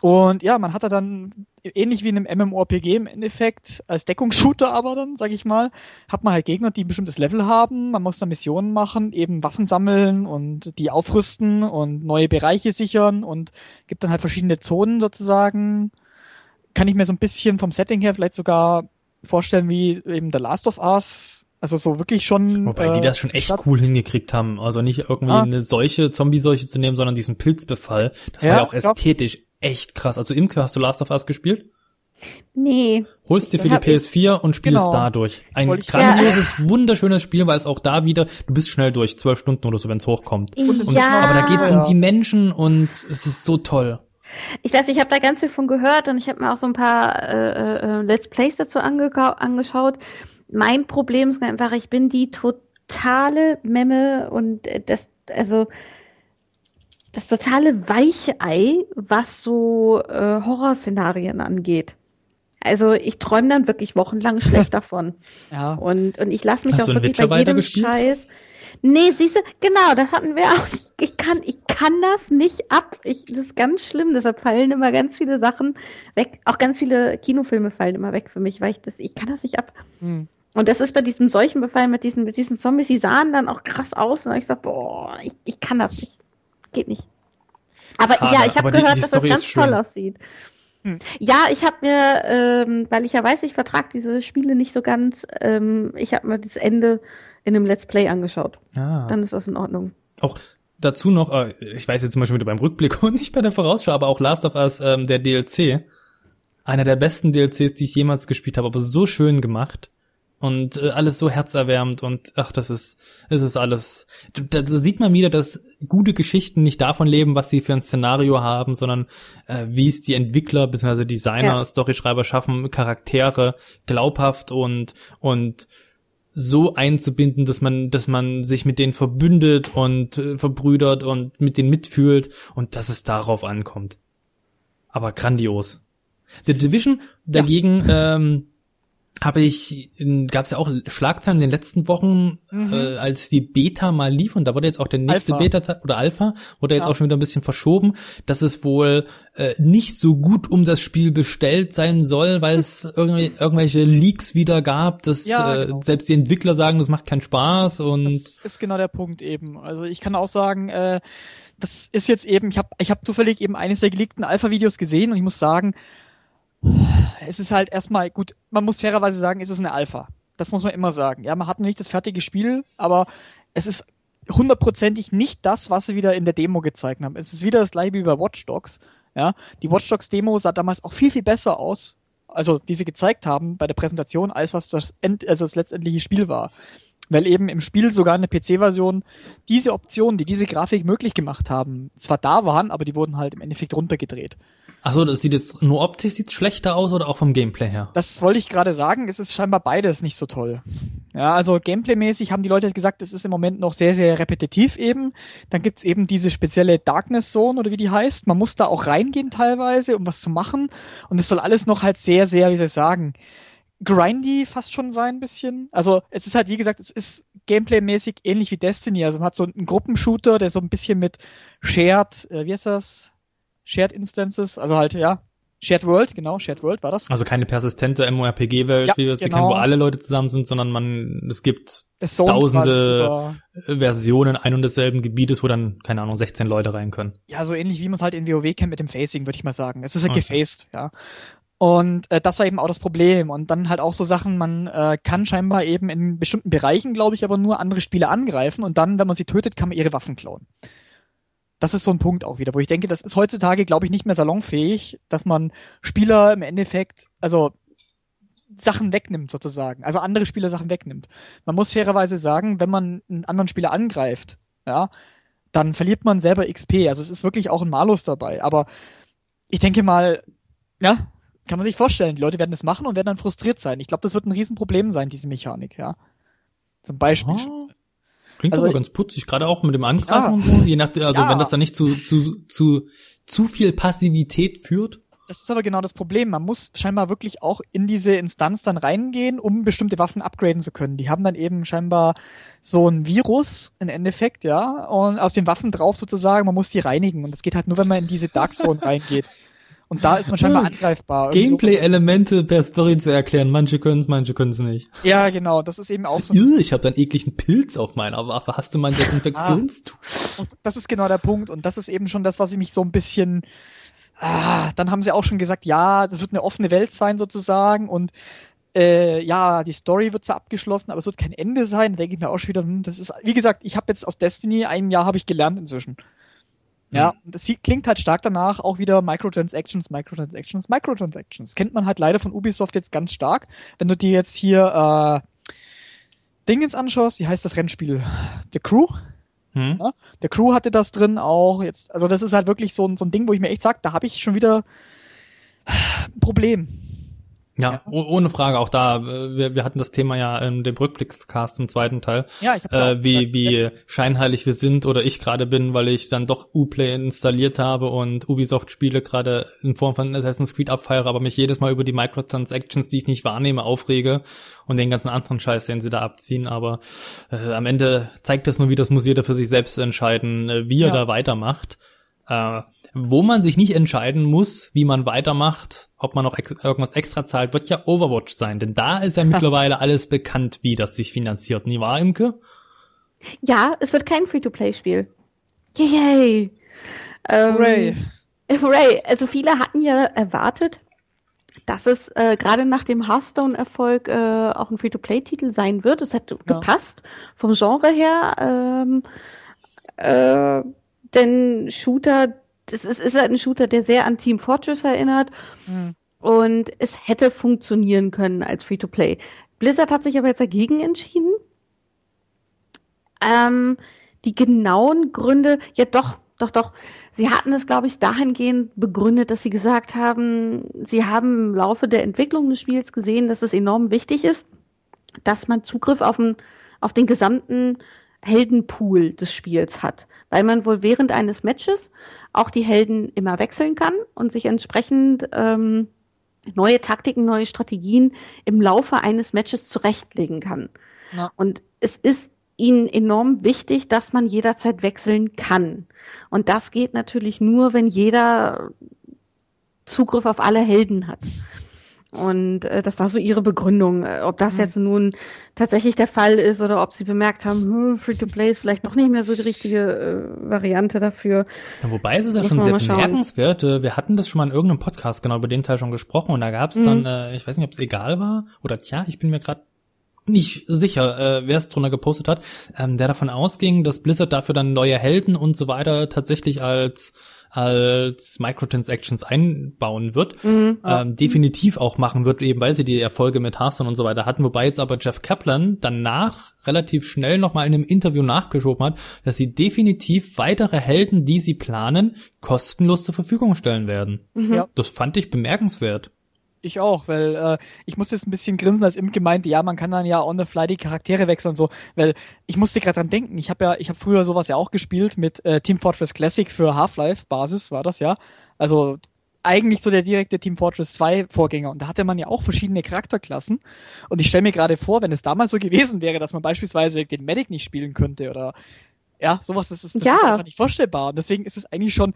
Und ja, man hatte dann ähnlich wie in einem MMORPG im Endeffekt, als Deckungsshooter aber dann, sag ich mal, hat man halt Gegner, die ein bestimmtes Level haben, man muss da Missionen machen, eben Waffen sammeln und die aufrüsten und neue Bereiche sichern und gibt dann halt verschiedene Zonen sozusagen. Kann ich mir so ein bisschen vom Setting her vielleicht sogar vorstellen wie eben The Last of Us, also so wirklich schon. Wobei äh, die das schon echt statt... cool hingekriegt haben. Also nicht irgendwie ah. eine Seuche, Zombie-Seuche zu nehmen, sondern diesen Pilzbefall. Das ja, war ja auch ästhetisch echt krass. Also Imke, hast du Last of Us gespielt? Nee. Holst dir für die PS4 und spielst genau. dadurch. Ein grandioses, ja. wunderschönes Spiel, weil es auch da wieder, du bist schnell durch, zwölf Stunden oder so, wenn es hochkommt. Und, ja. aber da geht's um die Menschen und es ist so toll. Ich weiß, ich habe da ganz viel von gehört und ich habe mir auch so ein paar äh, äh, Let's Plays dazu ange angeschaut. Mein Problem ist einfach, ich bin die totale Memme und das, also das totale Weichei, was so äh, Horrorszenarien angeht. Also ich träume dann wirklich wochenlang schlecht davon. Ja. Und, und ich lasse mich Hast auch wirklich bei jedem Scheiß. Nee, siehst du, genau, das hatten wir auch. Ich kann, ich kann das nicht ab. Ich, das ist ganz schlimm. Deshalb fallen immer ganz viele Sachen weg. Auch ganz viele Kinofilme fallen immer weg für mich, weil ich das, ich kann das nicht ab. Hm. Und das ist bei diesem Seuchenbefall mit diesen, mit diesen Zombies, die sahen dann auch krass aus. Und ich sag, boah, ich, ich kann das nicht. Geht nicht. Aber Schade, ja, ich habe gehört, die, die dass Story das ganz toll aussieht. Hm. Ja, ich habe mir, ähm, weil ich ja weiß, ich vertrag diese Spiele nicht so ganz, ähm, ich habe mir das Ende in einem Let's Play angeschaut. Ah. Dann ist das in Ordnung. Auch dazu noch, äh, ich weiß jetzt zum Beispiel wieder beim Rückblick und nicht bei der Vorausschau, aber auch Last of Us, ähm, der DLC. Einer der besten DLCs, die ich jemals gespielt habe, aber so schön gemacht und äh, alles so herzerwärmend und ach, das ist, es ist alles. Da, da sieht man wieder, dass gute Geschichten nicht davon leben, was sie für ein Szenario haben, sondern äh, wie es die Entwickler bzw. Designer, ja. Storyschreiber schaffen, Charaktere glaubhaft und und so einzubinden, dass man, dass man sich mit denen verbündet und äh, verbrüdert und mit denen mitfühlt und dass es darauf ankommt. Aber grandios. The Division dagegen ja. ähm, habe ich, gab es ja auch Schlagzeilen in den letzten Wochen, mhm. äh, als die Beta mal lief und da wurde jetzt auch der nächste Alpha. Beta oder Alpha wurde jetzt ja. auch schon wieder ein bisschen verschoben, dass es wohl äh, nicht so gut um das Spiel bestellt sein soll, weil es irgendwie, irgendwelche Leaks wieder gab, dass ja, äh, genau. selbst die Entwickler sagen, das macht keinen Spaß und das ist genau der Punkt eben. Also ich kann auch sagen, äh, das ist jetzt eben, ich habe ich hab zufällig eben eines der geleakten Alpha-Videos gesehen und ich muss sagen, es ist halt erstmal, gut, man muss fairerweise sagen, es ist eine Alpha. Das muss man immer sagen. Ja, man hat noch nicht das fertige Spiel, aber es ist hundertprozentig nicht das, was sie wieder in der Demo gezeigt haben. Es ist wieder das gleiche wie bei Watch Dogs. Ja, die Watch Dogs Demo sah damals auch viel, viel besser aus, also die sie gezeigt haben bei der Präsentation, als was das, End, also das letztendliche Spiel war. Weil eben im Spiel sogar eine PC-Version diese Optionen, die diese Grafik möglich gemacht haben, zwar da waren, aber die wurden halt im Endeffekt runtergedreht. Achso, das sieht jetzt nur optisch sieht schlechter aus oder auch vom Gameplay her? Das wollte ich gerade sagen, es ist scheinbar beides nicht so toll. Ja, also gameplaymäßig haben die Leute gesagt, es ist im Moment noch sehr, sehr repetitiv eben. Dann gibt's eben diese spezielle Darkness Zone oder wie die heißt. Man muss da auch reingehen teilweise, um was zu machen. Und es soll alles noch halt sehr, sehr, wie soll ich sagen, grindy fast schon sein ein bisschen. Also es ist halt, wie gesagt, es ist gameplaymäßig ähnlich wie Destiny. Also man hat so einen Gruppenshooter, der so ein bisschen mit Shared, äh, wie heißt das? Shared Instances, also halt, ja, Shared World, genau, Shared World war das. Also keine persistente MMORPG-Welt, ja, wie wir es genau. kennen, wo alle Leute zusammen sind, sondern man, es gibt es tausende Versionen ein und desselben Gebietes, wo dann, keine Ahnung, 16 Leute rein können. Ja, so ähnlich wie man es halt in WoW kennt mit dem Facing, würde ich mal sagen. Es ist halt okay. gefaced, ja. Und äh, das war eben auch das Problem. Und dann halt auch so Sachen, man äh, kann scheinbar eben in bestimmten Bereichen, glaube ich, aber nur andere Spieler angreifen und dann, wenn man sie tötet, kann man ihre Waffen klauen das ist so ein Punkt auch wieder, wo ich denke, das ist heutzutage, glaube ich, nicht mehr salonfähig, dass man Spieler im Endeffekt, also Sachen wegnimmt sozusagen, also andere Spieler Sachen wegnimmt. Man muss fairerweise sagen, wenn man einen anderen Spieler angreift, ja, dann verliert man selber XP. Also es ist wirklich auch ein Malus dabei. Aber ich denke mal, ja, kann man sich vorstellen, die Leute werden das machen und werden dann frustriert sein. Ich glaube, das wird ein Riesenproblem sein, diese Mechanik, ja. Zum Beispiel. Oh. Klingt also, aber ganz putzig, gerade auch mit dem Angreifen und so, je nachdem, also wenn das dann nicht zu, zu, zu, zu viel Passivität führt. Das ist aber genau das Problem. Man muss scheinbar wirklich auch in diese Instanz dann reingehen, um bestimmte Waffen upgraden zu können. Die haben dann eben scheinbar so ein Virus im Endeffekt, ja, und auf den Waffen drauf sozusagen, man muss die reinigen. Und das geht halt nur, wenn man in diese Dark Zone reingeht. Und da ist man scheinbar angreifbar. Gameplay-Elemente per Story zu erklären. Manche können es, manche können es nicht. Ja, genau. Das ist eben auch so. Ich habe dann ekligen Pilz auf meiner Waffe. Hast du mein Desinfektionstuch? Ah, das ist genau der Punkt. Und das ist eben schon das, was ich mich so ein bisschen... Ah, dann haben sie auch schon gesagt, ja, das wird eine offene Welt sein sozusagen. Und äh, ja, die Story wird zwar abgeschlossen, aber es wird kein Ende sein. Da denke ich mir auch schon wieder, hm, das ist, wie gesagt, ich habe jetzt aus Destiny ein Jahr habe ich gelernt inzwischen. Ja, mhm. das klingt halt stark danach, auch wieder Microtransactions, Microtransactions, Microtransactions. Kennt man halt leider von Ubisoft jetzt ganz stark. Wenn du dir jetzt hier äh, Dingens anschaust, wie heißt das Rennspiel? The Crew? Hm. Ja, der Crew hatte das drin auch jetzt. Also das ist halt wirklich so ein, so ein Ding, wo ich mir echt sag, da habe ich schon wieder ein Problem. Ja, ja, ohne Frage. Auch da, äh, wir, wir hatten das Thema ja in dem Rückblickscast im zweiten Teil. Ja, ich hab's äh, Wie, wie scheinheilig wir sind oder ich gerade bin, weil ich dann doch Uplay installiert habe und Ubisoft-Spiele gerade in Form von Assassin's Creed abfeiere, aber mich jedes Mal über die Microtransactions, die ich nicht wahrnehme, aufrege und den ganzen anderen Scheiß, den sie da abziehen. Aber äh, am Ende zeigt das nur, wie das muss jeder für sich selbst entscheiden, äh, wie er ja. da weitermacht. Äh, wo man sich nicht entscheiden muss, wie man weitermacht, ob man noch ex irgendwas extra zahlt, wird ja Overwatch sein. Denn da ist ja mittlerweile alles bekannt, wie das sich finanziert. Nie wahr, Imke? Ja, es wird kein Free-to-Play-Spiel. Yay! Ähm, hooray! Hooray! Also viele hatten ja erwartet, dass es äh, gerade nach dem Hearthstone-Erfolg äh, auch ein Free-to-Play-Titel sein wird. Es hätte ja. gepasst vom Genre her. Ähm, äh, denn Shooter das ist, ist halt ein Shooter, der sehr an Team Fortress erinnert. Mhm. Und es hätte funktionieren können als Free-to-Play. Blizzard hat sich aber jetzt dagegen entschieden. Ähm, die genauen Gründe, ja doch, doch, doch. Sie hatten es, glaube ich, dahingehend begründet, dass sie gesagt haben, sie haben im Laufe der Entwicklung des Spiels gesehen, dass es enorm wichtig ist, dass man Zugriff auf den, auf den gesamten Heldenpool des Spiels hat. Weil man wohl während eines Matches auch die Helden immer wechseln kann und sich entsprechend ähm, neue Taktiken, neue Strategien im Laufe eines Matches zurechtlegen kann. Ja. Und es ist ihnen enorm wichtig, dass man jederzeit wechseln kann. Und das geht natürlich nur, wenn jeder Zugriff auf alle Helden hat. Und äh, das war so ihre Begründung. Äh, ob das mhm. jetzt nun tatsächlich der Fall ist oder ob sie bemerkt haben, hm, Free-to-Play ist vielleicht noch nicht mehr so die richtige äh, Variante dafür. Ja, wobei es ist ja schon sehr bemerkenswert. Äh, wir hatten das schon mal in irgendeinem Podcast genau über den Teil schon gesprochen und da gab es mhm. dann, äh, ich weiß nicht, ob es egal war oder tja, ich bin mir gerade nicht sicher, äh, wer es drunter gepostet hat, ähm, der davon ausging, dass Blizzard dafür dann neue Helden und so weiter tatsächlich als als Microtransactions einbauen wird, mhm, ähm, definitiv auch machen wird, eben weil sie die Erfolge mit Hearthstone und so weiter hatten, wobei jetzt aber Jeff Kaplan danach relativ schnell nochmal in einem Interview nachgeschoben hat, dass sie definitiv weitere Helden, die sie planen, kostenlos zur Verfügung stellen werden. Mhm. Ja. Das fand ich bemerkenswert. Ich auch, weil äh, ich musste jetzt ein bisschen grinsen, als Imp gemeint, ja, man kann dann ja on the fly die Charaktere wechseln und so, weil ich musste gerade dran denken, ich habe ja, ich habe früher sowas ja auch gespielt mit äh, Team Fortress Classic für Half-Life Basis war das ja. Also eigentlich so der direkte Team Fortress 2 Vorgänger und da hatte man ja auch verschiedene Charakterklassen und ich stelle mir gerade vor, wenn es damals so gewesen wäre, dass man beispielsweise den Medic nicht spielen könnte oder ja, sowas, das ist, das ja. ist einfach nicht vorstellbar und deswegen ist es eigentlich schon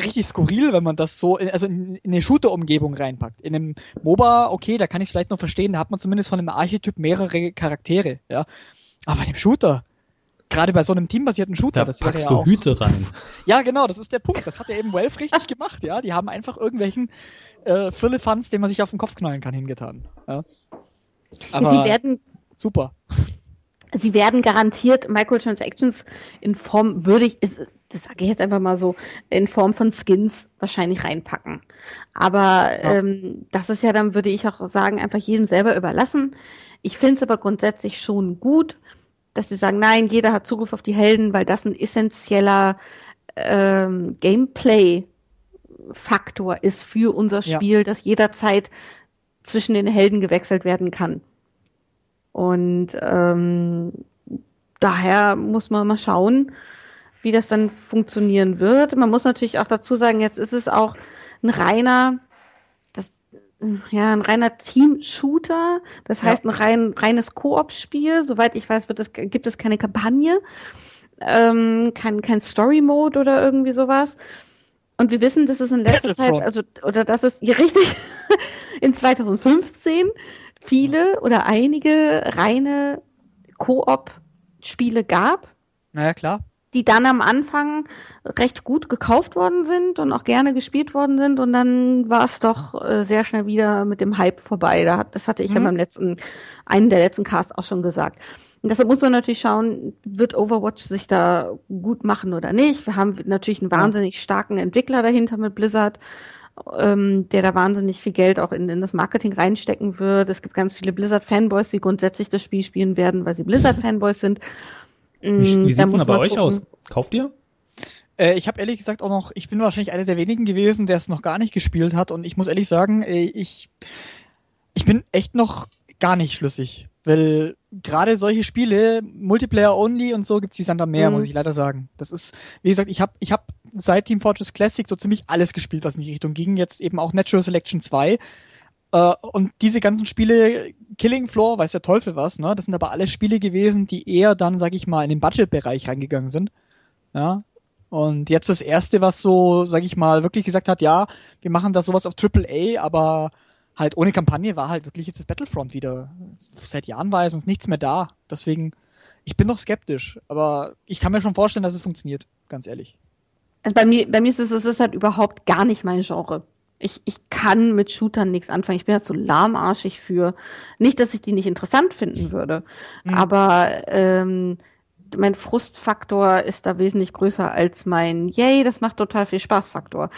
richtig skurril, wenn man das so, in, also in, in eine Shooter-Umgebung reinpackt. In einem MOBA, okay, da kann ich es vielleicht noch verstehen, da hat man zumindest von einem Archetyp mehrere Charaktere, ja. Aber bei dem Shooter, gerade bei so einem teambasierten Shooter, da das packst ja du auch, Hüte rein. Ja, genau, das ist der Punkt. Das hat ja eben Valve richtig gemacht, ja. Die haben einfach irgendwelchen äh, Firlefanz, den man sich auf den Kopf knallen kann, hingetan. Ja. Aber Sie werden super. Sie werden garantiert Microtransactions in Form würdig, ist, das sage ich jetzt einfach mal so, in Form von Skins wahrscheinlich reinpacken. Aber ja. ähm, das ist ja dann, würde ich auch sagen, einfach jedem selber überlassen. Ich finde es aber grundsätzlich schon gut, dass sie sagen, nein, jeder hat Zugriff auf die Helden, weil das ein essentieller ähm, Gameplay-Faktor ist für unser Spiel, ja. dass jederzeit zwischen den Helden gewechselt werden kann. Und ähm, daher muss man mal schauen, wie das dann funktionieren wird. Man muss natürlich auch dazu sagen, jetzt ist es auch ein reiner, das, ja, ein reiner Team-Shooter. Das heißt, ein rein, reines Koop-Spiel. Soweit ich weiß, wird es, gibt es keine Kampagne, ähm, kein, kein Story-Mode oder irgendwie sowas. Und wir wissen, dass es in letzter Zeit, also, oder dass es, ja, richtig, in 2015 viele oder einige reine Koop-Spiele gab. Naja, klar die dann am Anfang recht gut gekauft worden sind und auch gerne gespielt worden sind und dann war es doch äh, sehr schnell wieder mit dem Hype vorbei. Da hat, das hatte ich mhm. ja beim letzten, einen der letzten Casts auch schon gesagt. Und deshalb muss man natürlich schauen, wird Overwatch sich da gut machen oder nicht. Wir haben natürlich einen wahnsinnig starken Entwickler dahinter mit Blizzard, ähm, der da wahnsinnig viel Geld auch in, in das Marketing reinstecken wird. Es gibt ganz viele Blizzard-Fanboys, die grundsätzlich das Spiel spielen werden, weil sie Blizzard-Fanboys sind. Wie, wie mm, sieht's denn bei euch gucken. aus? Kauft ihr? Äh, ich habe ehrlich gesagt auch noch, ich bin wahrscheinlich einer der wenigen gewesen, der es noch gar nicht gespielt hat und ich muss ehrlich sagen, äh, ich, ich bin echt noch gar nicht schlüssig. Weil gerade solche Spiele, Multiplayer Only und so, gibt's die dann mehr, mhm. muss ich leider sagen. Das ist, wie gesagt, ich habe ich hab seit Team Fortress Classic so ziemlich alles gespielt, was in die Richtung ging. Jetzt eben auch Natural Selection 2. Uh, und diese ganzen Spiele, Killing Floor, weiß der Teufel was, ne? Das sind aber alle Spiele gewesen, die eher dann, sag ich mal, in den Budget-Bereich reingegangen sind. Ja. Und jetzt das erste, was so, sag ich mal, wirklich gesagt hat, ja, wir machen da sowas auf AAA, aber halt ohne Kampagne war halt wirklich jetzt das Battlefront wieder. Seit Jahren war es uns nichts mehr da. Deswegen, ich bin noch skeptisch, aber ich kann mir schon vorstellen, dass es funktioniert, ganz ehrlich. Also bei mir, bei mir ist es, halt überhaupt gar nicht mein Genre. Ich, ich kann mit Shootern nichts anfangen. Ich bin halt so lahmarschig für. Nicht, dass ich die nicht interessant finden würde, mhm. aber ähm, mein Frustfaktor ist da wesentlich größer als mein Yay, das macht total viel Spaßfaktor.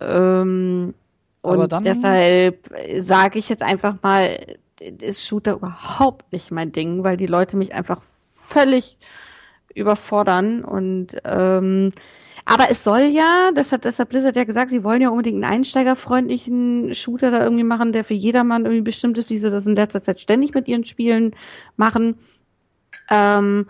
Ähm, und deshalb sage ich jetzt einfach mal, ist Shooter überhaupt nicht mein Ding, weil die Leute mich einfach völlig überfordern und ähm, aber es soll ja, das hat, das hat Blizzard ja gesagt, sie wollen ja unbedingt einen einsteigerfreundlichen Shooter da irgendwie machen, der für jedermann irgendwie bestimmt ist, wie sie das in letzter Zeit ständig mit ihren Spielen machen. Ähm,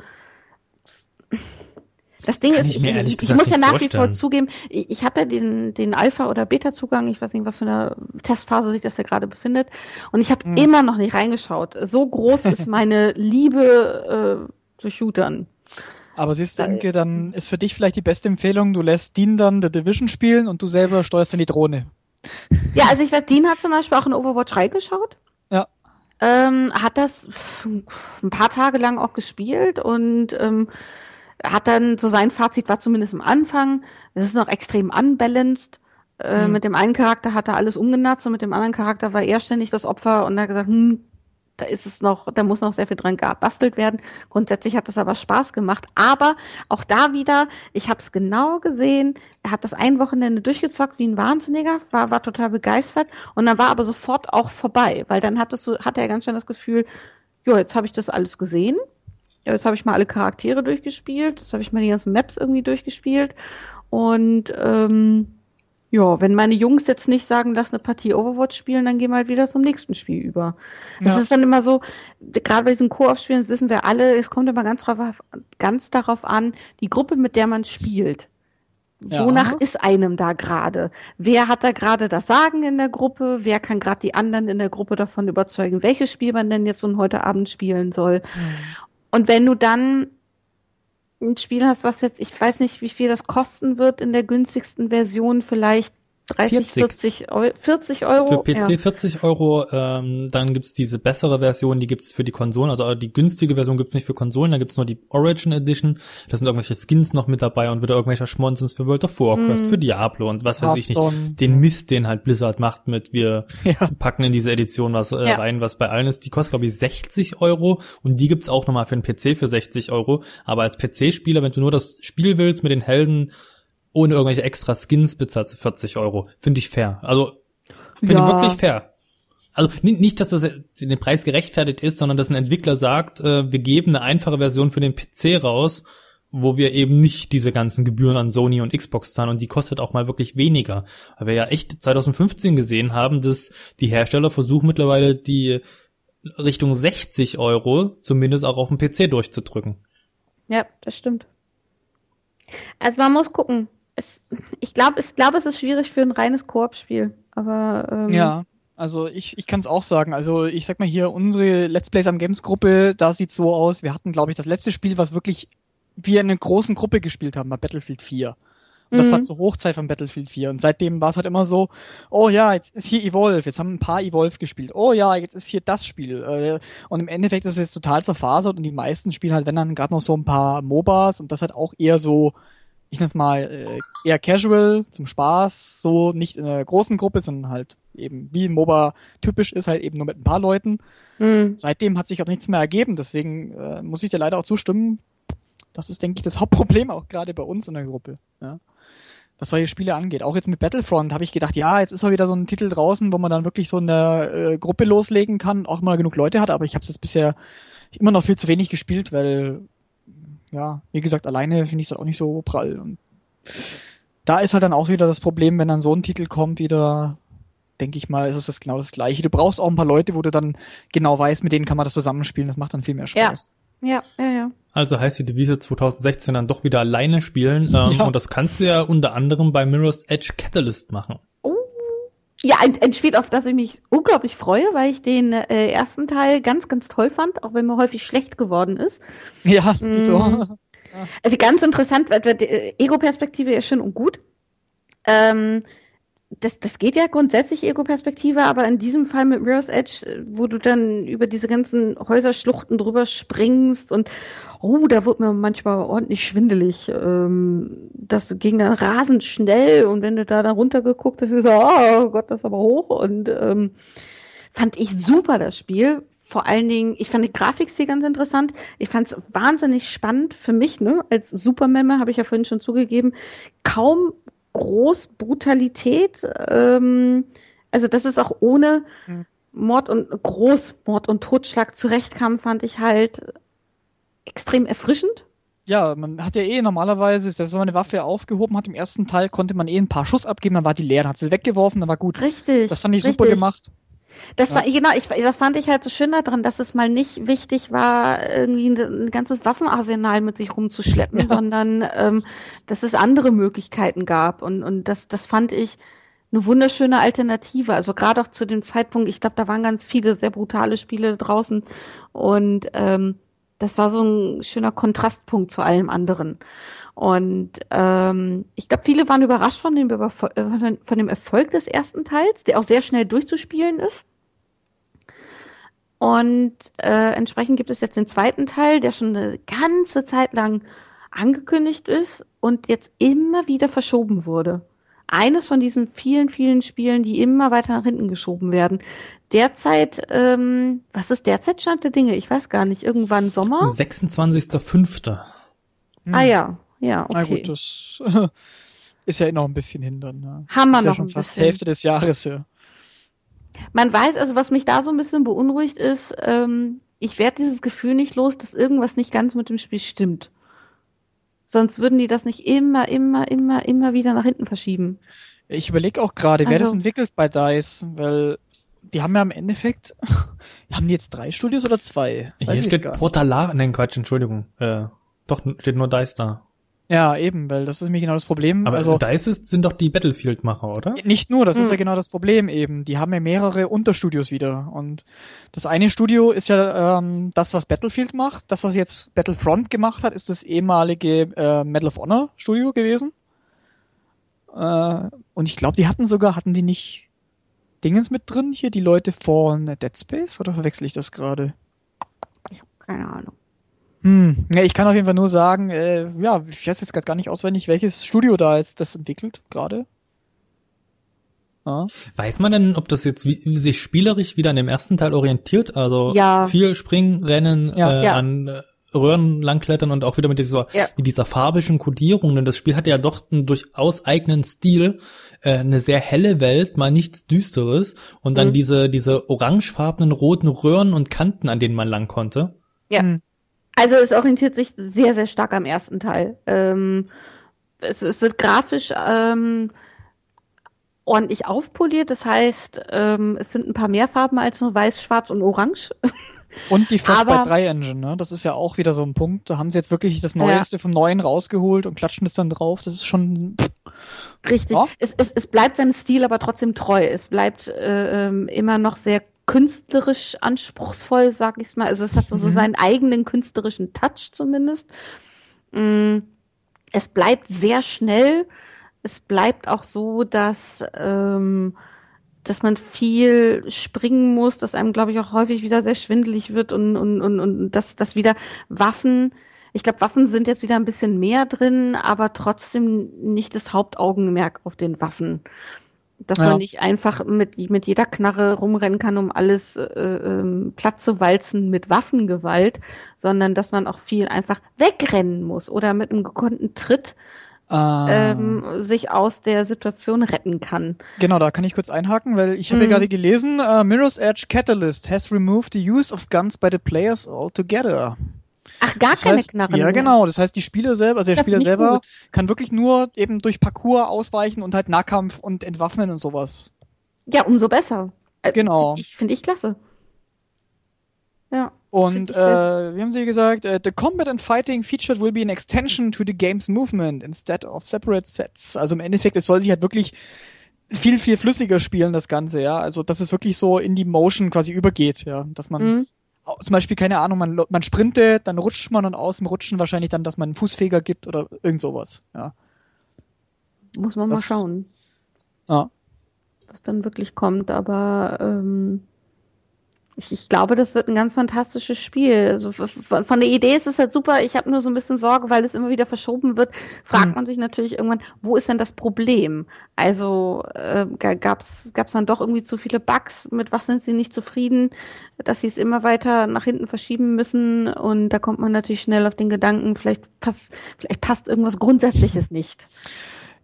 das Ding Kann ist, ich, ich, ich, ich muss ja nach wie vor zugeben, ich, ich hatte den, den Alpha- oder Beta-Zugang, ich weiß nicht, was für eine Testphase sich das ja gerade befindet. Und ich habe mhm. immer noch nicht reingeschaut. So groß ist meine Liebe äh, zu Shootern. Aber siehst du, Inke, dann ist für dich vielleicht die beste Empfehlung, du lässt Dean dann The Division spielen und du selber steuerst dann die Drohne. Ja, also ich weiß, Dean hat zum Beispiel auch in Overwatch reingeschaut. Ja. Ähm, hat das ein paar Tage lang auch gespielt und ähm, hat dann so sein Fazit war zumindest am Anfang, das ist noch extrem unbalanced. Äh, mhm. Mit dem einen Charakter hat er alles umgenatzt und mit dem anderen Charakter war er ständig das Opfer und er hat gesagt, hm, da ist es noch, da muss noch sehr viel dran gebastelt werden. Grundsätzlich hat das aber Spaß gemacht. Aber auch da wieder, ich habe es genau gesehen. Er hat das ein Wochenende durchgezockt wie ein Wahnsinniger, war, war total begeistert und dann war aber sofort auch vorbei, weil dann hattest du, hatte er ganz schön das Gefühl, jo, jetzt habe ich das alles gesehen. Ja, jetzt habe ich mal alle Charaktere durchgespielt, jetzt habe ich mal die ganzen Maps irgendwie durchgespielt und ähm, ja, wenn meine Jungs jetzt nicht sagen, lass eine Partie Overwatch spielen, dann gehen wir halt wieder zum nächsten Spiel über. Das ja. ist dann immer so, gerade bei diesen Koop-Spielen, das wissen wir alle, es kommt immer ganz drauf, ganz darauf an, die Gruppe, mit der man spielt. Ja. Wonach ist einem da gerade? Wer hat da gerade das Sagen in der Gruppe? Wer kann gerade die anderen in der Gruppe davon überzeugen, welches Spiel man denn jetzt und heute Abend spielen soll? Mhm. Und wenn du dann ein Spiel hast, was jetzt, ich weiß nicht, wie viel das kosten wird in der günstigsten Version, vielleicht 30, 40, 40, Euro, 40 Euro. Für PC ja. 40 Euro, ähm, dann gibt's diese bessere Version, die gibt's für die Konsolen, also die günstige Version gibt's nicht für Konsolen, da gibt's nur die Origin Edition, da sind irgendwelche Skins noch mit dabei und wieder irgendwelche Schmonzens für World of Warcraft, mm. für Diablo und was weiß ich nicht. Den Mist, den halt Blizzard macht mit, wir ja. packen in diese Edition was äh, ja. rein, was bei allen ist. Die kostet, glaube ich, 60 Euro und die gibt's auch nochmal für den PC für 60 Euro, aber als PC-Spieler, wenn du nur das Spiel willst mit den Helden, ohne irgendwelche extra Skins bezahlt 40 Euro. Finde ich fair. Also finde ja. ich wirklich fair. Also nicht, dass das den Preis gerechtfertigt ist, sondern dass ein Entwickler sagt, äh, wir geben eine einfache Version für den PC raus, wo wir eben nicht diese ganzen Gebühren an Sony und Xbox zahlen und die kostet auch mal wirklich weniger. Weil wir ja echt 2015 gesehen haben, dass die Hersteller versuchen mittlerweile die Richtung 60 Euro zumindest auch auf dem PC durchzudrücken. Ja, das stimmt. Also man muss gucken es, ich glaube, ich glaube, es ist schwierig für ein reines Koop-Spiel. Aber ähm, ja, also ich, ich kann es auch sagen. Also ich sag mal hier, unsere Let's Plays am Games-Gruppe, da sieht so aus. Wir hatten, glaube ich, das letzte Spiel, was wirklich wir in einer großen Gruppe gespielt haben, war Battlefield 4. Und das mhm. war zur Hochzeit von Battlefield 4. Und seitdem war es halt immer so, oh ja, jetzt ist hier Evolve, jetzt haben ein paar Evolve gespielt. Oh ja, jetzt ist hier das Spiel. Äh, und im Endeffekt ist es jetzt total zerfasert und die meisten spielen halt, wenn dann gerade noch so ein paar MOBAs und das halt auch eher so ich nenne es mal äh, eher casual, zum Spaß, so nicht in einer großen Gruppe, sondern halt eben wie MOBA typisch ist, halt eben nur mit ein paar Leuten. Mhm. Seitdem hat sich auch nichts mehr ergeben, deswegen äh, muss ich dir leider auch zustimmen. Das ist, denke ich, das Hauptproblem auch gerade bei uns in der Gruppe. Ja. Was solche Spiele angeht. Auch jetzt mit Battlefront habe ich gedacht, ja, jetzt ist mal wieder so ein Titel draußen, wo man dann wirklich so eine äh, Gruppe loslegen kann, auch mal genug Leute hat, aber ich habe es jetzt bisher immer noch viel zu wenig gespielt, weil ja, wie gesagt, alleine finde ich es auch nicht so prall. Und da ist halt dann auch wieder das Problem, wenn dann so ein Titel kommt, wieder, denke ich mal, ist es genau das Gleiche. Du brauchst auch ein paar Leute, wo du dann genau weißt, mit denen kann man das zusammenspielen. Das macht dann viel mehr Spaß. Ja, ja, ja. ja. Also heißt die Devise 2016 dann doch wieder alleine spielen. Ähm, ja. Und das kannst du ja unter anderem bei Mirror's Edge Catalyst machen. Ja, ein, ein Spiel, auf das ich mich unglaublich freue, weil ich den äh, ersten Teil ganz, ganz toll fand, auch wenn mir häufig schlecht geworden ist. Ja, mhm. Also ganz interessant, weil die äh, Ego-Perspektive ist schön und gut. Ähm, das, das geht ja grundsätzlich Ego-Perspektive, aber in diesem Fall mit Mirror's Edge, äh, wo du dann über diese ganzen Häuserschluchten drüber springst und oh, da wird mir manchmal ordentlich schwindelig. Ähm, das ging dann rasend schnell und wenn du da, da runtergeguckt hast, so, oh Gott, das ist aber hoch und ähm, fand ich super das Spiel. Vor allen Dingen, ich fand die Grafikstil ganz interessant. Ich fand es wahnsinnig spannend für mich, ne? Als Supermemme habe ich ja vorhin schon zugegeben, kaum groß Brutalität. Ähm, also das ist auch ohne hm. Mord und Großmord und Totschlag zurechtkam, fand ich halt extrem erfrischend. Ja, man hat ja eh normalerweise, selbst wenn man eine Waffe aufgehoben hat im ersten Teil, konnte man eh ein paar Schuss abgeben, dann war die leer, dann hat sie weggeworfen, dann war gut. Richtig. Das fand ich richtig. super gemacht. Das ja. war, genau, ich, das fand ich halt so schön daran, dass es mal nicht wichtig war, irgendwie ein, ein ganzes Waffenarsenal mit sich rumzuschleppen, ja. sondern ähm, dass es andere Möglichkeiten gab. Und, und das, das fand ich eine wunderschöne Alternative. Also gerade auch zu dem Zeitpunkt, ich glaube, da waren ganz viele sehr brutale Spiele draußen. Und ähm, das war so ein schöner Kontrastpunkt zu allem anderen. Und ähm, ich glaube, viele waren überrascht von dem, äh, von dem Erfolg des ersten Teils, der auch sehr schnell durchzuspielen ist. Und äh, entsprechend gibt es jetzt den zweiten Teil, der schon eine ganze Zeit lang angekündigt ist und jetzt immer wieder verschoben wurde. Eines von diesen vielen, vielen Spielen, die immer weiter nach hinten geschoben werden. Derzeit, ähm, was ist derzeit Stand der Dinge? Ich weiß gar nicht. Irgendwann Sommer? 26.05. Hm. Ah ja, ja, okay. Na gut, das ist ja noch ein bisschen hindern. Ne? Haben wir noch ja schon ein fast bisschen. Hälfte des Jahres, ja. Man weiß, also was mich da so ein bisschen beunruhigt ist, ähm, ich werde dieses Gefühl nicht los, dass irgendwas nicht ganz mit dem Spiel stimmt. Sonst würden die das nicht immer, immer, immer, immer wieder nach hinten verschieben. Ich überlege auch gerade, wer das also entwickelt bei DICE, weil die haben ja im Endeffekt, haben die jetzt drei Studios oder zwei? Hier steht Portalar, nein Quatsch, Entschuldigung. Äh, doch, steht nur DICE da. Ja, eben, weil das ist nämlich genau das Problem. Aber also, DICE ist, sind doch die Battlefield-Macher, oder? Nicht nur, das hm. ist ja genau das Problem eben. Die haben ja mehrere Unterstudios wieder. Und das eine Studio ist ja ähm, das, was Battlefield macht. Das, was jetzt Battlefront gemacht hat, ist das ehemalige äh, Medal of Honor Studio gewesen. Äh, und ich glaube, die hatten sogar, hatten die nicht Dingens mit drin hier, die Leute von Dead Space? Oder verwechsel ich das gerade? Ich habe keine Ahnung. Hm, ja, ich kann auf jeden Fall nur sagen, äh, ja, ich weiß jetzt gerade gar nicht auswendig, welches Studio da jetzt das entwickelt gerade. Ja. Weiß man denn, ob das jetzt wie, sich spielerisch wieder an dem ersten Teil orientiert? Also ja. viel Springen, Rennen, ja. Äh, ja. an äh, Röhren langklettern und auch wieder mit dieser, ja. mit dieser farbischen Kodierung, denn das Spiel hat ja doch einen durchaus eigenen Stil, äh, eine sehr helle Welt, mal nichts Düsteres und dann mhm. diese, diese orangefarbenen roten Röhren und Kanten, an denen man lang konnte. Ja. Mhm. Also es orientiert sich sehr, sehr stark am ersten Teil. Ähm, es, es wird grafisch ähm, ordentlich aufpoliert. Das heißt, ähm, es sind ein paar mehr Farben als nur weiß, schwarz und orange. Und die Frostbite 3 Engine, ne? Das ist ja auch wieder so ein Punkt. Da haben sie jetzt wirklich das Neueste ja. vom Neuen rausgeholt und klatschen es dann drauf. Das ist schon. Richtig. Ja. Es, es, es bleibt seinem Stil aber trotzdem treu. Es bleibt äh, ähm, immer noch sehr künstlerisch anspruchsvoll, sag ich's mal. Also es hat so, so mhm. seinen eigenen künstlerischen Touch zumindest. Mm, es bleibt sehr schnell. Es bleibt auch so, dass, ähm, dass man viel springen muss, dass einem, glaube ich, auch häufig wieder sehr schwindelig wird und, und, und, und dass, dass wieder Waffen, ich glaube, Waffen sind jetzt wieder ein bisschen mehr drin, aber trotzdem nicht das Hauptaugenmerk auf den Waffen. Dass ja. man nicht einfach mit, mit jeder Knarre rumrennen kann, um alles äh, ähm, platt zu walzen mit Waffengewalt, sondern dass man auch viel einfach wegrennen muss oder mit einem gekonnten Tritt ah. ähm, sich aus der Situation retten kann. Genau, da kann ich kurz einhaken, weil ich habe mhm. ja gerade gelesen, uh, Mirror's Edge Catalyst has removed the use of guns by the players altogether. Ach, gar das keine heißt, Knarren. Ja, genau. Das heißt, die Spieler selber, also der das Spieler selber gut. kann wirklich nur eben durch Parcours ausweichen und halt Nahkampf und entwaffnen und sowas. Ja, umso besser. Äh, genau. Finde ich, find ich klasse. Ja. Und äh, wie haben sie gesagt? Uh, the combat and fighting featured will be an extension to the game's movement instead of separate sets. Also im Endeffekt, es soll sich halt wirklich viel, viel flüssiger spielen, das Ganze, ja. Also, dass es wirklich so in die Motion quasi übergeht, ja. Dass man mhm zum Beispiel, keine Ahnung, man, man sprintet, dann rutscht man und aus dem Rutschen wahrscheinlich dann, dass man einen Fußfeger gibt oder irgend sowas, ja. Muss man das, mal schauen. Ja. Was dann wirklich kommt, aber ähm, ich, ich, glaube, das wird ein ganz fantastisches Spiel. Also von, von der Idee ist es halt super. Ich habe nur so ein bisschen Sorge, weil es immer wieder verschoben wird. Fragt mhm. man sich natürlich irgendwann, wo ist denn das Problem? Also äh, gab's gab's dann doch irgendwie zu viele Bugs? Mit was sind sie nicht zufrieden, dass sie es immer weiter nach hinten verschieben müssen? Und da kommt man natürlich schnell auf den Gedanken, vielleicht passt vielleicht passt irgendwas Grundsätzliches nicht.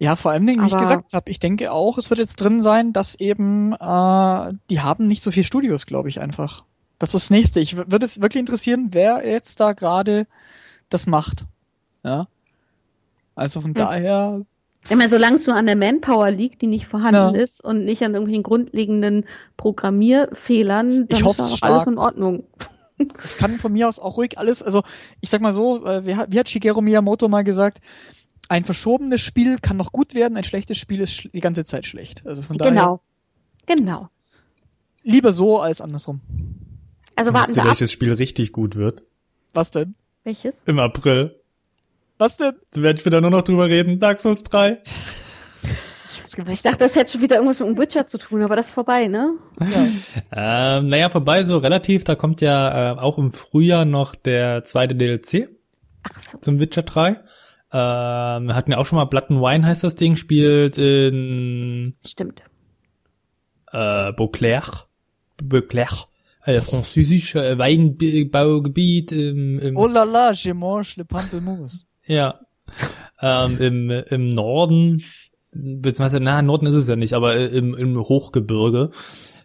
Ja, vor allem, wie ich gesagt habe, ich denke auch, es wird jetzt drin sein, dass eben äh, die haben nicht so viele Studios, glaube ich einfach. Das ist das nächste. Ich würde es wirklich interessieren, wer jetzt da gerade das macht. Ja. Also von hm. daher. Ich meine, solange es nur an der Manpower liegt, die nicht vorhanden ja. ist und nicht an irgendwelchen grundlegenden Programmierfehlern, dann ich ist auch alles in Ordnung. Es kann von mir aus auch ruhig alles, also ich sag mal so, äh, wie, hat, wie hat Shigeru Miyamoto mal gesagt, ein verschobenes Spiel kann noch gut werden, ein schlechtes Spiel ist die ganze Zeit schlecht. Also von daher. Genau. Genau. Lieber so als andersrum. Also warten wir ab. welches Spiel richtig gut wird. Was denn? Welches? Im April. Was denn? Du werden später nur noch drüber reden. Dark Souls 3. Ich dachte, das hätte schon wieder irgendwas mit dem Witcher zu tun, aber das ist vorbei, ne? Ja. ähm, naja, vorbei so relativ. Da kommt ja äh, auch im Frühjahr noch der zweite DLC Ach so. zum Witcher 3. Ähm, wir hatten ja auch schon mal Blood and Wine heißt das Ding, spielt in Stimmt. Äh, Beauclair. Beauclair. Äh, französisch äh, Weinbaugebiet im, im Oh la la, je mange le pamplemousse. Ja. ähm, im, Im Norden beziehungsweise, na, Norden ist es ja nicht, aber im, im Hochgebirge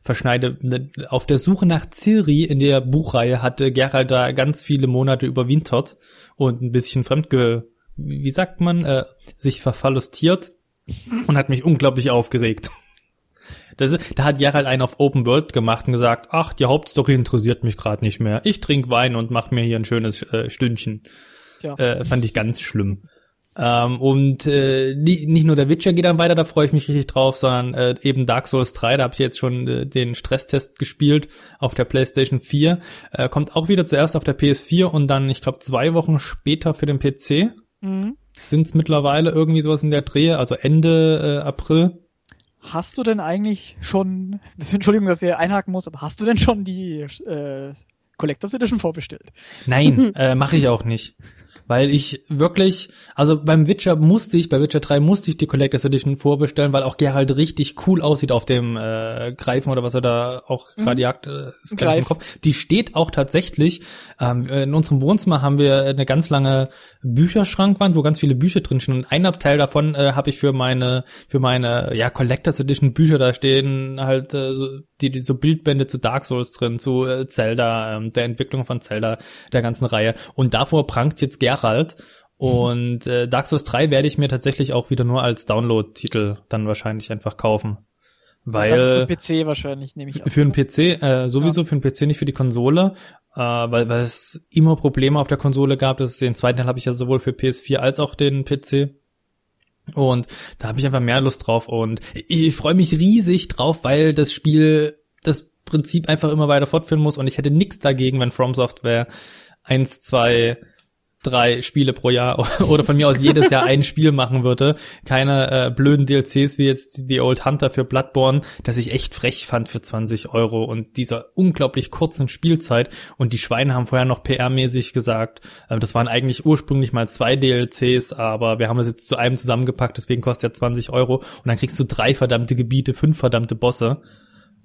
verschneide, ne, auf der Suche nach Ciri in der Buchreihe hatte Gerald da ganz viele Monate überwintert und ein bisschen fremdge, wie sagt man, äh, sich verfallustiert und hat mich unglaublich aufgeregt. Das, da hat Gerald einen auf Open World gemacht und gesagt, ach, die Hauptstory interessiert mich gerade nicht mehr. Ich trinke Wein und mach mir hier ein schönes äh, Stündchen. Ja. Äh, fand ich ganz schlimm. Ähm, und äh, nicht nur der Witcher geht dann weiter, da freue ich mich richtig drauf, sondern äh, eben Dark Souls 3, da habe ich jetzt schon äh, den Stresstest gespielt auf der PlayStation 4. Äh, kommt auch wieder zuerst auf der PS4 und dann, ich glaube, zwei Wochen später für den PC. Mhm. Sind es mittlerweile irgendwie sowas in der Dreh, also Ende äh, April. Hast du denn eigentlich schon, Entschuldigung, dass ich einhaken muss, aber hast du denn schon die äh, Collectors Edition vorbestellt? Nein, äh, mache ich auch nicht weil ich wirklich, also beim Witcher musste ich, bei Witcher 3 musste ich die Collectors Edition vorbestellen, weil auch Gerald richtig cool aussieht auf dem äh, Greifen oder was er da auch mhm. gerade jagt, äh, ist gleich im Kopf. Die steht auch tatsächlich, ähm, in unserem Wohnzimmer haben wir eine ganz lange Bücherschrankwand, wo ganz viele Bücher drin stehen und ein Abteil davon äh, habe ich für meine, für meine, ja, Collectors Edition Bücher, da stehen halt äh, so, die, die so Bildbände zu Dark Souls drin, zu äh, Zelda, ähm, der Entwicklung von Zelda, der ganzen Reihe und davor prangt jetzt Geralt. Und äh, Dark Souls 3 werde ich mir tatsächlich auch wieder nur als Download-Titel dann wahrscheinlich einfach kaufen. Weil für den PC wahrscheinlich nehme ich an. Für den PC äh, sowieso ja. für den PC nicht für die Konsole, äh, weil weil es immer Probleme auf der Konsole gab. Das den zweiten Teil habe ich ja sowohl für PS4 als auch den PC. Und da habe ich einfach mehr Lust drauf und ich, freue mich riesig drauf, weil das Spiel das Prinzip einfach immer weiter fortführen muss und ich hätte nichts dagegen, wenn From Software eins, zwei drei Spiele pro Jahr oder von mir aus jedes Jahr ein Spiel machen würde. Keine äh, blöden DLCs wie jetzt The Old Hunter für Bloodborne, das ich echt frech fand für 20 Euro und dieser unglaublich kurzen Spielzeit. Und die Schweine haben vorher noch PR-mäßig gesagt, äh, das waren eigentlich ursprünglich mal zwei DLCs, aber wir haben es jetzt zu einem zusammengepackt, deswegen kostet er 20 Euro und dann kriegst du drei verdammte Gebiete, fünf verdammte Bosse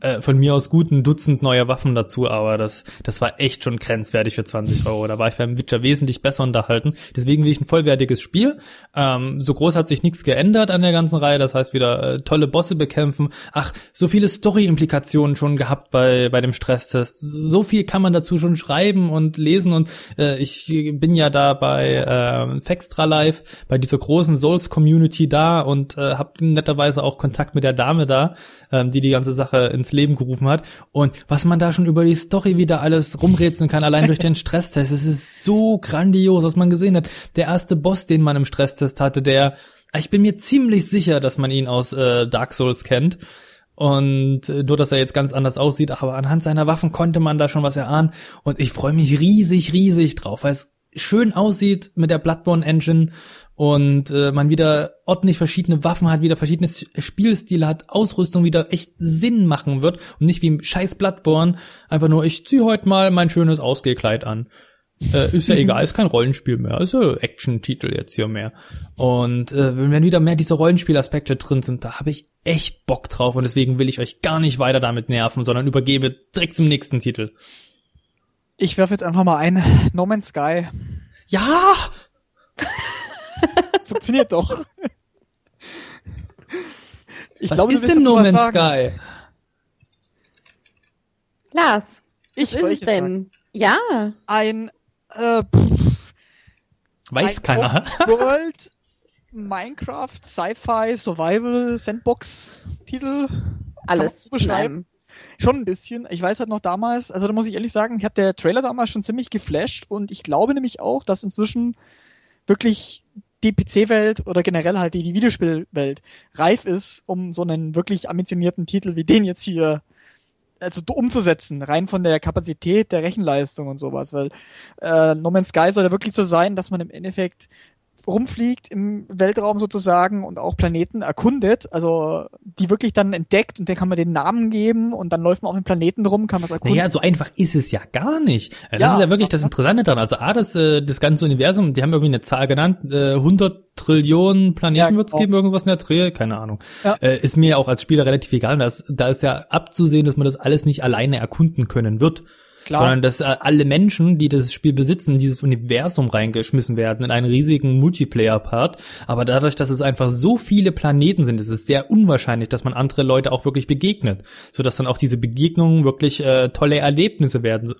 äh, von mir aus guten Dutzend neuer Waffen dazu, aber das, das war echt schon grenzwertig für 20 Euro. Da war ich beim Witcher wesentlich besser unterhalten. Deswegen will ich ein vollwertiges Spiel. Ähm, so groß hat sich nichts geändert an der ganzen Reihe. Das heißt wieder äh, tolle Bosse bekämpfen. Ach, so viele Story-Implikationen schon gehabt bei, bei dem Stresstest. So viel kann man dazu schon schreiben und lesen und äh, ich bin ja da bei äh, Fextra Live, bei dieser großen Souls-Community da und äh, habe netterweise auch Kontakt mit der Dame da, ähm, die die ganze Sache ins ins Leben gerufen hat. Und was man da schon über die Story wieder alles rumrätseln kann, allein durch den Stresstest. Es ist so grandios, was man gesehen hat. Der erste Boss, den man im Stresstest hatte, der, ich bin mir ziemlich sicher, dass man ihn aus äh, Dark Souls kennt. Und äh, nur, dass er jetzt ganz anders aussieht, aber anhand seiner Waffen konnte man da schon was erahnen. Und ich freue mich riesig, riesig drauf, weil es schön aussieht mit der Bloodborne Engine und äh, man wieder ordentlich verschiedene Waffen hat, wieder verschiedene Spielstile hat, Ausrüstung wieder echt Sinn machen wird und nicht wie im scheiß Bloodborne einfach nur, ich zieh heute mal mein schönes Ausgehkleid an. Äh, ist ja egal, ist kein Rollenspiel mehr, ist ja Action-Titel jetzt hier mehr. Und äh, wenn wieder mehr diese Rollenspielaspekte drin sind, da habe ich echt Bock drauf und deswegen will ich euch gar nicht weiter damit nerven, sondern übergebe direkt zum nächsten Titel. Ich werfe jetzt einfach mal ein No Man's Sky. Ja! Das funktioniert doch. Ich Was glaube, ist denn No Man's Sky? Lars, ich was ist es denn? Sagen. Ja. Ein äh, Weiß ein keiner. World Minecraft Sci-Fi Survival Sandbox Titel. Alles zu beschreiben. Schon ein bisschen. Ich weiß halt noch damals, also da muss ich ehrlich sagen, ich habe der Trailer damals schon ziemlich geflasht und ich glaube nämlich auch, dass inzwischen wirklich die PC-Welt oder generell halt die, die Videospielwelt reif ist, um so einen wirklich ambitionierten Titel wie den jetzt hier also umzusetzen, rein von der Kapazität der Rechenleistung und sowas, weil äh, No Man's Sky soll ja wirklich so sein, dass man im Endeffekt rumfliegt im Weltraum sozusagen und auch Planeten erkundet, also die wirklich dann entdeckt und der kann man den Namen geben und dann läuft man auf dem Planeten rum, kann was erkunden. Naja, so einfach ist es ja gar nicht. Das ja, ist ja wirklich das Interessante daran. Also A, das, äh, das ganze Universum, die haben irgendwie eine Zahl genannt, 100 Trillionen Planeten ja, wird es genau. geben, irgendwas in der Dreh, keine Ahnung. Ja. Äh, ist mir auch als Spieler relativ egal. Das, da ist ja abzusehen, dass man das alles nicht alleine erkunden können wird. Klar. sondern dass äh, alle Menschen, die das Spiel besitzen, dieses Universum reingeschmissen werden, in einen riesigen Multiplayer-Part. Aber dadurch, dass es einfach so viele Planeten sind, ist es sehr unwahrscheinlich, dass man andere Leute auch wirklich begegnet, sodass dann auch diese Begegnungen wirklich äh, tolle Erlebnisse werden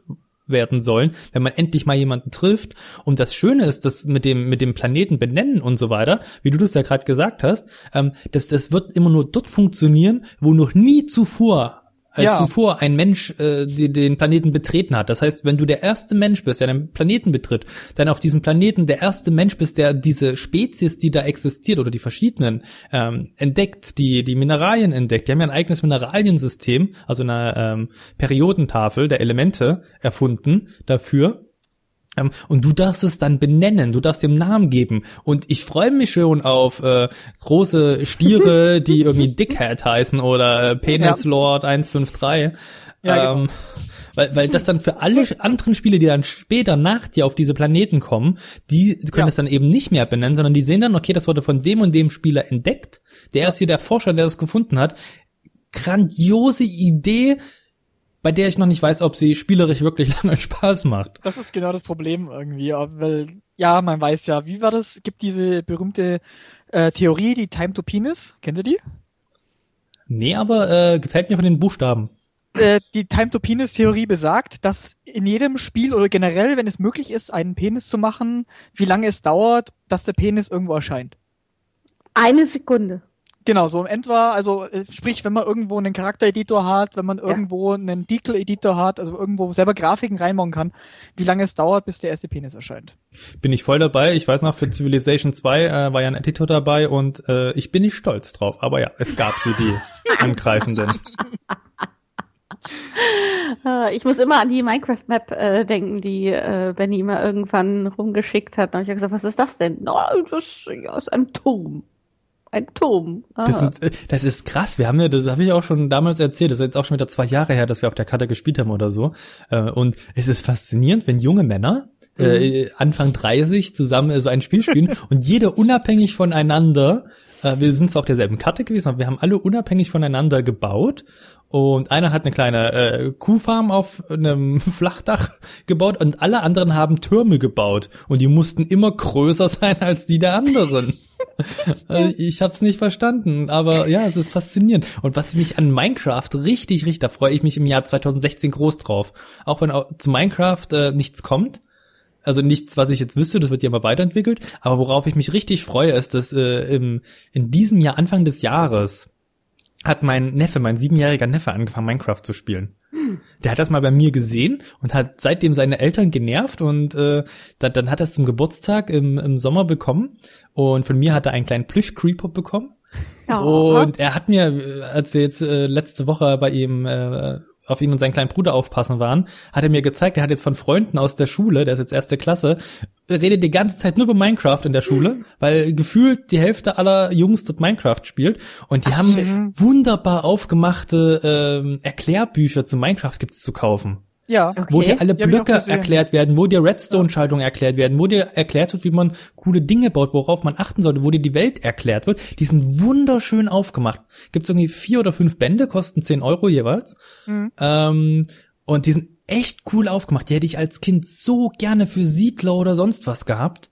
werden sollen, wenn man endlich mal jemanden trifft. Und das Schöne ist, dass mit dem mit dem Planeten benennen und so weiter, wie du das ja gerade gesagt hast, ähm, dass das wird immer nur dort funktionieren, wo noch nie zuvor äh, ja. zuvor ein Mensch äh, die, den Planeten betreten hat. Das heißt, wenn du der erste Mensch bist, der den Planeten betritt, dann auf diesem Planeten der erste Mensch bist, der diese Spezies, die da existiert oder die verschiedenen ähm, entdeckt, die die Mineralien entdeckt. Die haben ja ein eigenes Mineraliensystem, also eine ähm, Periodentafel der Elemente erfunden dafür. Und du darfst es dann benennen, du darfst dem Namen geben. Und ich freue mich schon auf äh, große Stiere, die irgendwie Dickhead heißen oder äh, Penis Lord 153. Ja, ähm, genau. weil, weil das dann für alle anderen Spiele, die dann später nach dir auf diese Planeten kommen, die können ja. das dann eben nicht mehr benennen, sondern die sehen dann, okay, das wurde von dem und dem Spieler entdeckt. Der ist hier der Forscher, der das gefunden hat. Grandiose Idee, bei der ich noch nicht weiß, ob sie spielerisch wirklich lange Spaß macht. Das ist genau das Problem irgendwie, weil ja, man weiß ja, wie war das? Gibt diese berühmte äh, Theorie, die Time to Penis, kennt ihr die? Nee, aber äh, gefällt mir von den Buchstaben. Äh, die Time to Penis Theorie besagt, dass in jedem Spiel oder generell, wenn es möglich ist, einen Penis zu machen, wie lange es dauert, dass der Penis irgendwo erscheint. Eine Sekunde. Genau, so in etwa, also äh, sprich, wenn man irgendwo einen Charaktereditor hat, wenn man ja. irgendwo einen Decal-Editor hat, also irgendwo selber Grafiken reinbauen kann, wie lange es dauert, bis der erste Penis erscheint. Bin ich voll dabei. Ich weiß noch, für Civilization 2 äh, war ja ein Editor dabei und äh, ich bin nicht stolz drauf. Aber ja, es gab sie, die angreifenden. Äh, ich muss immer an die Minecraft-Map äh, denken, die äh, Benny immer irgendwann rumgeschickt hat. Und ich habe gesagt, was ist das denn? Oh, das ja, ist ein Turm ein Turm. Das, sind, äh, das, ist krass. Wir haben ja, das habe ich auch schon damals erzählt, das ist jetzt auch schon wieder zwei Jahre her, dass wir auf der Karte gespielt haben oder so. Äh, und es ist faszinierend, wenn junge Männer äh, mhm. Anfang 30 zusammen so ein Spiel spielen und jeder unabhängig voneinander wir sind zwar auf derselben Karte gewesen, aber wir haben alle unabhängig voneinander gebaut und einer hat eine kleine äh, Kuhfarm auf einem Flachdach gebaut und alle anderen haben Türme gebaut und die mussten immer größer sein als die der anderen. also ich hab's nicht verstanden, aber ja, es ist faszinierend. Und was mich an Minecraft richtig, richtig, da freue ich mich im Jahr 2016 groß drauf. Auch wenn zu Minecraft äh, nichts kommt, also nichts, was ich jetzt wüsste, das wird ja mal weiterentwickelt. Aber worauf ich mich richtig freue, ist, dass äh, im, in diesem Jahr, Anfang des Jahres, hat mein Neffe, mein siebenjähriger Neffe angefangen, Minecraft zu spielen. Der hat das mal bei mir gesehen und hat seitdem seine Eltern genervt und äh, dann, dann hat er es zum Geburtstag im, im Sommer bekommen und von mir hat er einen kleinen Plüsch-Creeper bekommen. Oh. Und er hat mir, als wir jetzt äh, letzte Woche bei ihm äh, auf ihn und seinen kleinen Bruder aufpassen waren, hat er mir gezeigt, er hat jetzt von Freunden aus der Schule, der ist jetzt erste Klasse, redet die ganze Zeit nur über Minecraft in der Schule, mhm. weil gefühlt die Hälfte aller Jungs dort Minecraft spielt und die Ach, haben schön. wunderbar aufgemachte ähm, Erklärbücher zu Minecraft gibt's zu kaufen. Ja, okay. Wo dir alle Blöcke erklärt werden, wo dir Redstone-Schaltungen erklärt werden, wo dir erklärt wird, wie man coole Dinge baut, worauf man achten sollte, wo dir die Welt erklärt wird. Die sind wunderschön aufgemacht. Gibt's irgendwie vier oder fünf Bände, kosten zehn Euro jeweils. Mhm. Ähm, und die sind echt cool aufgemacht. Die hätte ich als Kind so gerne für Siedler oder sonst was gehabt.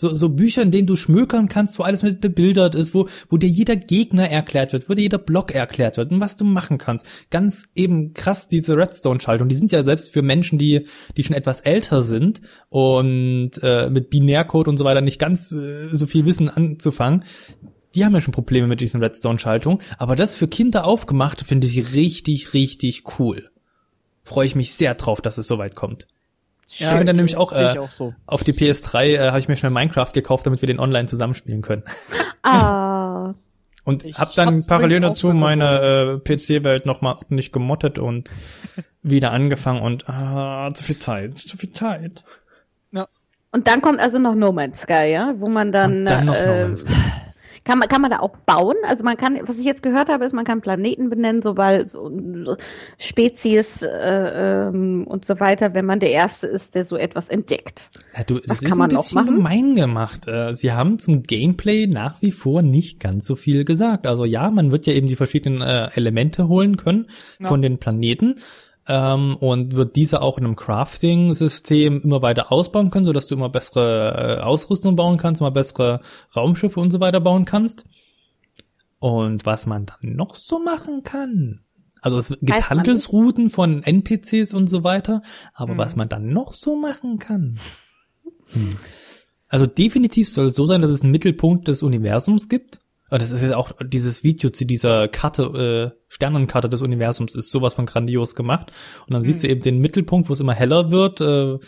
So, so Bücher, in denen du schmökern kannst, wo alles mit bebildert ist, wo, wo dir jeder Gegner erklärt wird, wo dir jeder Block erklärt wird und was du machen kannst. Ganz eben krass diese Redstone-Schaltung. Die sind ja selbst für Menschen, die, die schon etwas älter sind und äh, mit Binärcode und so weiter nicht ganz äh, so viel Wissen anzufangen. Die haben ja schon Probleme mit diesen Redstone-Schaltungen. Aber das für Kinder aufgemacht, finde ich richtig, richtig cool. Freue ich mich sehr drauf, dass es soweit kommt. Ja, ich habe mir dann nämlich auch, äh, auch so. auf die PS3 äh, habe ich mir schnell Minecraft gekauft, damit wir den online zusammenspielen können. Ah. und ich hab dann parallel dazu meine äh, PC-Welt nochmal nicht gemottet und wieder angefangen und ah, zu viel Zeit, zu viel Zeit. Ja. Und dann kommt also noch No Man's Sky, ja, wo man dann, dann äh, no kann man, kann man da auch bauen? Also man kann, was ich jetzt gehört habe, ist, man kann Planeten benennen, sobald so, so Spezies äh, ähm, und so weiter, wenn man der Erste ist, der so etwas entdeckt. Ja, du, das was ist ein bisschen gemein gemacht. Äh, sie haben zum Gameplay nach wie vor nicht ganz so viel gesagt. Also ja, man wird ja eben die verschiedenen äh, Elemente holen können ja. von den Planeten ähm, und wird diese auch in einem Crafting-System immer weiter ausbauen können, sodass du immer bessere äh, Ausrüstung bauen kannst, immer bessere Raumschiffe und so weiter bauen kannst. Und was man dann noch so machen kann. Also es gibt Handelsrouten von NPCs und so weiter, aber hm. was man dann noch so machen kann. Hm. Also definitiv soll es so sein, dass es einen Mittelpunkt des Universums gibt das ist ja auch dieses Video zu dieser Karte, äh, Sternenkarte des Universums ist sowas von grandios gemacht. Und dann mhm. siehst du eben den Mittelpunkt, wo es immer heller wird, äh,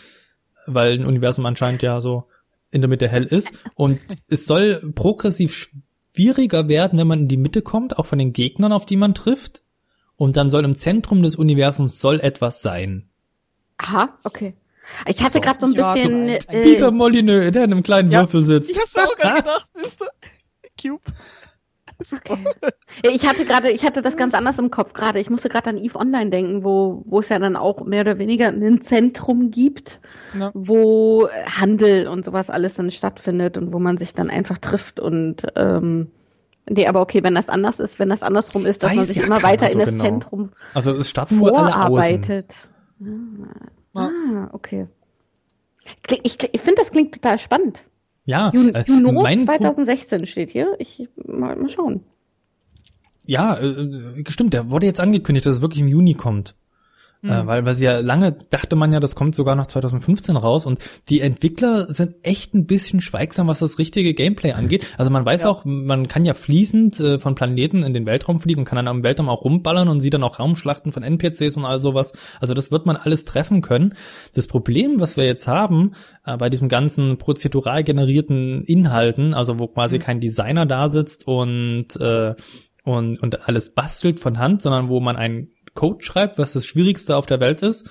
weil ein Universum anscheinend ja so in der Mitte hell ist. Und es soll progressiv schwieriger werden, wenn man in die Mitte kommt, auch von den Gegnern, auf die man trifft. Und dann soll im Zentrum des Universums soll etwas sein. Aha, okay. Ich hatte so, gerade so ein bisschen. Ja, so ein, ein äh, Peter Molyneux, der in einem kleinen ja, Würfel sitzt. Ich hab's auch gerade gedacht, wisst ihr? Cube. Okay. Ich hatte gerade, ich hatte das ganz anders im Kopf gerade. Ich musste gerade an Eve Online denken, wo, wo es ja dann auch mehr oder weniger ein Zentrum gibt, ja. wo Handel und sowas alles dann stattfindet und wo man sich dann einfach trifft und ähm, Nee, aber okay, wenn das anders ist, wenn das andersrum ist, dass Weiß man sich ja immer weiter so in das genau. Zentrum also es statt vorarbeitet. Ah, ah, okay. Ich, ich finde, das klingt total spannend. Ja, Jun äh, Juno 2016 steht hier. Ich mal, mal schauen. Ja, äh, stimmt, der wurde jetzt angekündigt, dass es wirklich im Juni kommt. Äh, mhm. weil, weil sie ja lange dachte man ja, das kommt sogar noch 2015 raus und die Entwickler sind echt ein bisschen schweigsam, was das richtige Gameplay angeht. Also man weiß ja. auch, man kann ja fließend äh, von Planeten in den Weltraum fliegen und kann dann am Weltraum auch rumballern und sieht dann auch Raumschlachten von NPCs und all sowas. Also das wird man alles treffen können. Das Problem, was wir jetzt haben äh, bei diesem ganzen prozedural generierten Inhalten, also wo quasi mhm. kein Designer da sitzt und äh, und, und alles bastelt von Hand, sondern wo man ein Code schreibt, was das Schwierigste auf der Welt ist,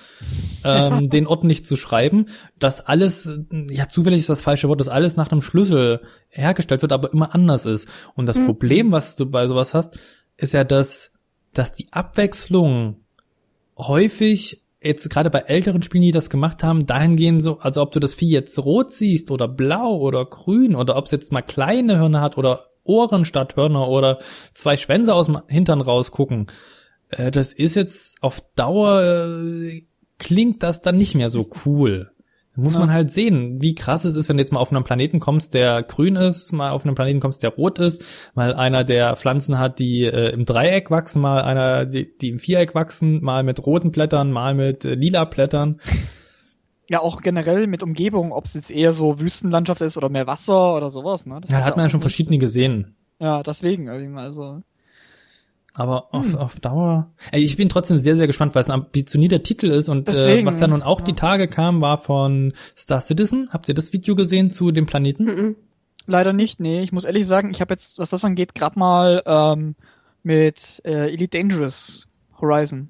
ähm, den ordentlich zu schreiben, dass alles, ja zufällig ist das falsche Wort, dass alles nach einem Schlüssel hergestellt wird, aber immer anders ist. Und das mhm. Problem, was du bei sowas hast, ist ja, dass, dass die Abwechslung häufig jetzt gerade bei älteren Spielen, die das gemacht haben, dahingehend so, also ob du das Vieh jetzt rot siehst oder blau oder grün oder ob es jetzt mal kleine Hörner hat oder Ohren statt Hörner oder zwei Schwänze aus dem Hintern rausgucken, äh, das ist jetzt auf Dauer, äh, klingt das dann nicht mehr so cool. Da muss ja. man halt sehen, wie krass es ist, wenn du jetzt mal auf einem Planeten kommst, der grün ist, mal auf einem Planeten kommst, der rot ist, mal einer, der Pflanzen hat, die äh, im Dreieck wachsen, mal einer, die, die im Viereck wachsen, mal mit roten Blättern, mal mit äh, lila Blättern. Ja, auch generell mit Umgebung, ob es jetzt eher so Wüstenlandschaft ist oder mehr Wasser oder sowas. Ne? Das ja, hat man ja schon verschiedene gesehen. Ja, deswegen, also. Aber auf, hm. auf Dauer. Ich bin trotzdem sehr, sehr gespannt, weil es ein ambitionierter Titel ist und äh, was ja nun auch ja. die Tage kam, war von Star Citizen. Habt ihr das Video gesehen zu dem Planeten? Mhm. Leider nicht, nee. Ich muss ehrlich sagen, ich habe jetzt, was das angeht, gerade mal ähm, mit äh, Elite Dangerous Horizon.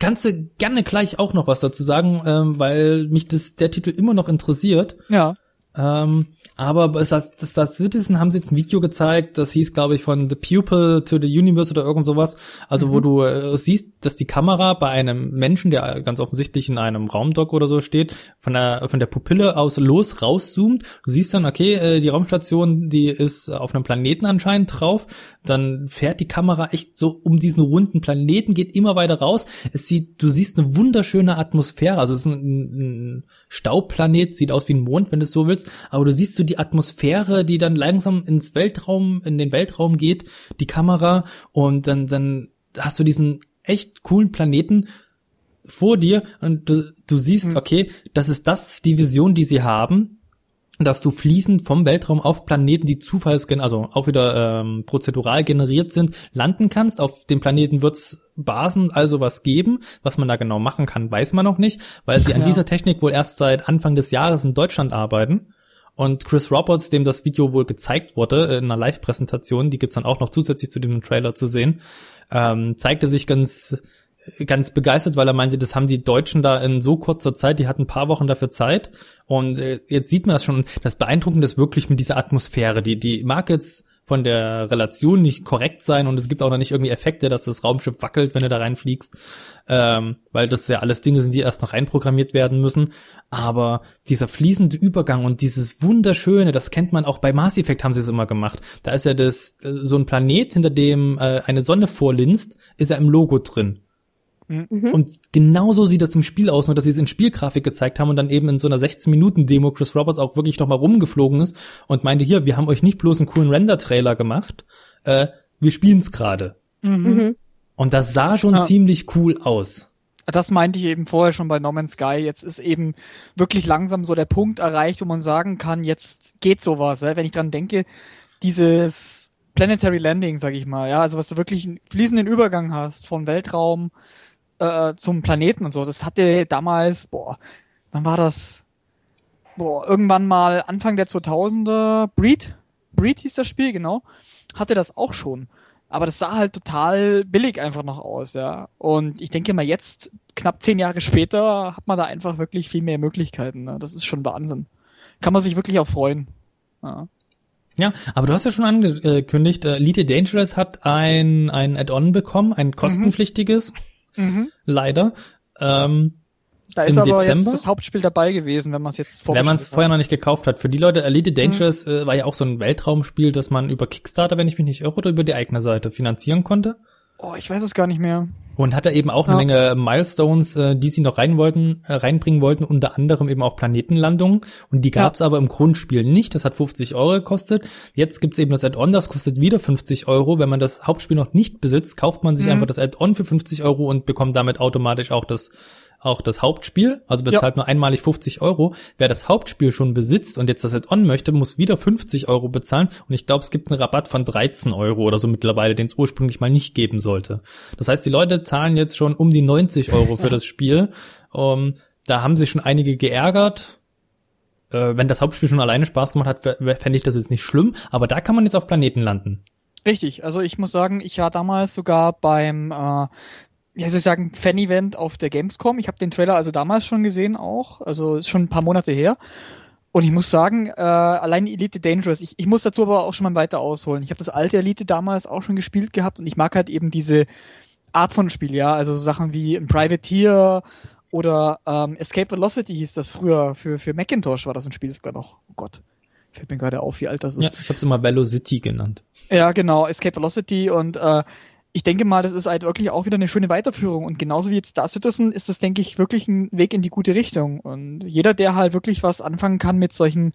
Kannst du gerne gleich auch noch was dazu sagen, ähm, weil mich das der Titel immer noch interessiert. Ja. Ähm, aber bei Star Citizen haben sie jetzt ein Video gezeigt, das hieß, glaube ich, von The Pupil to the Universe oder irgend sowas. Also mhm. wo du äh, siehst, dass die Kamera bei einem Menschen, der ganz offensichtlich in einem Raumdock oder so steht, von der von der Pupille aus los rauszoomt. Du siehst dann, okay, äh, die Raumstation, die ist auf einem Planeten anscheinend drauf. Dann fährt die Kamera echt so um diesen runden Planeten, geht immer weiter raus. Es sieht, du siehst eine wunderschöne Atmosphäre. Also es ist ein, ein Staubplanet, sieht aus wie ein Mond, wenn du es so willst. Aber du siehst so die Atmosphäre, die dann langsam ins Weltraum, in den Weltraum geht, die Kamera und dann, dann hast du diesen echt coolen Planeten vor dir und du, du siehst, mhm. okay, das ist das, die Vision, die sie haben, dass du fließend vom Weltraum auf Planeten, die zufallsgen, also auch wieder ähm, prozedural generiert sind, landen kannst. Auf dem Planeten wird's Basen also was geben. Was man da genau machen kann, weiß man noch nicht, weil sie ja. an dieser Technik wohl erst seit Anfang des Jahres in Deutschland arbeiten. Und Chris Roberts, dem das Video wohl gezeigt wurde in einer Live-Präsentation, die gibt's dann auch noch zusätzlich zu dem Trailer zu sehen, ähm, zeigte sich ganz ganz begeistert, weil er meinte, das haben die Deutschen da in so kurzer Zeit, die hatten ein paar Wochen dafür Zeit. Und äh, jetzt sieht man das schon. Das Beeindruckende ist wirklich mit dieser Atmosphäre. Die, die mag jetzt von der Relation nicht korrekt sein und es gibt auch noch nicht irgendwie Effekte, dass das Raumschiff wackelt, wenn du da reinfliegst, ähm, weil das ja alles Dinge sind, die erst noch reinprogrammiert werden müssen. Aber dieser fließende Übergang und dieses wunderschöne, das kennt man auch bei Mass Effect haben sie es immer gemacht. Da ist ja das so ein Planet, hinter dem äh, eine Sonne vorlinst, ist ja im Logo drin. Mhm. Und genauso sieht das im Spiel aus, nur dass sie es in Spielgrafik gezeigt haben und dann eben in so einer 16-Minuten-Demo Chris Roberts auch wirklich nochmal rumgeflogen ist und meinte, hier, wir haben euch nicht bloß einen coolen Render-Trailer gemacht, äh, wir spielen es gerade. Mhm. mhm. Und das sah schon ja. ziemlich cool aus. Das meinte ich eben vorher schon bei No Man's Sky. Jetzt ist eben wirklich langsam so der Punkt erreicht, wo man sagen kann, jetzt geht sowas. Ja? Wenn ich dran denke, dieses Planetary Landing, sag ich mal, ja, also was du wirklich einen fließenden Übergang hast von Weltraum äh, zum Planeten und so. Das hatte damals, boah, wann war das? Boah, irgendwann mal Anfang der 2000er, Breed, Breed hieß das Spiel, genau, hatte das auch schon. Aber das sah halt total billig einfach noch aus, ja. Und ich denke mal jetzt, knapp zehn Jahre später, hat man da einfach wirklich viel mehr Möglichkeiten. Ne? Das ist schon Wahnsinn. Kann man sich wirklich auch freuen. Ja. Ja, aber du hast ja schon angekündigt, äh, Elite Dangerous hat ein, ein Add-on bekommen, ein kostenpflichtiges. Mhm. Mhm. Leider. Ähm, da ist aber Dezember, jetzt das Hauptspiel dabei gewesen, wenn man es jetzt Wenn man es vorher noch nicht gekauft hat. Für die Leute, Elite Dangerous mhm. äh, war ja auch so ein Weltraumspiel, das man über Kickstarter, wenn ich mich nicht irre, oder über die eigene Seite finanzieren konnte. Oh, ich weiß es gar nicht mehr. Und hat er eben auch eine Menge Milestones, äh, die sie noch rein wollten, äh, reinbringen wollten, unter anderem eben auch Planetenlandungen. Und die gab's ja. aber im Grundspiel nicht. Das hat 50 Euro gekostet. Jetzt gibt's eben das Add-on, das kostet wieder 50 Euro. Wenn man das Hauptspiel noch nicht besitzt, kauft man sich mhm. einfach das Add-on für 50 Euro und bekommt damit automatisch auch das auch das Hauptspiel, also bezahlt ja. nur einmalig 50 Euro. Wer das Hauptspiel schon besitzt und jetzt das Add-on möchte, muss wieder 50 Euro bezahlen. Und ich glaube, es gibt einen Rabatt von 13 Euro oder so mittlerweile, den es ursprünglich mal nicht geben sollte. Das heißt, die Leute zahlen jetzt schon um die 90 Euro für das Spiel. Um, da haben sich schon einige geärgert. Äh, wenn das Hauptspiel schon alleine Spaß gemacht hat, fände ich das jetzt nicht schlimm. Aber da kann man jetzt auf Planeten landen. Richtig, also ich muss sagen, ich war damals sogar beim äh, ja, soll ich sagen, Fan-Event auf der Gamescom. Ich habe den Trailer also damals schon gesehen auch, also ist schon ein paar Monate her. Und ich muss sagen, äh, allein Elite Dangerous, ich, ich muss dazu aber auch schon mal weiter ausholen. Ich habe das alte Elite damals auch schon gespielt gehabt und ich mag halt eben diese Art von Spiel, ja, also so Sachen wie ein Privateer oder ähm, Escape Velocity hieß das früher, für, für Macintosh war das ein Spiel sogar noch. Oh Gott, fällt mir gerade auf, wie alt das ist. Ja, ich habe es immer Velocity genannt. Ja, genau, Escape Velocity und äh, ich denke mal, das ist halt wirklich auch wieder eine schöne Weiterführung. Und genauso wie jetzt Star Citizen ist das, denke ich, wirklich ein Weg in die gute Richtung. Und jeder, der halt wirklich was anfangen kann mit solchen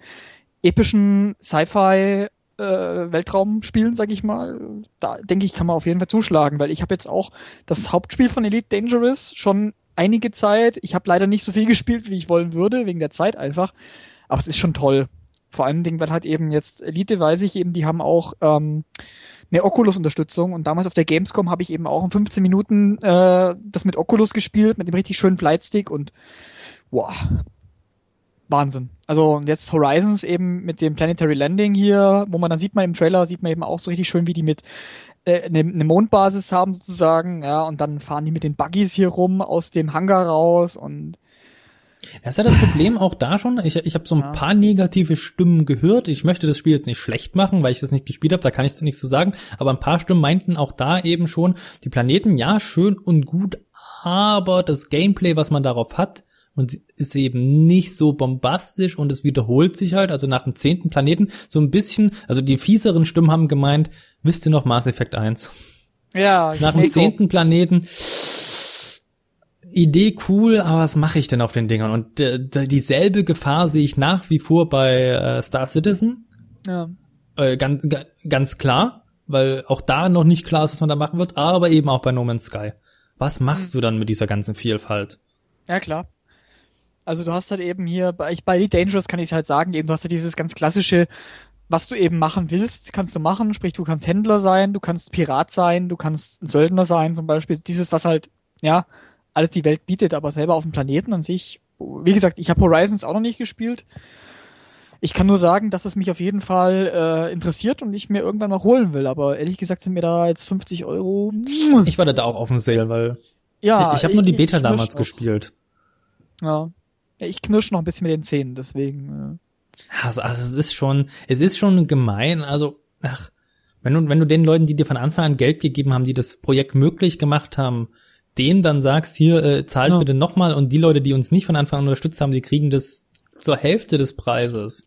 epischen Sci-Fi äh, Weltraumspielen, sag ich mal, da denke ich, kann man auf jeden Fall zuschlagen, weil ich habe jetzt auch das Hauptspiel von Elite Dangerous schon einige Zeit. Ich habe leider nicht so viel gespielt, wie ich wollen würde, wegen der Zeit einfach. Aber es ist schon toll. Vor Dingen, weil halt eben jetzt Elite, weiß ich eben, die haben auch ähm, eine Oculus-Unterstützung und damals auf der Gamescom habe ich eben auch in 15 Minuten äh, das mit Oculus gespielt, mit dem richtig schönen Flightstick und wow, Wahnsinn. Also jetzt Horizons eben mit dem Planetary Landing hier, wo man dann sieht man im Trailer, sieht man eben auch so richtig schön, wie die mit äh, eine, eine Mondbasis haben sozusagen, ja, und dann fahren die mit den Buggies hier rum aus dem Hangar raus und das ist ja das Problem auch da schon. Ich, ich habe so ein ja. paar negative Stimmen gehört. Ich möchte das Spiel jetzt nicht schlecht machen, weil ich das nicht gespielt habe, da kann ich nichts zu sagen. Aber ein paar Stimmen meinten auch da eben schon, die Planeten, ja, schön und gut, aber das Gameplay, was man darauf hat, und ist eben nicht so bombastisch und es wiederholt sich halt, also nach dem zehnten Planeten so ein bisschen, also die fieseren Stimmen haben gemeint, wisst ihr noch Mass Effect 1? Ja. Nach dem zehnten Planeten Idee cool, aber was mache ich denn auf den Dingern? Und äh, dieselbe Gefahr sehe ich nach wie vor bei äh, Star Citizen. Ja. Äh, ganz, ganz klar, weil auch da noch nicht klar ist, was man da machen wird, aber eben auch bei No Man's Sky. Was machst mhm. du dann mit dieser ganzen Vielfalt? Ja, klar. Also du hast halt eben hier, bei, bei Elite Dangerous kann ich halt sagen, eben du hast ja dieses ganz klassische, was du eben machen willst, kannst du machen. Sprich, du kannst Händler sein, du kannst Pirat sein, du kannst ein Söldner sein zum Beispiel. Dieses, was halt, ja, alles die Welt bietet, aber selber auf dem Planeten an sich. Wie gesagt, ich habe Horizons auch noch nicht gespielt. Ich kann nur sagen, dass es mich auf jeden Fall äh, interessiert und ich mir irgendwann noch holen will. Aber ehrlich gesagt sind mir da jetzt 50 Euro. Ich warte da auch auf den Sale, weil Ja. Ich habe nur die Beta damals gespielt. Ja. Ich knirsch noch ein bisschen mit den Zähnen, deswegen. Äh. Also, also es ist schon, es ist schon gemein. Also, ach, wenn du, wenn du den Leuten, die dir von Anfang an Geld gegeben haben, die das Projekt möglich gemacht haben, denen dann sagst, hier, äh, zahlt ja. bitte nochmal und die Leute, die uns nicht von Anfang an unterstützt haben, die kriegen das zur Hälfte des Preises.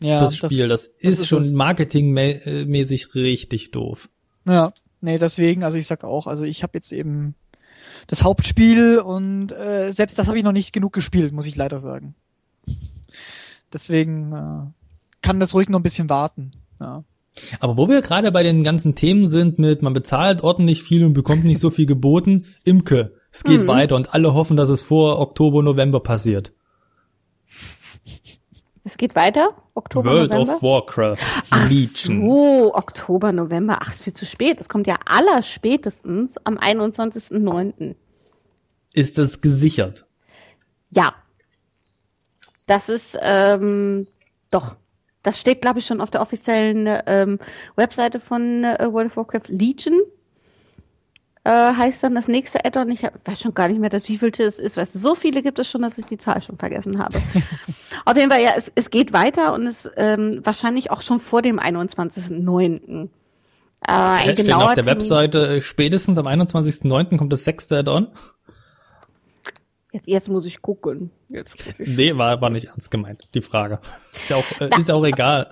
Ja, das Spiel, das, das ist das schon marketingmäßig richtig doof. Ja, nee, deswegen, also ich sag auch, also ich habe jetzt eben das Hauptspiel und äh, selbst das habe ich noch nicht genug gespielt, muss ich leider sagen. Deswegen äh, kann das ruhig noch ein bisschen warten. Ja. Aber wo wir gerade bei den ganzen Themen sind mit man bezahlt ordentlich viel und bekommt nicht so viel geboten, Imke, es geht mhm. weiter und alle hoffen, dass es vor Oktober, November passiert. Es geht weiter? Oktober, World November? of Warcraft. Ach Legion. So, Oktober, November. Ach, ist viel zu spät. Es kommt ja aller spätestens am 21.09. Ist das gesichert? Ja. Das ist, ähm, doch. Das steht, glaube ich, schon auf der offiziellen ähm, Webseite von äh, World of Warcraft Legion äh, heißt dann das nächste Add-on. Ich hab, weiß schon gar nicht mehr, wie viel es ist. Weißt so viele gibt es schon, dass ich die Zahl schon vergessen habe. Auf jeden Fall, ja, es, es geht weiter und es ähm, wahrscheinlich auch schon vor dem 21.09. Äh, ein Steht auf der Webseite äh, spätestens am 21.09. kommt das sechste Add-on. Jetzt, jetzt, muss ich gucken. Jetzt muss ich nee, war, war nicht ernst gemeint, die Frage. Ist ja auch, äh, ist auch egal.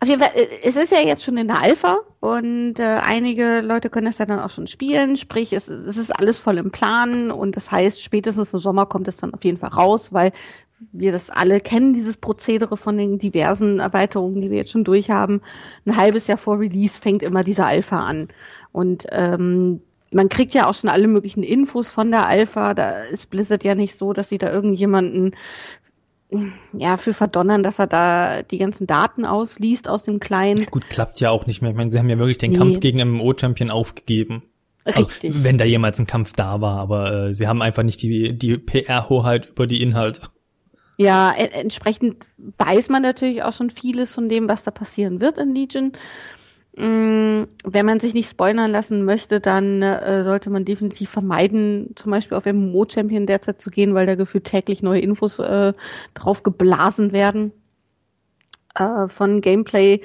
Auf jeden Fall, äh, es ist ja jetzt schon in der Alpha und äh, einige Leute können es ja dann auch schon spielen. Sprich, es, es ist alles voll im Plan und das heißt, spätestens im Sommer kommt es dann auf jeden Fall raus, weil wir das alle kennen, dieses Prozedere von den diversen Erweiterungen, die wir jetzt schon durchhaben. Ein halbes Jahr vor Release fängt immer diese Alpha an. Und ähm, man kriegt ja auch schon alle möglichen Infos von der Alpha. Da ist Blizzard ja nicht so, dass sie da irgendjemanden ja, für verdonnern, dass er da die ganzen Daten ausliest aus dem Kleinen. Gut, klappt ja auch nicht mehr. Ich meine, sie haben ja wirklich den nee. Kampf gegen MMO-Champion aufgegeben. Also, Richtig. Also, wenn da jemals ein Kampf da war, aber äh, sie haben einfach nicht die, die PR-Hoheit über die Inhalte. Ja, entsprechend weiß man natürlich auch schon vieles von dem, was da passieren wird in Legion. Mm, wenn man sich nicht spoilern lassen möchte, dann äh, sollte man definitiv vermeiden, zum Beispiel auf MMO Champion derzeit zu gehen, weil da gefühlt täglich neue Infos äh, drauf geblasen werden äh, von Gameplay.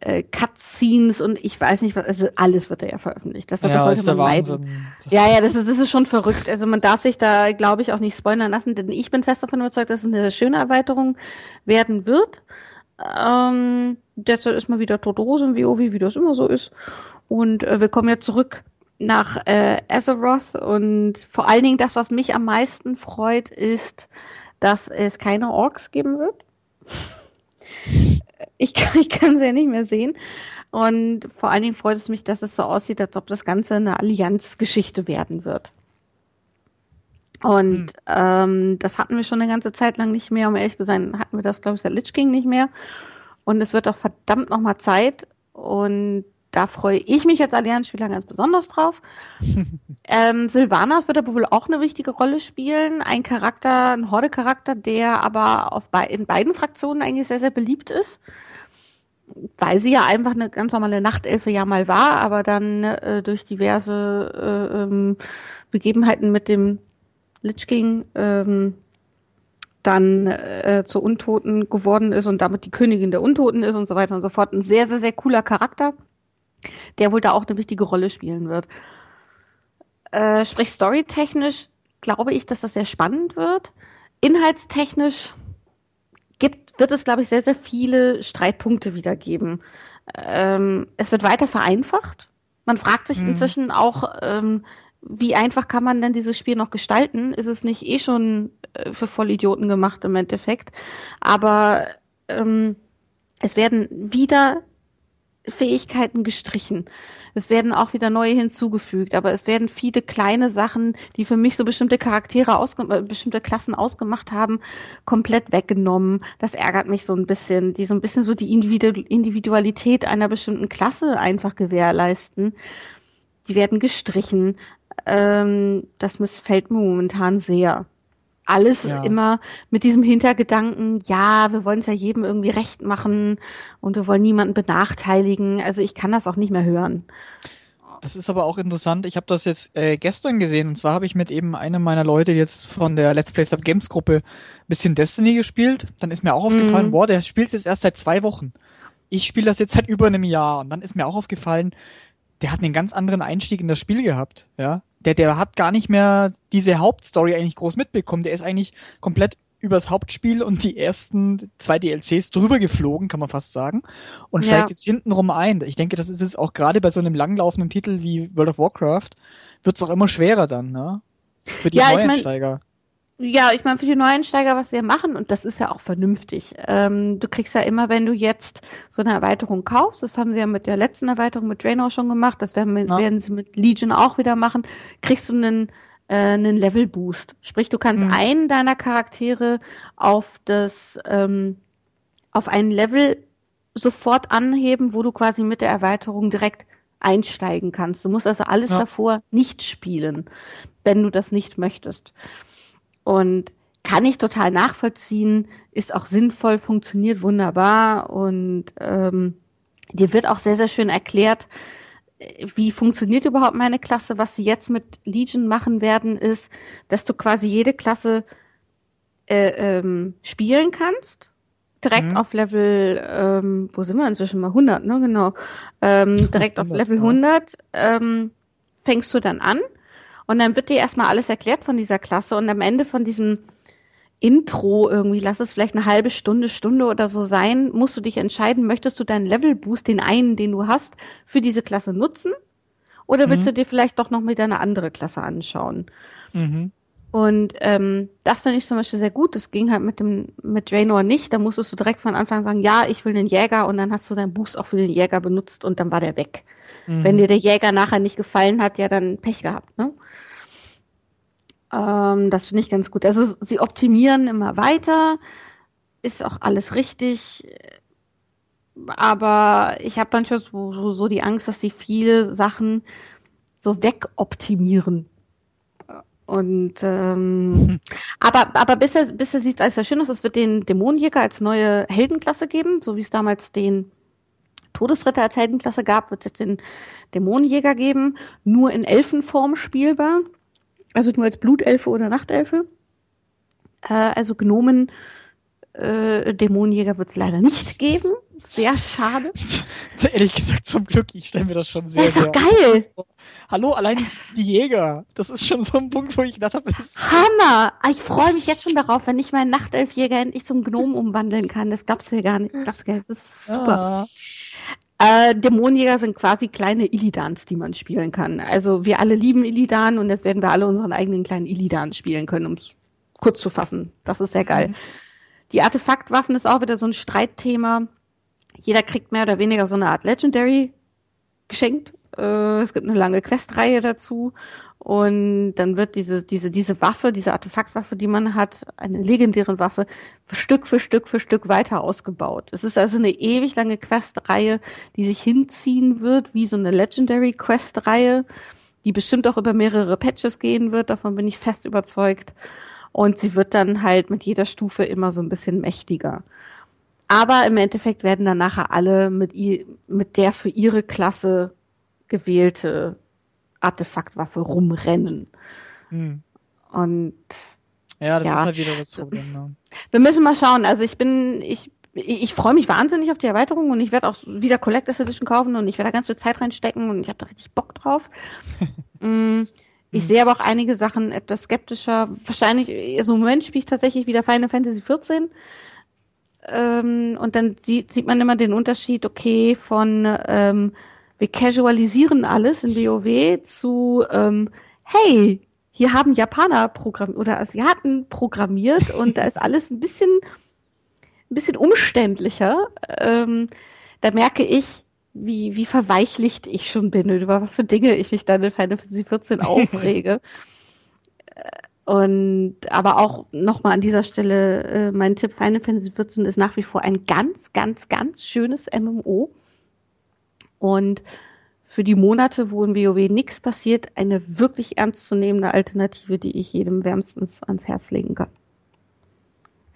Äh, Cutscenes und ich weiß nicht was, also alles wird da ja veröffentlicht. Deshalb ja, sollte man meiden. Ja, ja, das ist, das ist schon verrückt. Also man darf sich da, glaube ich, auch nicht spoilern lassen, denn ich bin fest davon überzeugt, dass es eine schöne Erweiterung werden wird. Ähm, derzeit ist mal wieder tote Hose im WoW, wie das immer so ist. Und äh, wir kommen jetzt zurück nach äh, Azeroth und vor allen Dingen das, was mich am meisten freut, ist, dass es keine Orks geben wird. Ich kann, ich kann sie ja nicht mehr sehen. Und vor allen Dingen freut es mich, dass es so aussieht, als ob das Ganze eine Allianzgeschichte werden wird. Und hm. ähm, das hatten wir schon eine ganze Zeit lang nicht mehr. Um ehrlich zu sein, hatten wir das, glaube ich, der Lich King nicht mehr. Und es wird auch verdammt nochmal Zeit. Und da freue ich mich als Allianz-Spieler ganz besonders drauf. ähm, Sylvanas wird aber wohl auch eine wichtige Rolle spielen. Ein Charakter, ein Horde-Charakter, der aber auf be in beiden Fraktionen eigentlich sehr, sehr beliebt ist. Weil sie ja einfach eine ganz normale Nachtelfe ja mal war, aber dann äh, durch diverse äh, ähm, Begebenheiten mit dem Lich King ähm, dann äh, zur Untoten geworden ist und damit die Königin der Untoten ist und so weiter und so fort. Ein sehr, sehr, sehr cooler Charakter, der wohl da auch eine wichtige Rolle spielen wird. Äh, sprich, storytechnisch glaube ich, dass das sehr spannend wird. Inhaltstechnisch gibt, wird es, glaube ich, sehr, sehr viele Streitpunkte wiedergeben. Ähm, es wird weiter vereinfacht. Man fragt sich mhm. inzwischen auch, ähm, wie einfach kann man denn dieses Spiel noch gestalten? Ist es nicht eh schon äh, für Vollidioten gemacht im Endeffekt? Aber ähm, es werden wieder Fähigkeiten gestrichen. Es werden auch wieder neue hinzugefügt, aber es werden viele kleine Sachen, die für mich so bestimmte Charaktere, ausge äh, bestimmte Klassen ausgemacht haben, komplett weggenommen. Das ärgert mich so ein bisschen, die so ein bisschen so die Individu Individualität einer bestimmten Klasse einfach gewährleisten. Die werden gestrichen ähm, das missfällt mir momentan sehr. Alles ja. immer mit diesem Hintergedanken, ja, wir wollen es ja jedem irgendwie recht machen und wir wollen niemanden benachteiligen. Also ich kann das auch nicht mehr hören. Das ist aber auch interessant. Ich habe das jetzt äh, gestern gesehen und zwar habe ich mit eben einem meiner Leute jetzt von der Let's Play Stop Games Gruppe ein bisschen Destiny gespielt. Dann ist mir auch aufgefallen, mhm. boah, der spielt jetzt erst seit zwei Wochen. Ich spiele das jetzt seit über einem Jahr und dann ist mir auch aufgefallen, der hat einen ganz anderen Einstieg in das Spiel gehabt, ja. Der, der hat gar nicht mehr diese Hauptstory eigentlich groß mitbekommen. Der ist eigentlich komplett übers Hauptspiel und die ersten zwei DLCs drüber geflogen, kann man fast sagen, und steigt jetzt hintenrum ein. Ich denke, das ist es auch gerade bei so einem langlaufenden Titel wie World of Warcraft, wird es auch immer schwerer dann, ne? Für die ja, Neueinsteiger. Ich mein, ja, ich meine, für die Neueinsteiger, was wir machen, und das ist ja auch vernünftig. Ähm, du kriegst ja immer, wenn du jetzt so eine Erweiterung kaufst, das haben sie ja mit der letzten Erweiterung mit Draenor schon gemacht, das werden, ja. werden sie mit Legion auch wieder machen, kriegst du einen äh, einen Level-Boost. Sprich, du kannst mhm. einen deiner Charaktere auf das, ähm, auf ein Level sofort anheben, wo du quasi mit der Erweiterung direkt einsteigen kannst. Du musst also alles ja. davor nicht spielen, wenn du das nicht möchtest. Und kann ich total nachvollziehen, ist auch sinnvoll, funktioniert wunderbar und ähm, dir wird auch sehr, sehr schön erklärt, wie funktioniert überhaupt meine Klasse? Was sie jetzt mit Legion machen werden, ist, dass du quasi jede Klasse äh, ähm, spielen kannst. Direkt mhm. auf Level, ähm, wo sind wir inzwischen mal 100, ne? Genau. Ähm, direkt 100, auf Level 100 ähm, fängst du dann an und dann wird dir erstmal alles erklärt von dieser Klasse und am Ende von diesem Intro irgendwie, lass es vielleicht eine halbe Stunde, Stunde oder so sein, musst du dich entscheiden, möchtest du deinen Level-Boost, den einen, den du hast, für diese Klasse nutzen? Oder willst mhm. du dir vielleicht doch noch wieder eine andere Klasse anschauen? Mhm. Und ähm, das finde ich zum Beispiel sehr gut. Das ging halt mit dem mit Draenor nicht. Da musstest du direkt von Anfang sagen, ja, ich will den Jäger und dann hast du deinen Boost auch für den Jäger benutzt und dann war der weg. Mhm. Wenn dir der Jäger nachher nicht gefallen hat, ja, dann Pech gehabt, ne? Ähm, das finde ich ganz gut. Also sie optimieren immer weiter, ist auch alles richtig. Aber ich habe manchmal so, so, so die Angst, dass sie viele Sachen so wegoptimieren. Und ähm, aber aber bisher bisher sieht es alles sehr schön aus. Es wird den Dämonenjäger als neue Heldenklasse geben, so wie es damals den Todesritter als Heldenklasse gab, wird es jetzt den Dämonenjäger geben, nur in Elfenform spielbar. Also nur als Blutelfe oder Nachtelfe. Äh, also Gnomen, äh, Dämonenjäger wird es leider nicht geben. Sehr schade. Ehrlich gesagt, zum Glück, ich stelle mir das schon sehr. Das ist doch geil. Hallo, allein die Jäger. Das ist schon so ein Punkt, wo ich gedacht habe, Hammer! Ich freue mich jetzt schon darauf, wenn ich meinen Nachtelfjäger endlich zum Gnomen umwandeln kann. Das du ja gar nicht. Das, das ist super. Ja. Äh, Dämonenjäger sind quasi kleine Illidans, die man spielen kann. Also wir alle lieben Illidan und jetzt werden wir alle unseren eigenen kleinen Illidan spielen können, um es kurz zu fassen. Das ist sehr geil. Mhm. Die Artefaktwaffen ist auch wieder so ein Streitthema. Jeder kriegt mehr oder weniger so eine Art Legendary geschenkt. Äh, es gibt eine lange Questreihe dazu und dann wird diese, diese, diese Waffe, diese Artefaktwaffe, die man hat, eine legendäre Waffe, Stück für Stück für Stück weiter ausgebaut. Es ist also eine ewig lange Questreihe, die sich hinziehen wird, wie so eine Legendary Questreihe, die bestimmt auch über mehrere Patches gehen wird, davon bin ich fest überzeugt. Und sie wird dann halt mit jeder Stufe immer so ein bisschen mächtiger. Aber im Endeffekt werden dann nachher alle mit, mit der für ihre Klasse gewählte Artefaktwaffe rumrennen. Hm. Und ja, das ja. ist halt wieder das Problem. Ne? Wir müssen mal schauen. Also ich bin, ich, ich freue mich wahnsinnig auf die Erweiterung und ich werde auch wieder Collectors Edition kaufen und ich werde da ganz viel Zeit reinstecken und ich habe da richtig Bock drauf. mm, ich hm. sehe aber auch einige Sachen etwas skeptischer. Wahrscheinlich, also im Moment spiele ich tatsächlich wieder Final Fantasy 14. Ähm, und dann sieht, sieht man immer den Unterschied, okay, von ähm, wir casualisieren alles in WoW zu, ähm, hey, hier haben Japaner programmiert oder Asiaten programmiert und da ist alles ein bisschen, ein bisschen umständlicher. Ähm, da merke ich, wie, wie verweichlicht ich schon bin und über was für Dinge ich mich dann in Final Fantasy 14 aufrege. Und aber auch nochmal an dieser Stelle äh, mein Tipp, Final Fantasy 14 ist nach wie vor ein ganz, ganz, ganz schönes MMO. Und für die Monate, wo in WoW nichts passiert, eine wirklich ernstzunehmende Alternative, die ich jedem wärmstens ans Herz legen kann.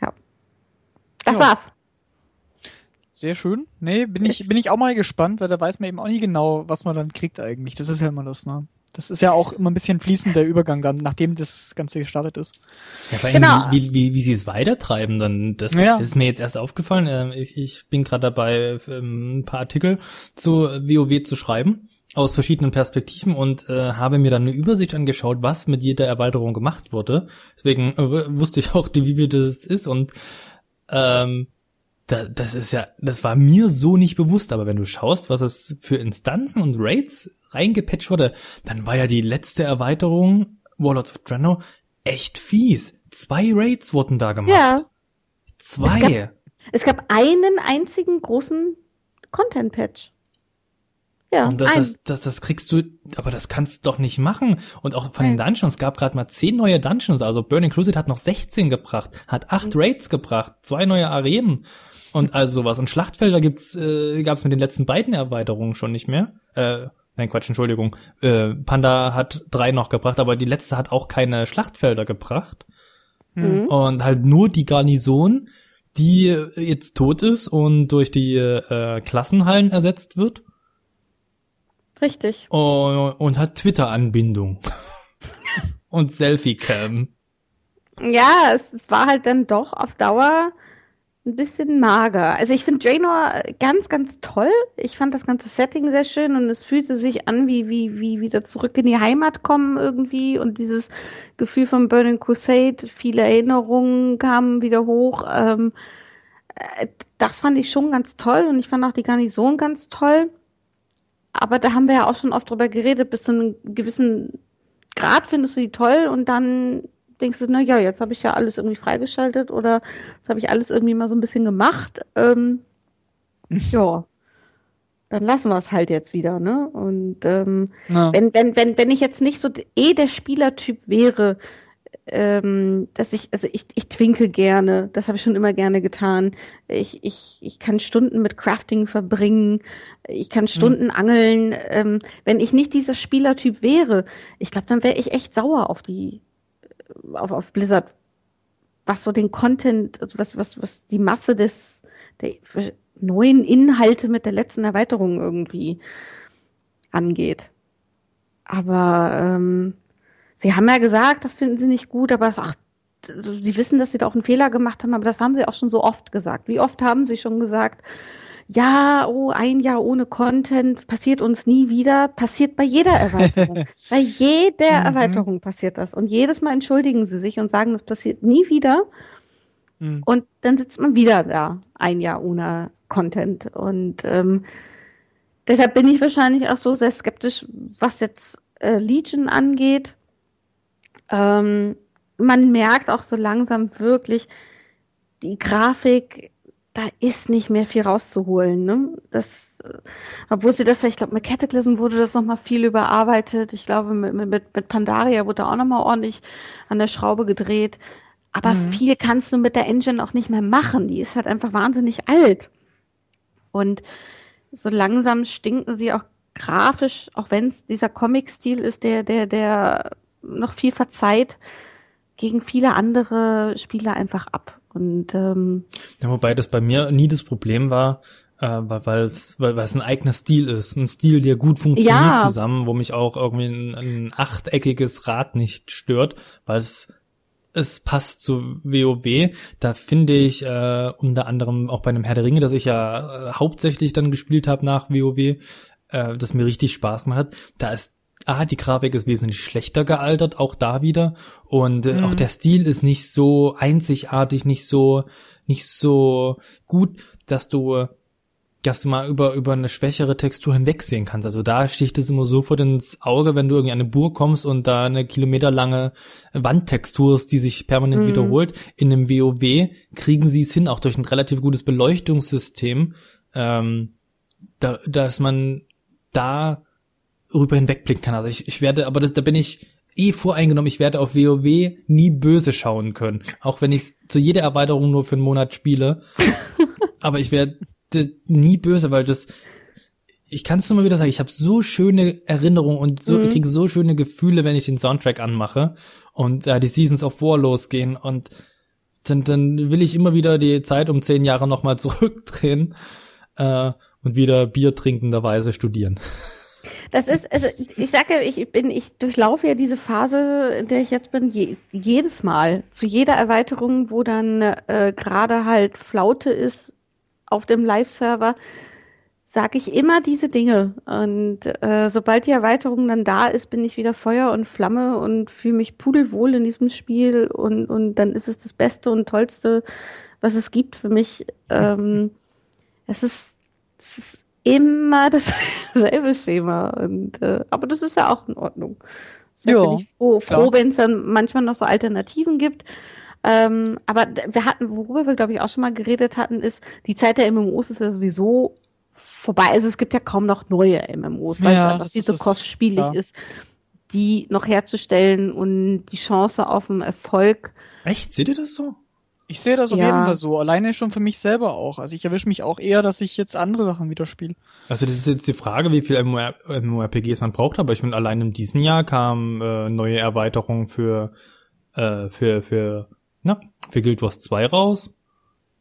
Ja. Das ja. war's. sehr schön. Nee, bin ich, bin ich auch mal gespannt, weil da weiß man eben auch nie genau, was man dann kriegt eigentlich. Das ist ja immer das, ne? Das ist ja auch immer ein bisschen fließend der Übergang dann, nachdem das Ganze gestartet ist. Ja, vor allem, genau. wie, wie, wie sie es weitertreiben, dann, das, ja. das ist mir jetzt erst aufgefallen. Ähm, ich, ich bin gerade dabei, ähm, ein paar Artikel zu WoW zu schreiben aus verschiedenen Perspektiven und äh, habe mir dann eine Übersicht angeschaut, was mit jeder Erweiterung gemacht wurde. Deswegen äh, wusste ich auch, wie viel das ist und ähm, da, das ist ja, das war mir so nicht bewusst, aber wenn du schaust, was es für Instanzen und Raids reingepatcht wurde, dann war ja die letzte Erweiterung, Warlords of Draenor, echt fies. Zwei Raids wurden da gemacht. Ja. Zwei. Es gab, es gab einen einzigen großen Content-Patch. Ja, und das, das, das, das kriegst du, aber das kannst du doch nicht machen. Und auch von den Dungeons gab gerade mal zehn neue Dungeons. Also Burning Crusade hat noch 16 gebracht, hat acht mhm. Raids gebracht, zwei neue Arenen und all sowas. Und Schlachtfelder gibt's, äh, gab's mit den letzten beiden Erweiterungen schon nicht mehr. Äh, nein, Quatsch, Entschuldigung. Äh, Panda hat drei noch gebracht, aber die letzte hat auch keine Schlachtfelder gebracht. Mhm. Und halt nur die Garnison, die jetzt tot ist und durch die äh, Klassenhallen ersetzt wird. Richtig. Und, und hat Twitter-Anbindung. und Selfie-Cam. Ja, es, es war halt dann doch auf Dauer ein bisschen mager. Also ich finde Draenor ganz, ganz toll. Ich fand das ganze Setting sehr schön und es fühlte sich an wie, wie, wie wieder zurück in die Heimat kommen irgendwie und dieses Gefühl von Burning Crusade, viele Erinnerungen kamen wieder hoch. Ähm, äh, das fand ich schon ganz toll und ich fand auch die Garnison ganz toll. Aber da haben wir ja auch schon oft drüber geredet, bis zu einem gewissen Grad findest du die toll und dann denkst du, na ja, jetzt habe ich ja alles irgendwie freigeschaltet oder jetzt habe ich alles irgendwie mal so ein bisschen gemacht. Ähm, ja, dann lassen wir es halt jetzt wieder, ne? Und ähm, ja. wenn, wenn, wenn, wenn ich jetzt nicht so eh der Spielertyp wäre, ähm, dass ich, also ich, ich twinke gerne, das habe ich schon immer gerne getan. Ich, ich, ich kann Stunden mit Crafting verbringen, ich kann Stunden hm. angeln. Ähm, wenn ich nicht dieser Spielertyp wäre, ich glaube, dann wäre ich echt sauer auf die auf, auf Blizzard, was so den Content, also was, was, was die Masse des, der neuen Inhalte mit der letzten Erweiterung irgendwie angeht. Aber ähm, sie haben ja gesagt, das finden sie nicht gut, aber ach, sie wissen, dass sie da auch einen Fehler gemacht haben, aber das haben sie auch schon so oft gesagt. Wie oft haben sie schon gesagt, ja, oh, ein Jahr ohne Content passiert uns nie wieder, passiert bei jeder Erweiterung. bei jeder mhm. Erweiterung passiert das. Und jedes Mal entschuldigen sie sich und sagen, das passiert nie wieder. Mhm. Und dann sitzt man wieder da, ein Jahr ohne Content. Und ähm, deshalb bin ich wahrscheinlich auch so sehr skeptisch, was jetzt äh, Legion angeht. Ähm, man merkt auch so langsam wirklich, die Grafik da ist nicht mehr viel rauszuholen. Ne? Das, äh, obwohl sie das, ich glaube, mit Cataclysm wurde das nochmal viel überarbeitet. Ich glaube, mit, mit, mit Pandaria wurde auch nochmal ordentlich an der Schraube gedreht. Aber mhm. viel kannst du mit der Engine auch nicht mehr machen. Die ist halt einfach wahnsinnig alt. Und so langsam stinken sie auch grafisch, auch wenn es dieser Comic-Stil ist, der, der, der noch viel verzeiht, gegen viele andere Spieler einfach ab. Und ähm, ja, wobei das bei mir nie das Problem war, äh, weil, es weil, weil es ein eigener Stil ist, ein Stil, der gut funktioniert ja. zusammen, wo mich auch irgendwie ein, ein achteckiges Rad nicht stört, weil es es passt zu WoW. Da finde ich äh, unter anderem auch bei einem Herr der Ringe, das ich ja äh, hauptsächlich dann gespielt habe nach WoW, äh, das mir richtig Spaß gemacht hat. Da ist ah, die Grafik ist wesentlich schlechter gealtert, auch da wieder. Und äh, mhm. auch der Stil ist nicht so einzigartig, nicht so, nicht so gut, dass du, dass du mal über, über eine schwächere Textur hinwegsehen kannst. Also da sticht es immer sofort ins Auge, wenn du irgendwie an eine Burg kommst und da eine kilometerlange Wandtextur ist, die sich permanent mhm. wiederholt. In einem WoW kriegen sie es hin, auch durch ein relativ gutes Beleuchtungssystem, ähm, da, dass man da rüber hinwegblicken kann. Also ich, ich werde, aber das, da bin ich eh voreingenommen, ich werde auf WoW nie böse schauen können. Auch wenn ich zu jeder Erweiterung nur für einen Monat spiele. aber ich werde nie böse, weil das, ich kann es nur mal wieder sagen, ich habe so schöne Erinnerungen und so, mhm. kriege so schöne Gefühle, wenn ich den Soundtrack anmache und äh, die Seasons of War losgehen und dann, dann will ich immer wieder die Zeit um zehn Jahre nochmal zurückdrehen äh, und wieder Bier trinkenderweise studieren. Das ist, also ich sage ich bin, ich durchlaufe ja diese Phase, in der ich jetzt bin, je, jedes Mal. Zu jeder Erweiterung, wo dann äh, gerade halt Flaute ist auf dem Live-Server, sage ich immer diese Dinge. Und äh, sobald die Erweiterung dann da ist, bin ich wieder Feuer und Flamme und fühle mich pudelwohl in diesem Spiel und, und dann ist es das Beste und Tollste, was es gibt für mich. Ähm, es ist, es ist immer dasselbe Schema. Und, äh, aber das ist ja auch in Ordnung. Deshalb ja, bin ich froh, froh wenn es dann manchmal noch so Alternativen gibt. Ähm, aber wir hatten, worüber wir, glaube ich, auch schon mal geredet hatten, ist, die Zeit der MMOs ist ja sowieso vorbei. Also es gibt ja kaum noch neue MMOs, weil ja, es einfach viel so kostspielig ist, die noch herzustellen und die Chance auf einen Erfolg. Echt? Seht ihr das so? Ich sehe das auf ja. jeden Fall so. Alleine schon für mich selber auch. Also ich erwische mich auch eher, dass ich jetzt andere Sachen wieder spiele. Also das ist jetzt die Frage, wie viel MMORPGs man braucht, aber ich finde, allein in diesem Jahr kamen äh, neue Erweiterungen für, äh, für, für, na, für Guild Wars 2 raus.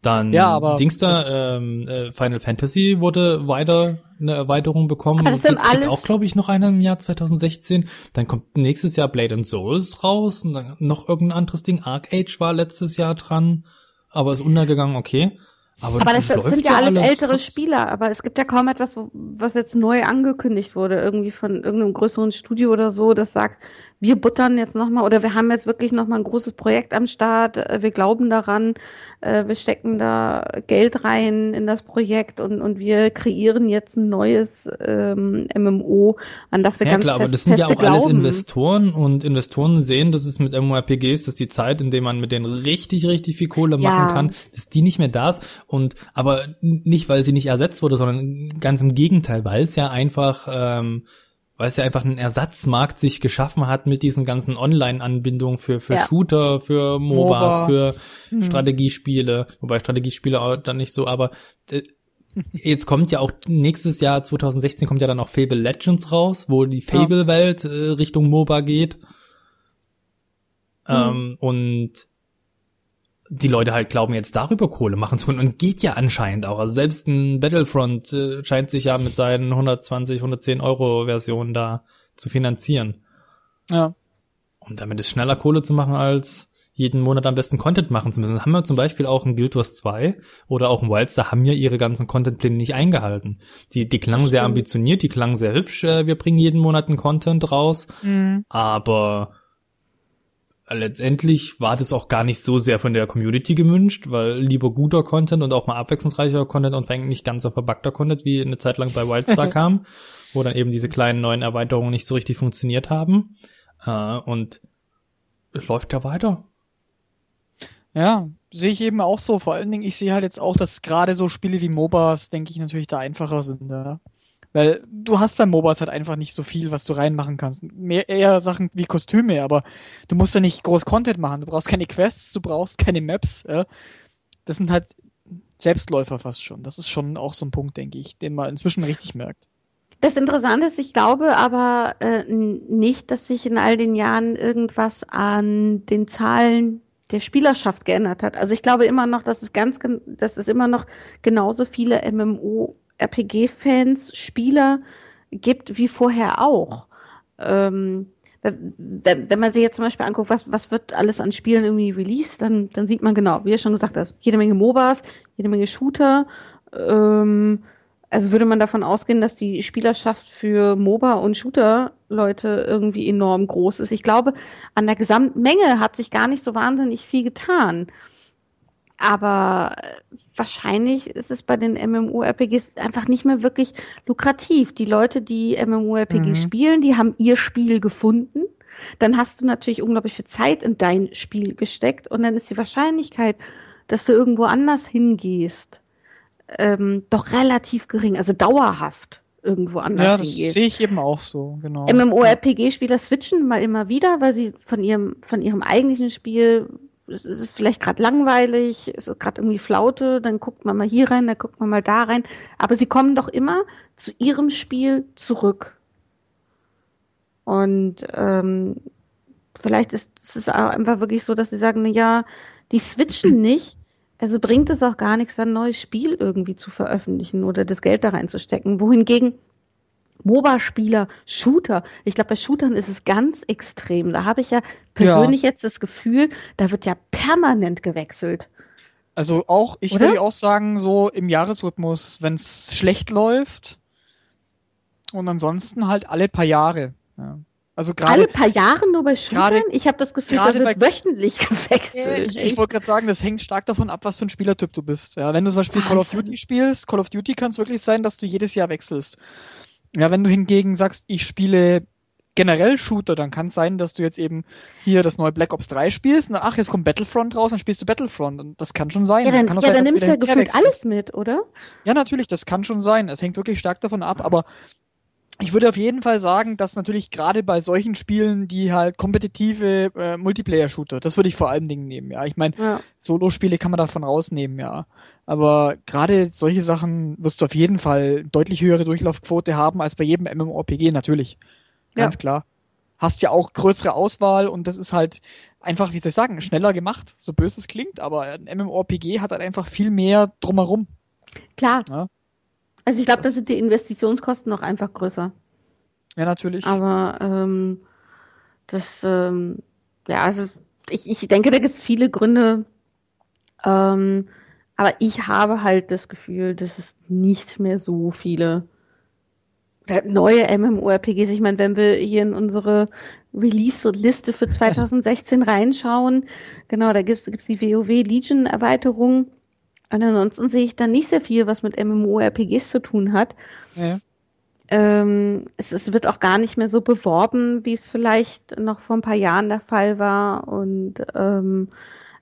Dann ja, aber Dings da, ähm, äh, Final Fantasy wurde weiter eine Erweiterung bekommen. Aber das sind alles auch, glaube ich, noch einer im Jahr 2016. Dann kommt nächstes Jahr Blade and Souls raus und dann noch irgendein anderes Ding. Arc Age war letztes Jahr dran, aber ist untergegangen, okay. Aber, aber das, das sind ja alles, alles ältere Spieler, aber es gibt ja kaum etwas, was jetzt neu angekündigt wurde, irgendwie von irgendeinem größeren Studio oder so, das sagt, wir buttern jetzt nochmal oder wir haben jetzt wirklich nochmal ein großes Projekt am Start, äh, wir glauben daran, äh, wir stecken da Geld rein in das Projekt und, und wir kreieren jetzt ein neues ähm, MMO, an das wir ja, ganz klar, fest, aber das sind ja auch glauben. alles Investoren und Investoren sehen, dass es mit MMORPGs, dass die Zeit, in der man mit denen richtig, richtig viel Kohle ja. machen kann, dass die nicht mehr da ist und aber nicht, weil sie nicht ersetzt wurde, sondern ganz im Gegenteil, weil es ja einfach ähm, weil es ja einfach einen Ersatzmarkt sich geschaffen hat mit diesen ganzen Online-Anbindungen für, für ja. Shooter, für MOBAs, MOBA. für hm. Strategiespiele, wobei Strategiespiele auch dann nicht so, aber äh, jetzt kommt ja auch nächstes Jahr 2016 kommt ja dann auch Fable Legends raus, wo die Fable-Welt äh, Richtung MOBA geht. Mhm. Ähm, und die Leute halt glauben jetzt darüber Kohle machen zu können und geht ja anscheinend auch. Also selbst ein Battlefront äh, scheint sich ja mit seinen 120, 110 Euro Versionen da zu finanzieren. Ja. Um damit es schneller Kohle zu machen als jeden Monat am besten Content machen zu müssen. Haben wir zum Beispiel auch ein Guild Wars 2 oder auch ein Wildstar haben ja ihre ganzen Contentpläne nicht eingehalten. Die, die klangen sehr ambitioniert, die klangen sehr hübsch. Äh, wir bringen jeden Monat einen Content raus. Mhm. Aber letztendlich war das auch gar nicht so sehr von der Community gewünscht, weil lieber guter Content und auch mal abwechslungsreicher Content und nicht ganz so verbackter Content wie eine Zeit lang bei Wildstar kam, wo dann eben diese kleinen neuen Erweiterungen nicht so richtig funktioniert haben. Äh, und es läuft ja weiter. Ja, sehe ich eben auch so. Vor allen Dingen, ich sehe halt jetzt auch, dass gerade so Spiele wie MOBAs, denke ich, natürlich da einfacher sind. Ja. Weil du hast beim MOBAs halt einfach nicht so viel, was du reinmachen kannst. Mehr eher Sachen wie Kostüme, aber du musst ja nicht groß Content machen. Du brauchst keine Quests, du brauchst keine Maps. Ja. Das sind halt Selbstläufer fast schon. Das ist schon auch so ein Punkt, denke ich, den man inzwischen richtig merkt. Das Interessante ist, ich glaube aber äh, nicht, dass sich in all den Jahren irgendwas an den Zahlen der Spielerschaft geändert hat. Also ich glaube immer noch, dass es ganz, dass es immer noch genauso viele MMO RPG-Fans, Spieler gibt wie vorher auch. Ähm, wenn, wenn man sich jetzt zum Beispiel anguckt, was, was wird alles an Spielen irgendwie released, dann, dann sieht man genau, wie ihr schon gesagt habt, jede Menge MOBAs, jede Menge Shooter. Ähm, also würde man davon ausgehen, dass die Spielerschaft für MOBA und Shooter-Leute irgendwie enorm groß ist. Ich glaube, an der Gesamtmenge hat sich gar nicht so wahnsinnig viel getan. Aber wahrscheinlich ist es bei den MMORPGs einfach nicht mehr wirklich lukrativ. Die Leute, die MMORPG mhm. spielen, die haben ihr Spiel gefunden. Dann hast du natürlich unglaublich viel Zeit in dein Spiel gesteckt und dann ist die Wahrscheinlichkeit, dass du irgendwo anders hingehst, ähm, doch relativ gering, also dauerhaft irgendwo anders ja, das hingehst. sehe ich eben auch so, genau. MMORPG-Spieler switchen mal immer wieder, weil sie von ihrem, von ihrem eigentlichen Spiel es ist vielleicht gerade langweilig, es ist gerade irgendwie Flaute, dann guckt man mal hier rein, dann guckt man mal da rein. Aber sie kommen doch immer zu ihrem Spiel zurück. Und ähm, vielleicht ist es einfach wirklich so, dass sie sagen, na ja, die switchen nicht, Also bringt es auch gar nichts, ein neues Spiel irgendwie zu veröffentlichen oder das Geld da reinzustecken. Wohingegen MOBA-Spieler, Shooter, ich glaube, bei Shootern ist es ganz extrem. Da habe ich ja persönlich ja. jetzt das Gefühl, da wird ja permanent gewechselt. Also auch, ich Oder? würde auch sagen, so im Jahresrhythmus, wenn es schlecht läuft und ansonsten halt alle paar Jahre. Ja. Also gerade alle paar Jahre nur bei Shootern? Ich habe das Gefühl, da wird wöchentlich gewechselt. Ich, ich wollte gerade sagen, das hängt stark davon ab, was für ein Spielertyp du bist. Ja, wenn du zum Beispiel Wahnsinn. Call of Duty spielst, Call of Duty kann es wirklich sein, dass du jedes Jahr wechselst. Ja, wenn du hingegen sagst, ich spiele generell Shooter, dann kann es sein, dass du jetzt eben hier das neue Black Ops 3 spielst und ach, jetzt kommt Battlefront raus, dann spielst du Battlefront und das kann schon sein. Ja, dann, ja, sein, dann nimmst du ja gefühlt alles mit, oder? Ja, natürlich, das kann schon sein. Es hängt wirklich stark davon ab, aber ich würde auf jeden Fall sagen, dass natürlich gerade bei solchen Spielen, die halt kompetitive äh, Multiplayer-Shooter, das würde ich vor allen Dingen nehmen, ja. Ich meine, ja. Solo-Spiele kann man davon rausnehmen, ja. Aber gerade solche Sachen wirst du auf jeden Fall deutlich höhere Durchlaufquote haben als bei jedem MMORPG, natürlich. Ganz ja. klar. Hast ja auch größere Auswahl und das ist halt einfach, wie soll ich sagen, schneller gemacht, so böse es klingt, aber ein MMORPG hat halt einfach viel mehr drumherum. Klar. Ja? Also ich glaube, da sind die Investitionskosten noch einfach größer. Ja, natürlich. Aber ähm, das, ähm, ja, also ich, ich denke, da gibt es viele Gründe. Ähm, aber ich habe halt das Gefühl, dass es nicht mehr so viele neue MMORPGs. Ich meine, wenn wir hier in unsere Release-Liste für 2016 reinschauen, genau, da gibt's gibt's die WoW Legion Erweiterung. Und ansonsten sehe ich da nicht sehr viel, was mit MMORPGs zu tun hat. Ja. Ähm, es, es, wird auch gar nicht mehr so beworben, wie es vielleicht noch vor ein paar Jahren der Fall war. Und ähm,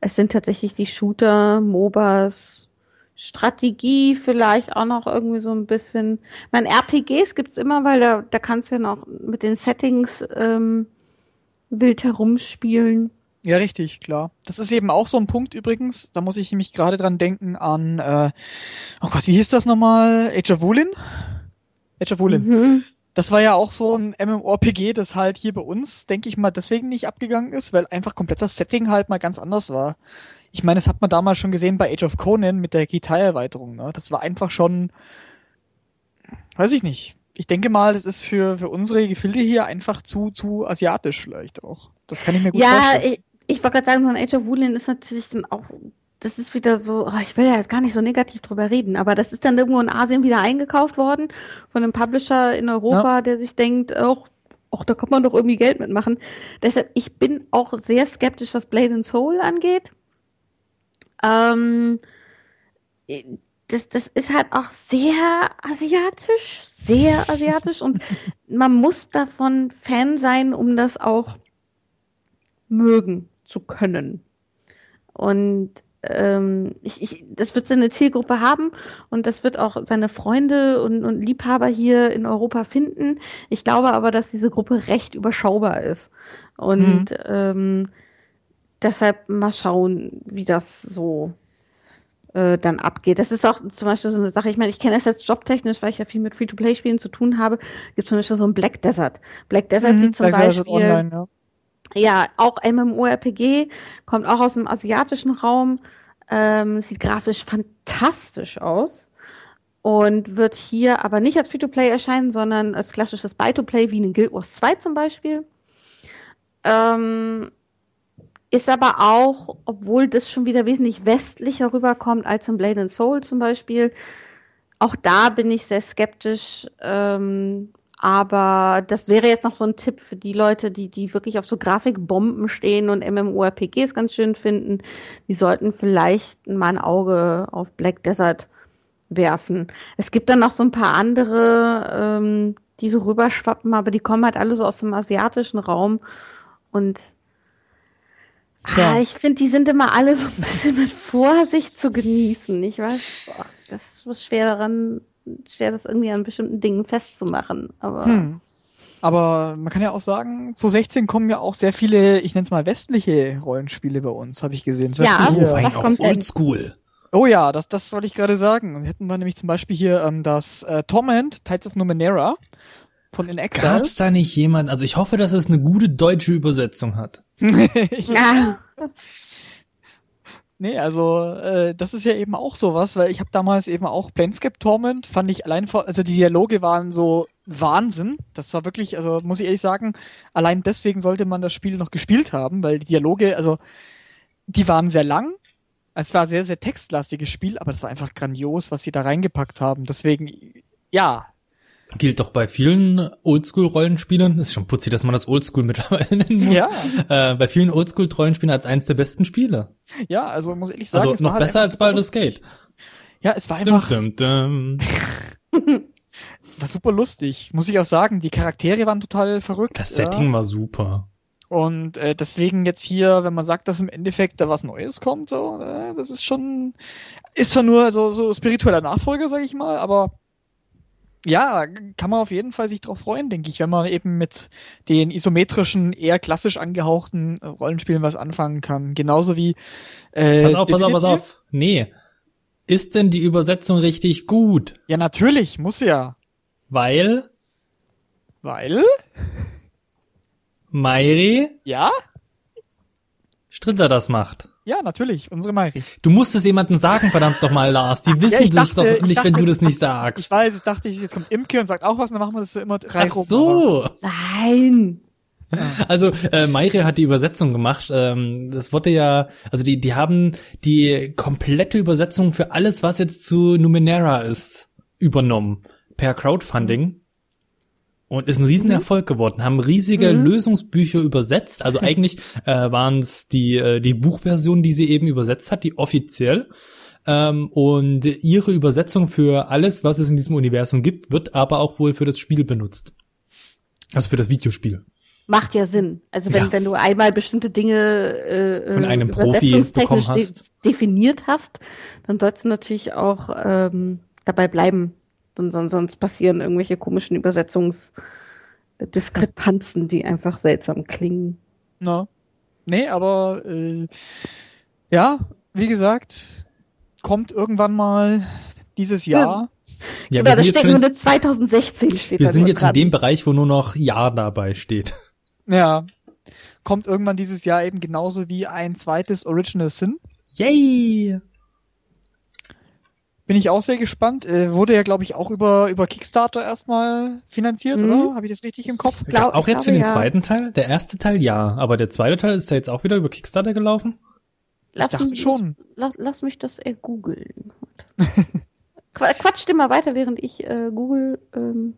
es sind tatsächlich die Shooter, MOBAs, Strategie vielleicht auch noch irgendwie so ein bisschen. Mein RPGs gibt's immer, weil da, da kannst du ja noch mit den Settings ähm, wild herumspielen. Ja, richtig, klar. Das ist eben auch so ein Punkt übrigens, da muss ich nämlich gerade dran denken an, äh, oh Gott, wie hieß das nochmal? Age of Woolen? Age of Woolen. Mhm. Das war ja auch so ein MMORPG, das halt hier bei uns, denke ich mal, deswegen nicht abgegangen ist, weil einfach komplett das Setting halt mal ganz anders war. Ich meine, das hat man damals schon gesehen bei Age of Conan mit der Gitarre-Erweiterung, ne? Das war einfach schon, weiß ich nicht. Ich denke mal, das ist für, für unsere Gefilde hier einfach zu, zu asiatisch vielleicht auch. Das kann ich mir gut ja, vorstellen. Ja, ich wollte gerade sagen, so ein Age of Woodland ist natürlich dann auch, das ist wieder so, oh, ich will ja jetzt gar nicht so negativ drüber reden, aber das ist dann irgendwo in Asien wieder eingekauft worden von einem Publisher in Europa, ja. der sich denkt, auch, oh, da kann man doch irgendwie Geld mitmachen. Deshalb, ich bin auch sehr skeptisch, was Blade and Soul angeht. Ähm, das, das ist halt auch sehr asiatisch, sehr asiatisch und man muss davon Fan sein, um das auch mögen zu können. Und ähm, ich, ich, das wird seine Zielgruppe haben und das wird auch seine Freunde und, und Liebhaber hier in Europa finden. Ich glaube aber, dass diese Gruppe recht überschaubar ist. Und mhm. ähm, deshalb mal schauen, wie das so äh, dann abgeht. Das ist auch zum Beispiel so eine Sache, ich meine, ich kenne das jetzt jobtechnisch, weil ich ja viel mit Free-to-Play-Spielen zu tun habe, gibt zum Beispiel so ein Black Desert. Black Desert mhm, sieht zum Black Beispiel online, ja ja, auch MMORPG, kommt auch aus dem asiatischen Raum, ähm, sieht grafisch fantastisch aus und wird hier aber nicht als Free-to-Play erscheinen, sondern als klassisches Buy-to-Play wie in Guild Wars 2 zum Beispiel. Ähm, ist aber auch, obwohl das schon wieder wesentlich westlicher rüberkommt als in Blade and Soul zum Beispiel, auch da bin ich sehr skeptisch, ähm, aber das wäre jetzt noch so ein Tipp für die Leute, die, die wirklich auf so Grafikbomben stehen und MMORPGs ganz schön finden. Die sollten vielleicht mal ein Auge auf Black Desert werfen. Es gibt dann noch so ein paar andere, ähm, die so rüberschwappen, aber die kommen halt alle so aus dem asiatischen Raum. Und ah, ich finde, die sind immer alle so ein bisschen mit Vorsicht zu genießen. Ich weiß, boah, das ist schwer daran schwer, das irgendwie an bestimmten Dingen festzumachen. Aber, hm. aber man kann ja auch sagen, zu 16 kommen ja auch sehr viele, ich nenne es mal westliche Rollenspiele bei uns, habe ich gesehen. Zum ja, hier, was kommt Oldschool. Oh ja, das, das wollte ich gerade sagen. Und hätten wir nämlich zum Beispiel hier ähm, das äh, Torment, Tides of Numenera von In Exile. Gab's da nicht jemand, also ich hoffe, dass es eine gute deutsche Übersetzung hat. ja. Nee, also äh, das ist ja eben auch sowas, weil ich habe damals eben auch Planescape Torment, fand ich allein vor, also die Dialoge waren so Wahnsinn. Das war wirklich, also muss ich ehrlich sagen, allein deswegen sollte man das Spiel noch gespielt haben, weil die Dialoge, also die waren sehr lang. Es war sehr, sehr textlastiges Spiel, aber es war einfach grandios, was sie da reingepackt haben. Deswegen, ja, Gilt doch bei vielen Oldschool-Rollenspielern, ist schon putzig, dass man das Oldschool mittlerweile nennen muss, ja. äh, bei vielen Oldschool-Rollenspielern als eines der besten Spiele. Ja, also muss ich ehrlich sagen. Also noch halt besser als Baldur's Gate. Ja, es war einfach... Dum, dum, dum. war super lustig, muss ich auch sagen. Die Charaktere waren total verrückt. Das Setting ja. war super. Und äh, deswegen jetzt hier, wenn man sagt, dass im Endeffekt da was Neues kommt, so, äh, das ist schon, ist zwar nur so, so spiritueller Nachfolger, sag ich mal, aber ja, kann man auf jeden Fall sich drauf freuen, denke ich, wenn man eben mit den isometrischen, eher klassisch angehauchten äh, Rollenspielen was anfangen kann. Genauso wie. Äh, pass auf, pass auf, pass auf. Nee. Ist denn die Übersetzung richtig gut? Ja, natürlich, muss ja. Weil? Weil? Mairi? Ja? Stritter das macht. Ja, natürlich, unsere Mairi. Du musst es jemandem sagen, verdammt doch mal, Lars. Die wissen ja, das doch nicht, dachte, wenn du das nicht sagst. Ich weiß, jetzt dachte ich, jetzt kommt Imke und sagt auch was, dann machen wir das so immer drei Ach so. Nein. Also äh, Mairi hat die Übersetzung gemacht. Ähm, das wurde ja, also die, die haben die komplette Übersetzung für alles, was jetzt zu Numenera ist, übernommen per Crowdfunding und ist ein Riesenerfolg mhm. geworden, haben riesige mhm. Lösungsbücher übersetzt. Also eigentlich äh, waren es die, äh, die Buchversion, die sie eben übersetzt hat, die offiziell. Ähm, und ihre Übersetzung für alles, was es in diesem Universum gibt, wird aber auch wohl für das Spiel benutzt. Also für das Videospiel. Macht ja Sinn. Also wenn, ja. wenn du einmal bestimmte Dinge äh, von einem Profi bekommen hast. De definiert hast, dann sollst du natürlich auch ähm, dabei bleiben. Und sonst passieren irgendwelche komischen Übersetzungsdiskrepanzen, die einfach seltsam klingen. Na. Nee, aber äh, ja, wie gesagt, kommt irgendwann mal dieses Jahr. Ja, ja da steht nur 2016 steht Wir sind jetzt in dem Bereich, wo nur noch Ja dabei steht. Ja. Kommt irgendwann dieses Jahr eben genauso wie ein zweites Original Sin. Yay! Bin ich auch sehr gespannt. Äh, wurde ja, glaube ich, auch über, über Kickstarter erstmal finanziert, mhm. oder? Habe ich das richtig im Kopf? Glaub, auch jetzt für den ja. zweiten Teil? Der erste Teil ja, aber der zweite Teil ist ja jetzt auch wieder über Kickstarter gelaufen? Lass ich dachte mich, schon. Lass, lass mich das eher googeln. Quatsch dir mal weiter, während ich äh, google. Ähm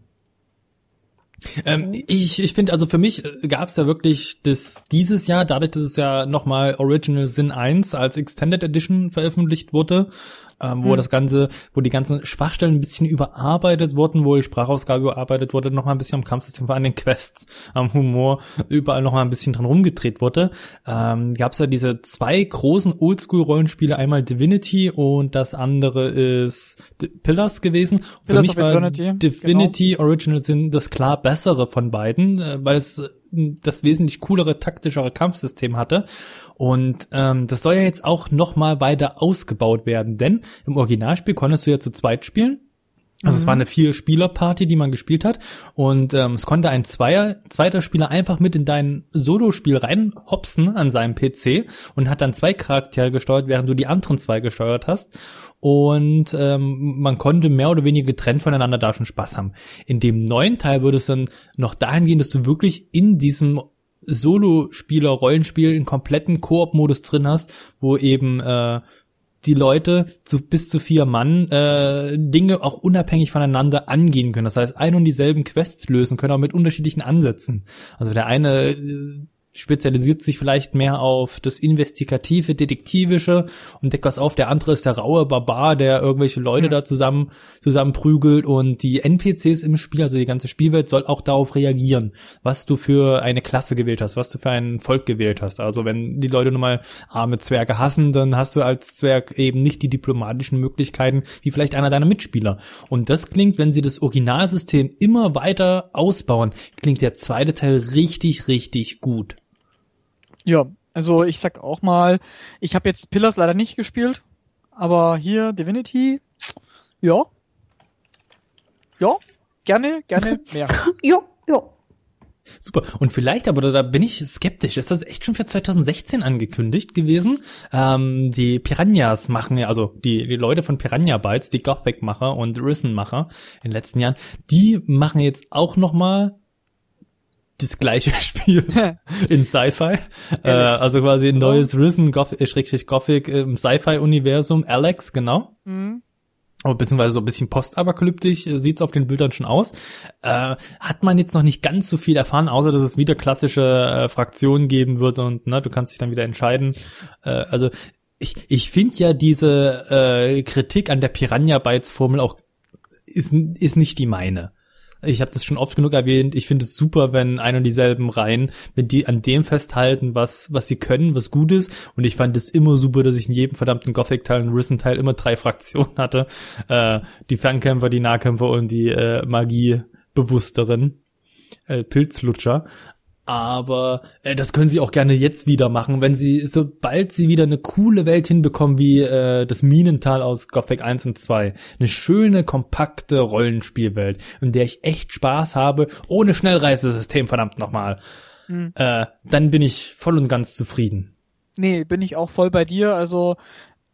ähm, ich ich finde, also für mich äh, gab es ja wirklich das dieses Jahr, dadurch, dass es ja nochmal Original Sin 1 als Extended Edition veröffentlicht wurde, ähm, wo hm. das Ganze, wo die ganzen Schwachstellen ein bisschen überarbeitet wurden, wo die Sprachausgabe überarbeitet wurde, noch mal ein bisschen am Kampfsystem, vor allem den Quests, am Humor, überall noch mal ein bisschen dran rumgedreht wurde, ähm, gab es ja diese zwei großen Oldschool-Rollenspiele, einmal Divinity und das andere ist D Pillars gewesen. Pillars Für mich war Eternity, Divinity genau. Original sind das klar bessere von beiden, äh, weil es das wesentlich coolere, taktischere Kampfsystem hatte. Und ähm, das soll ja jetzt auch noch mal weiter ausgebaut werden, denn im Originalspiel konntest du ja zu zweit spielen. Also mhm. es war eine Vier-Spieler-Party, die man gespielt hat. Und ähm, es konnte ein Zweier, zweiter Spieler einfach mit in dein Solo-Spiel reinhopsen an seinem PC und hat dann zwei Charaktere gesteuert, während du die anderen zwei gesteuert hast. Und ähm, man konnte mehr oder weniger getrennt voneinander da schon Spaß haben. In dem neuen Teil würde es dann noch dahin gehen, dass du wirklich in diesem Solo-Spieler, Rollenspiel einen kompletten Koop-Modus drin hast, wo eben äh, die Leute zu bis zu vier Mann äh, Dinge auch unabhängig voneinander angehen können. Das heißt, ein und dieselben Quests lösen können, auch mit unterschiedlichen Ansätzen. Also der eine äh, spezialisiert sich vielleicht mehr auf das investigative, detektivische und deckt was auf. Der andere ist der raue Barbar, der irgendwelche Leute mhm. da zusammen zusammenprügelt und die NPCs im Spiel, also die ganze Spielwelt soll auch darauf reagieren, was du für eine Klasse gewählt hast, was du für ein Volk gewählt hast. Also wenn die Leute nun mal arme Zwerge hassen, dann hast du als Zwerg eben nicht die diplomatischen Möglichkeiten wie vielleicht einer deiner Mitspieler. Und das klingt, wenn sie das Originalsystem immer weiter ausbauen, klingt der zweite Teil richtig, richtig gut. Ja, also ich sag auch mal, ich habe jetzt Pillars leider nicht gespielt, aber hier Divinity, ja. Ja, gerne, gerne mehr. ja, ja. Super. Und vielleicht, aber da bin ich skeptisch, ist das echt schon für 2016 angekündigt gewesen? Ähm, die Piranhas machen ja, also die, die Leute von Piranha Bytes, die Gothic-Macher und Risen-Macher in den letzten Jahren, die machen jetzt auch noch mal das gleiche Spiel in Sci-Fi. äh, also quasi ein neues Risen Gothic, äh, Gothic im Sci-Fi-Universum. Alex, genau. Mhm beziehungsweise so ein bisschen postapokalyptisch äh, sieht's auf den Bildern schon aus. Äh, hat man jetzt noch nicht ganz so viel erfahren, außer dass es wieder klassische äh, Fraktionen geben wird und ne, du kannst dich dann wieder entscheiden. Äh, also ich, ich finde ja diese äh, Kritik an der Piranha Bytes Formel auch ist, ist nicht die meine ich habe das schon oft genug erwähnt, ich finde es super, wenn ein und dieselben Reihen, wenn die an dem festhalten, was, was sie können, was gut ist. Und ich fand es immer super, dass ich in jedem verdammten Gothic-Teil und Risen-Teil immer drei Fraktionen hatte. Äh, die Fernkämpfer, die Nahkämpfer und die äh, Magiebewussteren. Äh, Pilzlutscher aber äh, das können sie auch gerne jetzt wieder machen, wenn sie, sobald sie wieder eine coole Welt hinbekommen, wie äh, das Minental aus Gothic 1 und 2. Eine schöne, kompakte Rollenspielwelt, in der ich echt Spaß habe, ohne Schnellreisesystem, verdammt nochmal. Mhm. Äh, dann bin ich voll und ganz zufrieden. Nee, bin ich auch voll bei dir. Also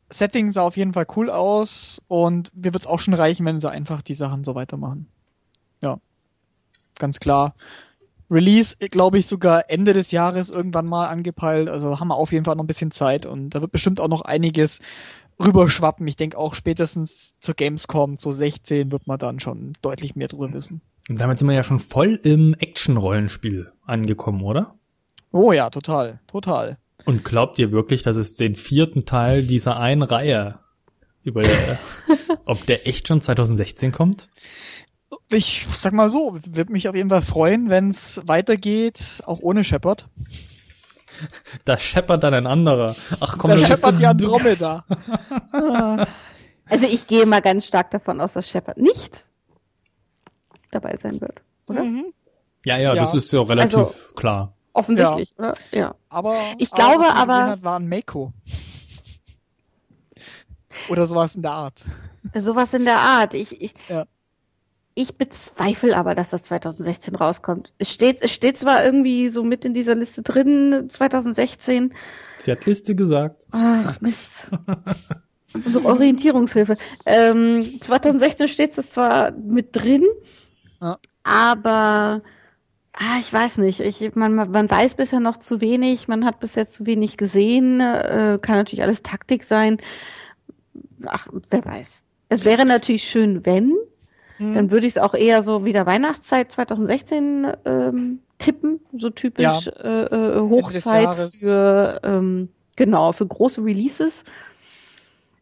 Setting sah auf jeden Fall cool aus und mir wird's auch schon reichen, wenn sie einfach die Sachen so weitermachen. Ja, ganz klar. Release, glaube ich, sogar Ende des Jahres irgendwann mal angepeilt. Also haben wir auf jeden Fall noch ein bisschen Zeit und da wird bestimmt auch noch einiges rüberschwappen. Ich denke auch spätestens zur Gamescom, zu 16, wird man dann schon deutlich mehr drüber wissen. Und damit sind wir ja schon voll im Action-Rollenspiel angekommen, oder? Oh ja, total, total. Und glaubt ihr wirklich, dass es den vierten Teil dieser einen Reihe über, ob der echt schon 2016 kommt? Ich sag mal so, würde mich auf jeden Fall freuen, wenn es weitergeht, auch ohne Shepard. Da scheppert dann ein anderer. Ach komm, da scheppert die Andromeda. also ich gehe mal ganz stark davon aus, dass Shepard nicht dabei sein wird, oder? Mhm. Ja, ja, ja, das ist ja relativ also, klar. Offensichtlich, ja. oder? Ja. Aber ich aber, glaube aber hat, war ein Mako. Oder sowas in der Art. Sowas in der Art. Ich, ich, ja. Ich bezweifle aber, dass das 2016 rauskommt. Es steht, es steht zwar irgendwie so mit in dieser Liste drin, 2016. Sie hat Liste gesagt. Ach, Mist. so Orientierungshilfe. Ähm, 2016 steht es zwar mit drin, ja. aber ah, ich weiß nicht. Ich, man, man weiß bisher noch zu wenig, man hat bisher zu wenig gesehen. Äh, kann natürlich alles Taktik sein. Ach, wer weiß. Es wäre natürlich schön, wenn, Mhm. Dann würde ich es auch eher so wieder Weihnachtszeit 2016 ähm, tippen, so typisch ja. äh, äh Hochzeit für ähm, genau für große Releases.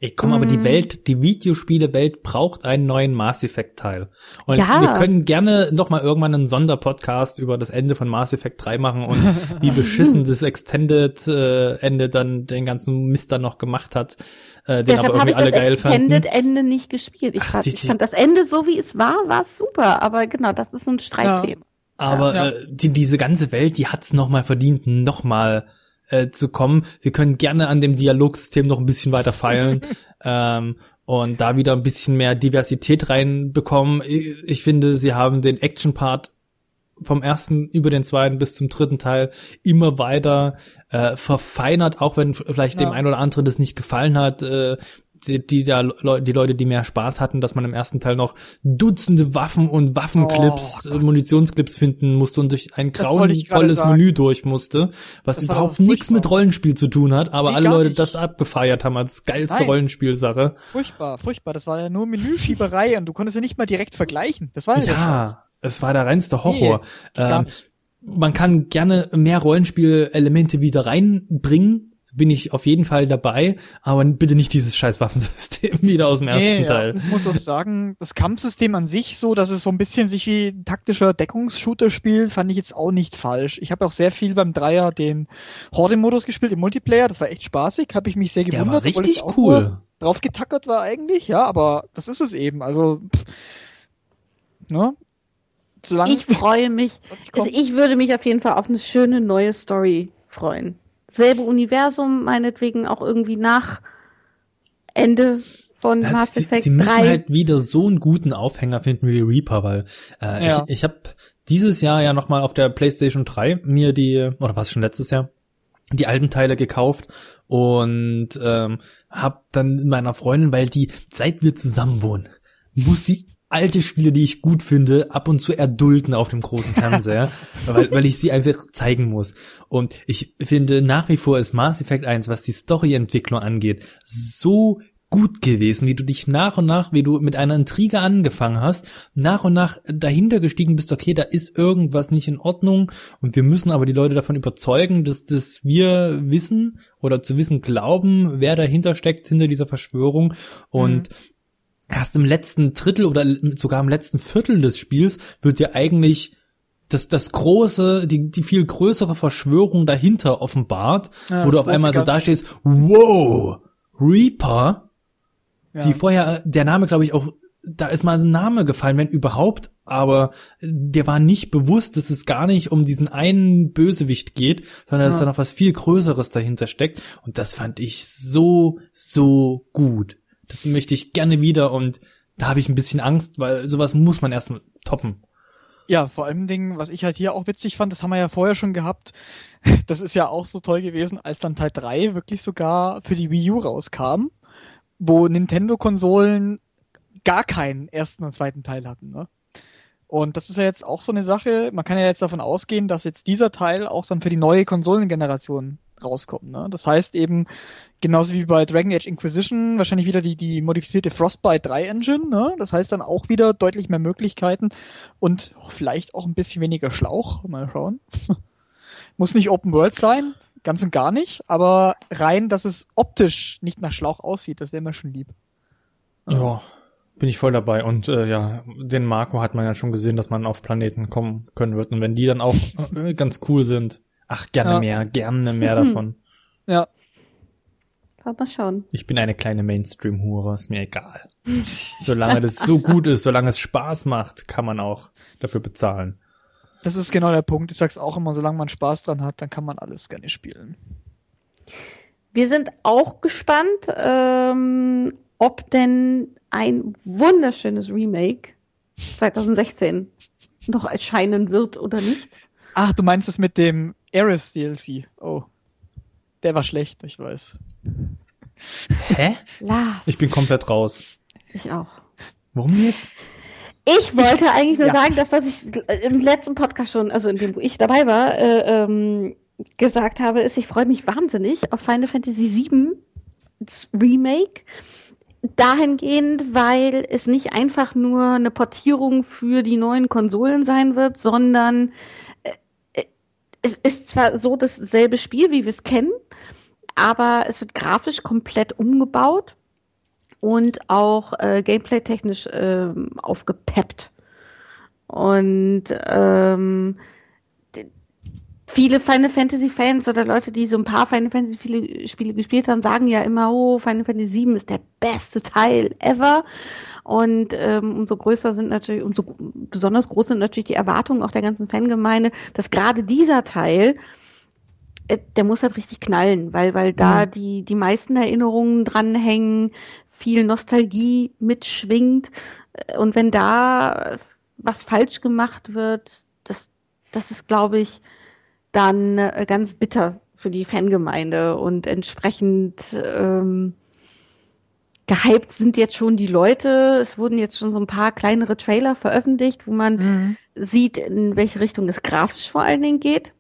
Ich komme, aber die mhm. Welt, die Videospiele-Welt braucht einen neuen Mass Effect-Teil. Und ja. wir können gerne noch mal irgendwann einen Sonderpodcast über das Ende von Mass Effect 3 machen und wie beschissen das Extended-Ende äh, dann den ganzen Mist dann noch gemacht hat äh, den Deshalb aber irgendwie alle geil fanden. Extended Ende nicht gespielt. Ich, Ach, fand, die, ich fand das Ende so wie es war, war super, aber genau, das ist so ein Streitthema. Ja. Aber ja. Äh, die, diese ganze Welt, die hat's noch mal verdient, noch mal äh, zu kommen. Sie können gerne an dem Dialogsystem noch ein bisschen weiter feilen. ähm, und da wieder ein bisschen mehr Diversität reinbekommen. Ich, ich finde, sie haben den Action-Part vom ersten über den zweiten bis zum dritten Teil immer weiter äh, verfeinert, auch wenn vielleicht ja. dem einen oder anderen das nicht gefallen hat. Äh, die, die da die Leute, die mehr Spaß hatten, dass man im ersten Teil noch Dutzende Waffen und Waffenclips, oh, Munitionsclips finden musste und durch ein grauenvolles Menü durch musste, was das überhaupt nichts mit Rollenspiel zu tun hat, aber nee, alle Leute nicht. das abgefeiert haben als geilste Nein. Rollenspielsache. Furchtbar, furchtbar. Das war ja nur Menüschieberei und du konntest ja nicht mal direkt vergleichen. Das war ja, ja es war der reinste Horror. Nee, ähm, man kann gerne mehr Rollenspielelemente wieder reinbringen. Bin ich auf jeden Fall dabei, aber bitte nicht dieses scheiß Waffensystem wieder aus dem ersten nee, Teil. Ja. Ich muss auch sagen, das Kampfsystem an sich, so, dass es so ein bisschen sich wie ein taktischer Deckungsshooter spielt, fand ich jetzt auch nicht falsch. Ich habe auch sehr viel beim Dreier den Horde-Modus gespielt im Multiplayer, das war echt spaßig, habe ich mich sehr gewundert. Der war richtig cool. Drauf getackert war eigentlich, ja, aber das ist es eben. Also, pff, ne? solange ich freue mich. Also ich würde mich auf jeden Fall auf eine schöne neue Story freuen. Selbe Universum, meinetwegen auch irgendwie nach Ende von also Mass Effect sie, sie müssen 3. halt wieder so einen guten Aufhänger finden wie Reaper, weil äh, ja. ich, ich habe dieses Jahr ja nochmal auf der PlayStation 3 mir die, oder was schon letztes Jahr, die alten Teile gekauft und ähm, hab dann meiner Freundin, weil die, seit wir zusammen wohnen, muss die alte Spiele, die ich gut finde, ab und zu erdulden auf dem großen Fernseher, weil, weil ich sie einfach zeigen muss. Und ich finde nach wie vor ist Mass Effect 1, was die Storyentwicklung angeht, so gut gewesen, wie du dich nach und nach, wie du mit einer Intrige angefangen hast, nach und nach dahinter gestiegen bist, okay, da ist irgendwas nicht in Ordnung und wir müssen aber die Leute davon überzeugen, dass, dass wir wissen oder zu wissen glauben, wer dahinter steckt, hinter dieser Verschwörung und mhm. Erst im letzten Drittel oder sogar im letzten Viertel des Spiels wird dir eigentlich das, das große, die, die viel größere Verschwörung dahinter offenbart, ja, wo du auf einmal so dastehst, wow, Reaper, ja. Die vorher, der Name glaube ich auch, da ist mal ein Name gefallen, wenn überhaupt, aber der war nicht bewusst, dass es gar nicht um diesen einen Bösewicht geht, sondern ja. dass da noch was viel Größeres dahinter steckt. Und das fand ich so, so gut. Das möchte ich gerne wieder und da habe ich ein bisschen Angst, weil sowas muss man erst toppen. Ja, vor allem Dingen, was ich halt hier auch witzig fand, das haben wir ja vorher schon gehabt. Das ist ja auch so toll gewesen, als dann Teil 3 wirklich sogar für die Wii U rauskam wo Nintendo-Konsolen gar keinen ersten und zweiten Teil hatten. Ne? Und das ist ja jetzt auch so eine Sache, man kann ja jetzt davon ausgehen, dass jetzt dieser Teil auch dann für die neue Konsolengeneration rauskommt. Ne? Das heißt eben, genauso wie bei Dragon Age Inquisition, wahrscheinlich wieder die, die modifizierte Frostbite 3 Engine. Ne? Das heißt dann auch wieder deutlich mehr Möglichkeiten und vielleicht auch ein bisschen weniger Schlauch. Mal schauen. Muss nicht Open World sein, ganz und gar nicht, aber rein, dass es optisch nicht nach Schlauch aussieht, das wäre mir schon lieb. Ja, bin ich voll dabei. Und äh, ja, den Marco hat man ja schon gesehen, dass man auf Planeten kommen können wird. Und wenn die dann auch äh, ganz cool sind, ach, gerne ja. mehr, gerne mehr davon. Ja. Mal schauen. Ich bin eine kleine Mainstream-Hure, ist mir egal. Solange das so gut ist, solange es Spaß macht, kann man auch dafür bezahlen. Das ist genau der Punkt. Ich sag's auch immer, solange man Spaß dran hat, dann kann man alles gerne spielen. Wir sind auch gespannt, ähm, ob denn ein wunderschönes Remake 2016 noch erscheinen wird oder nicht. Ach, du meinst das mit dem Ares DLC? Oh. Der war schlecht, ich weiß. Hä? Lars. Ich bin komplett raus. Ich auch. Warum jetzt? Ich wollte eigentlich nur ja. sagen, das, was ich im letzten Podcast schon, also in dem, wo ich dabei war, äh, ähm, gesagt habe, ist, ich freue mich wahnsinnig auf Final Fantasy VII Remake. Dahingehend, weil es nicht einfach nur eine Portierung für die neuen Konsolen sein wird, sondern es ist zwar so dasselbe Spiel, wie wir es kennen, aber es wird grafisch komplett umgebaut und auch äh, gameplay-technisch äh, aufgepeppt. Und ähm, viele Final Fantasy Fans oder Leute, die so ein paar Final Fantasy Spiele gespielt haben, sagen ja immer, oh, Final Fantasy VII ist der beste Teil ever. Und ähm, umso größer sind natürlich, umso besonders groß sind natürlich die Erwartungen auch der ganzen Fangemeinde, dass gerade dieser Teil äh, der muss halt richtig knallen, weil, weil da mhm. die, die meisten Erinnerungen dranhängen, viel Nostalgie mitschwingt. Und wenn da was falsch gemacht wird, das, das ist, glaube ich, dann äh, ganz bitter für die Fangemeinde und entsprechend ähm, gehypt sind jetzt schon die Leute. Es wurden jetzt schon so ein paar kleinere Trailer veröffentlicht, wo man mhm. sieht, in welche Richtung es grafisch vor allen Dingen geht.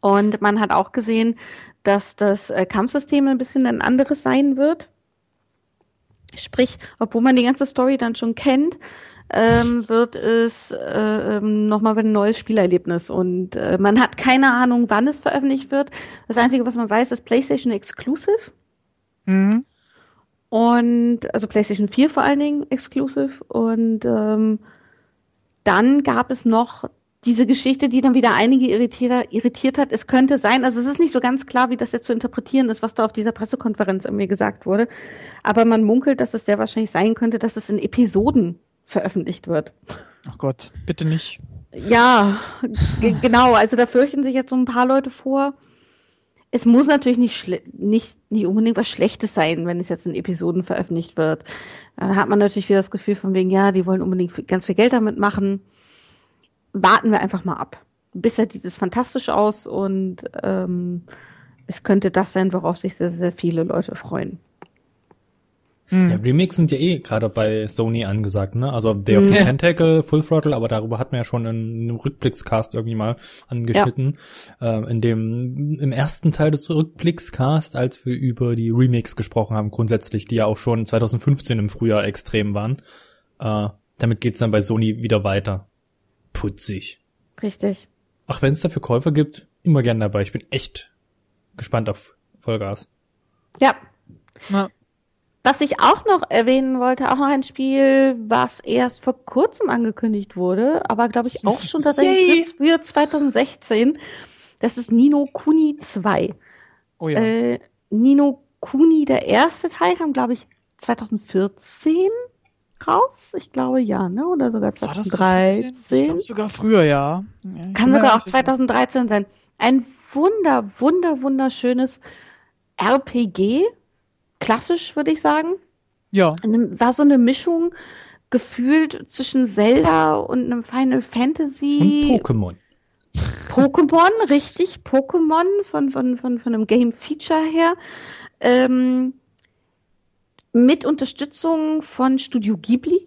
Und man hat auch gesehen, dass das äh, Kampfsystem ein bisschen ein anderes sein wird. Sprich, obwohl man die ganze Story dann schon kennt, ähm, wird es äh, ähm, nochmal ein neues Spielerlebnis. Und äh, man hat keine Ahnung, wann es veröffentlicht wird. Das Einzige, was man weiß, ist PlayStation Exclusive. Mhm. Und also PlayStation 4 vor allen Dingen Exclusive. Und ähm, dann gab es noch diese Geschichte, die dann wieder einige irritiert, irritiert hat, es könnte sein, also es ist nicht so ganz klar, wie das jetzt zu interpretieren ist, was da auf dieser Pressekonferenz mir gesagt wurde, aber man munkelt, dass es sehr wahrscheinlich sein könnte, dass es in Episoden veröffentlicht wird. Ach Gott, bitte nicht. Ja, genau, also da fürchten sich jetzt so ein paar Leute vor. Es muss natürlich nicht, nicht, nicht unbedingt was Schlechtes sein, wenn es jetzt in Episoden veröffentlicht wird. Da hat man natürlich wieder das Gefühl von wegen, ja, die wollen unbedingt ganz viel Geld damit machen warten wir einfach mal ab. Bisher sieht es fantastisch aus und ähm, es könnte das sein, worauf sich sehr, sehr viele Leute freuen. Hm. Ja, Remakes sind ja eh gerade bei Sony angesagt, ne? Also Day of the ja. Tentacle, Full Throttle, aber darüber hatten wir ja schon in einem Rückblickscast irgendwie mal angeschnitten. Ja. Äh, in dem, im ersten Teil des Rückblickscast, als wir über die Remakes gesprochen haben, grundsätzlich, die ja auch schon 2015 im Frühjahr extrem waren. Äh, damit geht's dann bei Sony wieder weiter. Putzig. Richtig. Ach, wenn es dafür Käufer gibt, immer gern dabei. Ich bin echt gespannt auf Vollgas. Ja. ja. Was ich auch noch erwähnen wollte, auch noch ein Spiel, was erst vor kurzem angekündigt wurde, aber glaube ich auch schon tatsächlich für 2016. Das ist Nino Kuni 2. Oh ja. Äh, Nino Kuni, der erste Teil, kam glaube ich 2014 raus. Ich glaube ja, ne? Oder sogar 2013. Ich glaube sogar früher, ja. Kann sogar auch 2013 sein. Ein wunder, wunder, wunderschönes RPG klassisch, würde ich sagen. Ja. War so eine Mischung gefühlt zwischen Zelda und einem Final Fantasy. Und Pokémon. Pokémon, richtig, Pokémon von, von, von, von einem Game Feature her. Ähm, mit Unterstützung von Studio Ghibli,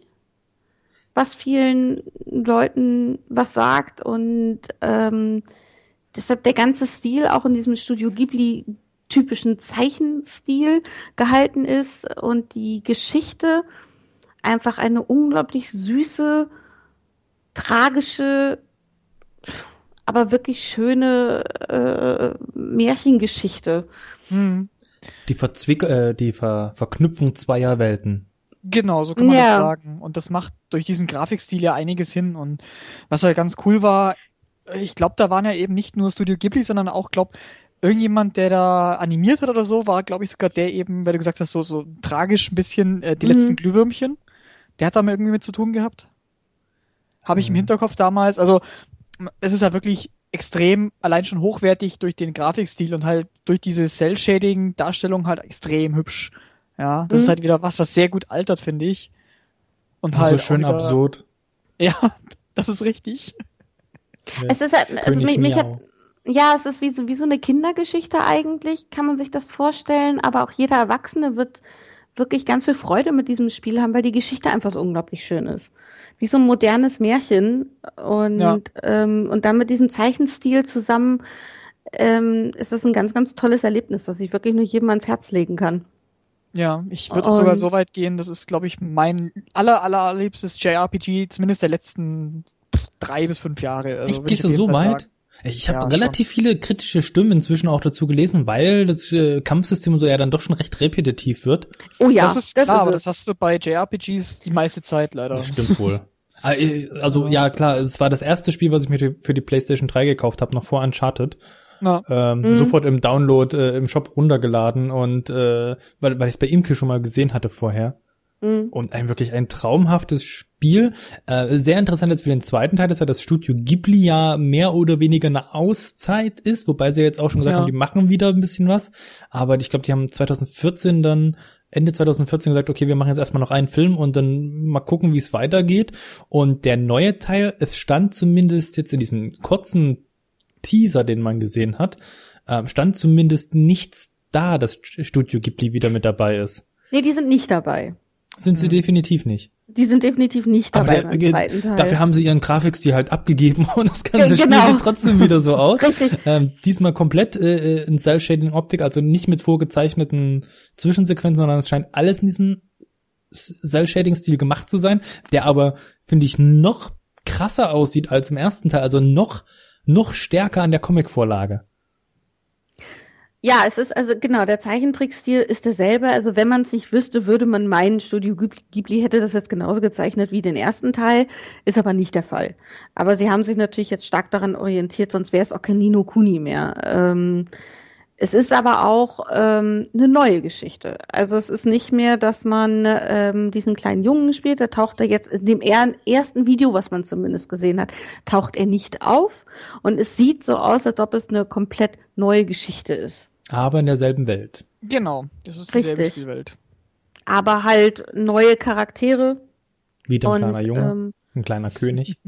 was vielen Leuten was sagt und ähm, deshalb der ganze Stil auch in diesem Studio Ghibli typischen Zeichenstil gehalten ist und die Geschichte einfach eine unglaublich süße, tragische, aber wirklich schöne äh, Märchengeschichte. Hm. Die, Verzwick äh, die Ver Verknüpfung zweier Welten. Genau, so kann man ja. das sagen. Und das macht durch diesen Grafikstil ja einiges hin. Und was halt ganz cool war, ich glaube, da waren ja eben nicht nur Studio Ghibli, sondern auch, glaube irgendjemand, der da animiert hat oder so, war, glaube ich, sogar der eben, weil du gesagt hast, so, so tragisch ein bisschen äh, die mhm. letzten Glühwürmchen. Der hat da mal irgendwie mit zu tun gehabt. Habe ich mhm. im Hinterkopf damals. Also, es ist ja wirklich extrem, allein schon hochwertig durch den Grafikstil und halt durch diese Cell-Shading-Darstellung halt extrem hübsch. Ja, das mhm. ist halt wieder was, was sehr gut altert, finde ich. Und halt. So schön wieder, absurd. Ja, das ist richtig. Es ist halt, also mich, mich hat, ja, es ist wie so, wie so eine Kindergeschichte eigentlich, kann man sich das vorstellen, aber auch jeder Erwachsene wird wirklich ganz viel Freude mit diesem Spiel haben, weil die Geschichte einfach so unglaublich schön ist. Wie so ein modernes Märchen und, ja. ähm, und dann mit diesem Zeichenstil zusammen ähm, ist das ein ganz, ganz tolles Erlebnis, was ich wirklich nur jedem ans Herz legen kann. Ja, ich würde sogar so weit gehen, das ist, glaube ich, mein aller, aller liebstes JRPG, zumindest der letzten drei bis fünf Jahre. Also, ich gehst du so weit? Sagen. Ich habe ja, relativ schon. viele kritische Stimmen inzwischen auch dazu gelesen, weil das äh, Kampfsystem so ja dann doch schon recht repetitiv wird. Oh ja, das ist das klar, ist aber das hast du bei JRPGs die meiste Zeit leider. Das stimmt wohl. Ah, also ja klar, es war das erste Spiel, was ich mir für die PlayStation 3 gekauft habe, noch vor Uncharted. Ja. Ähm, mhm. Sofort im Download äh, im Shop runtergeladen und äh, weil, weil ich es bei Imke schon mal gesehen hatte vorher. Mhm. Und ein wirklich ein traumhaftes Spiel. Äh, sehr interessant jetzt für den zweiten Teil, dass ja das Studio Ghibli ja mehr oder weniger eine Auszeit ist, wobei sie jetzt auch schon gesagt ja. haben, die machen wieder ein bisschen was. Aber ich glaube, die haben 2014 dann Ende 2014 gesagt, okay, wir machen jetzt erstmal noch einen Film und dann mal gucken, wie es weitergeht. Und der neue Teil, es stand zumindest jetzt in diesem kurzen Teaser, den man gesehen hat, äh, stand zumindest nichts da, dass Studio Ghibli wieder mit dabei ist. Nee, die sind nicht dabei. Sind sie mhm. definitiv nicht. Die sind definitiv nicht dabei der, beim zweiten Teil. Dafür haben sie ihren Grafikstil halt abgegeben und das ganze genau. Spiel sieht trotzdem wieder so aus. Richtig. Ähm, diesmal komplett äh, äh in Cell-Shading-Optik, also nicht mit vorgezeichneten Zwischensequenzen, sondern es scheint alles in diesem Cell-Shading-Stil gemacht zu sein, der aber, finde ich, noch krasser aussieht als im ersten Teil, also noch, noch stärker an der Comic-Vorlage. Ja, es ist also genau, der Zeichentrickstil ist derselbe. Also wenn man es nicht wüsste, würde man meinen, Studio Ghibli hätte das jetzt genauso gezeichnet wie den ersten Teil, ist aber nicht der Fall. Aber sie haben sich natürlich jetzt stark daran orientiert, sonst wäre es auch kein Nino Kuni mehr. Ähm, es ist aber auch ähm, eine neue Geschichte. Also es ist nicht mehr, dass man ähm, diesen kleinen Jungen spielt, da taucht er jetzt in dem ersten Video, was man zumindest gesehen hat, taucht er nicht auf. Und es sieht so aus, als ob es eine komplett neue Geschichte ist. Aber in derselben Welt. Genau, das ist dieselbe Richtig. Spielwelt. Aber halt neue Charaktere. Wieder ein und, kleiner Junge, ähm, ein kleiner König.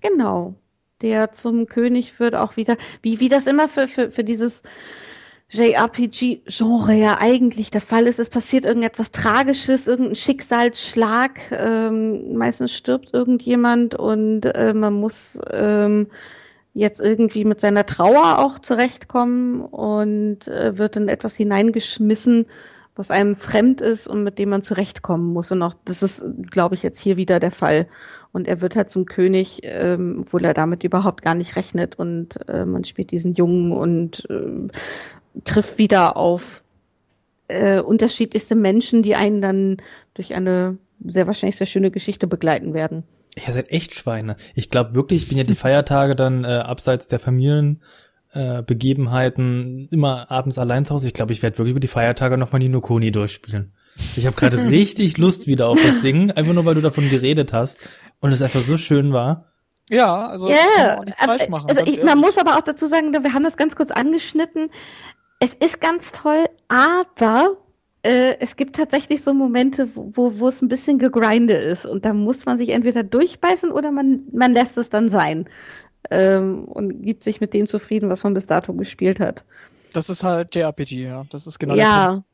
Genau. der zum König wird, auch wieder, wie, wie das immer für, für, für dieses JRPG-Genre ja eigentlich der Fall ist. Es passiert irgendetwas Tragisches, irgendein Schicksalsschlag. Ähm, meistens stirbt irgendjemand und äh, man muss ähm, jetzt irgendwie mit seiner Trauer auch zurechtkommen und äh, wird in etwas hineingeschmissen, was einem fremd ist und mit dem man zurechtkommen muss. Und auch das ist, glaube ich, jetzt hier wieder der Fall. Und er wird halt zum König, ähm, obwohl er damit überhaupt gar nicht rechnet. Und äh, man spielt diesen Jungen und äh, trifft wieder auf äh, unterschiedlichste Menschen, die einen dann durch eine sehr wahrscheinlich sehr schöne Geschichte begleiten werden. Ihr seid echt Schweine. Ich glaube wirklich, ich bin ja die Feiertage dann äh, abseits der Familienbegebenheiten äh, immer abends allein zu Hause. Ich glaube, ich werde wirklich über die Feiertage nochmal Nino Koni durchspielen. Ich habe gerade richtig Lust wieder auf das Ding, einfach nur weil du davon geredet hast und es einfach so schön war. Ja, also yeah, auch nichts falsch machen. Also ich, man muss aber auch dazu sagen, wir haben das ganz kurz angeschnitten es ist ganz toll, aber äh, es gibt tatsächlich so Momente, wo, wo es ein bisschen gegrindet ist und da muss man sich entweder durchbeißen oder man, man lässt es dann sein ähm, und gibt sich mit dem zufrieden, was man bis dato gespielt hat. Das ist halt JRPG, ja. Das ist genau ja,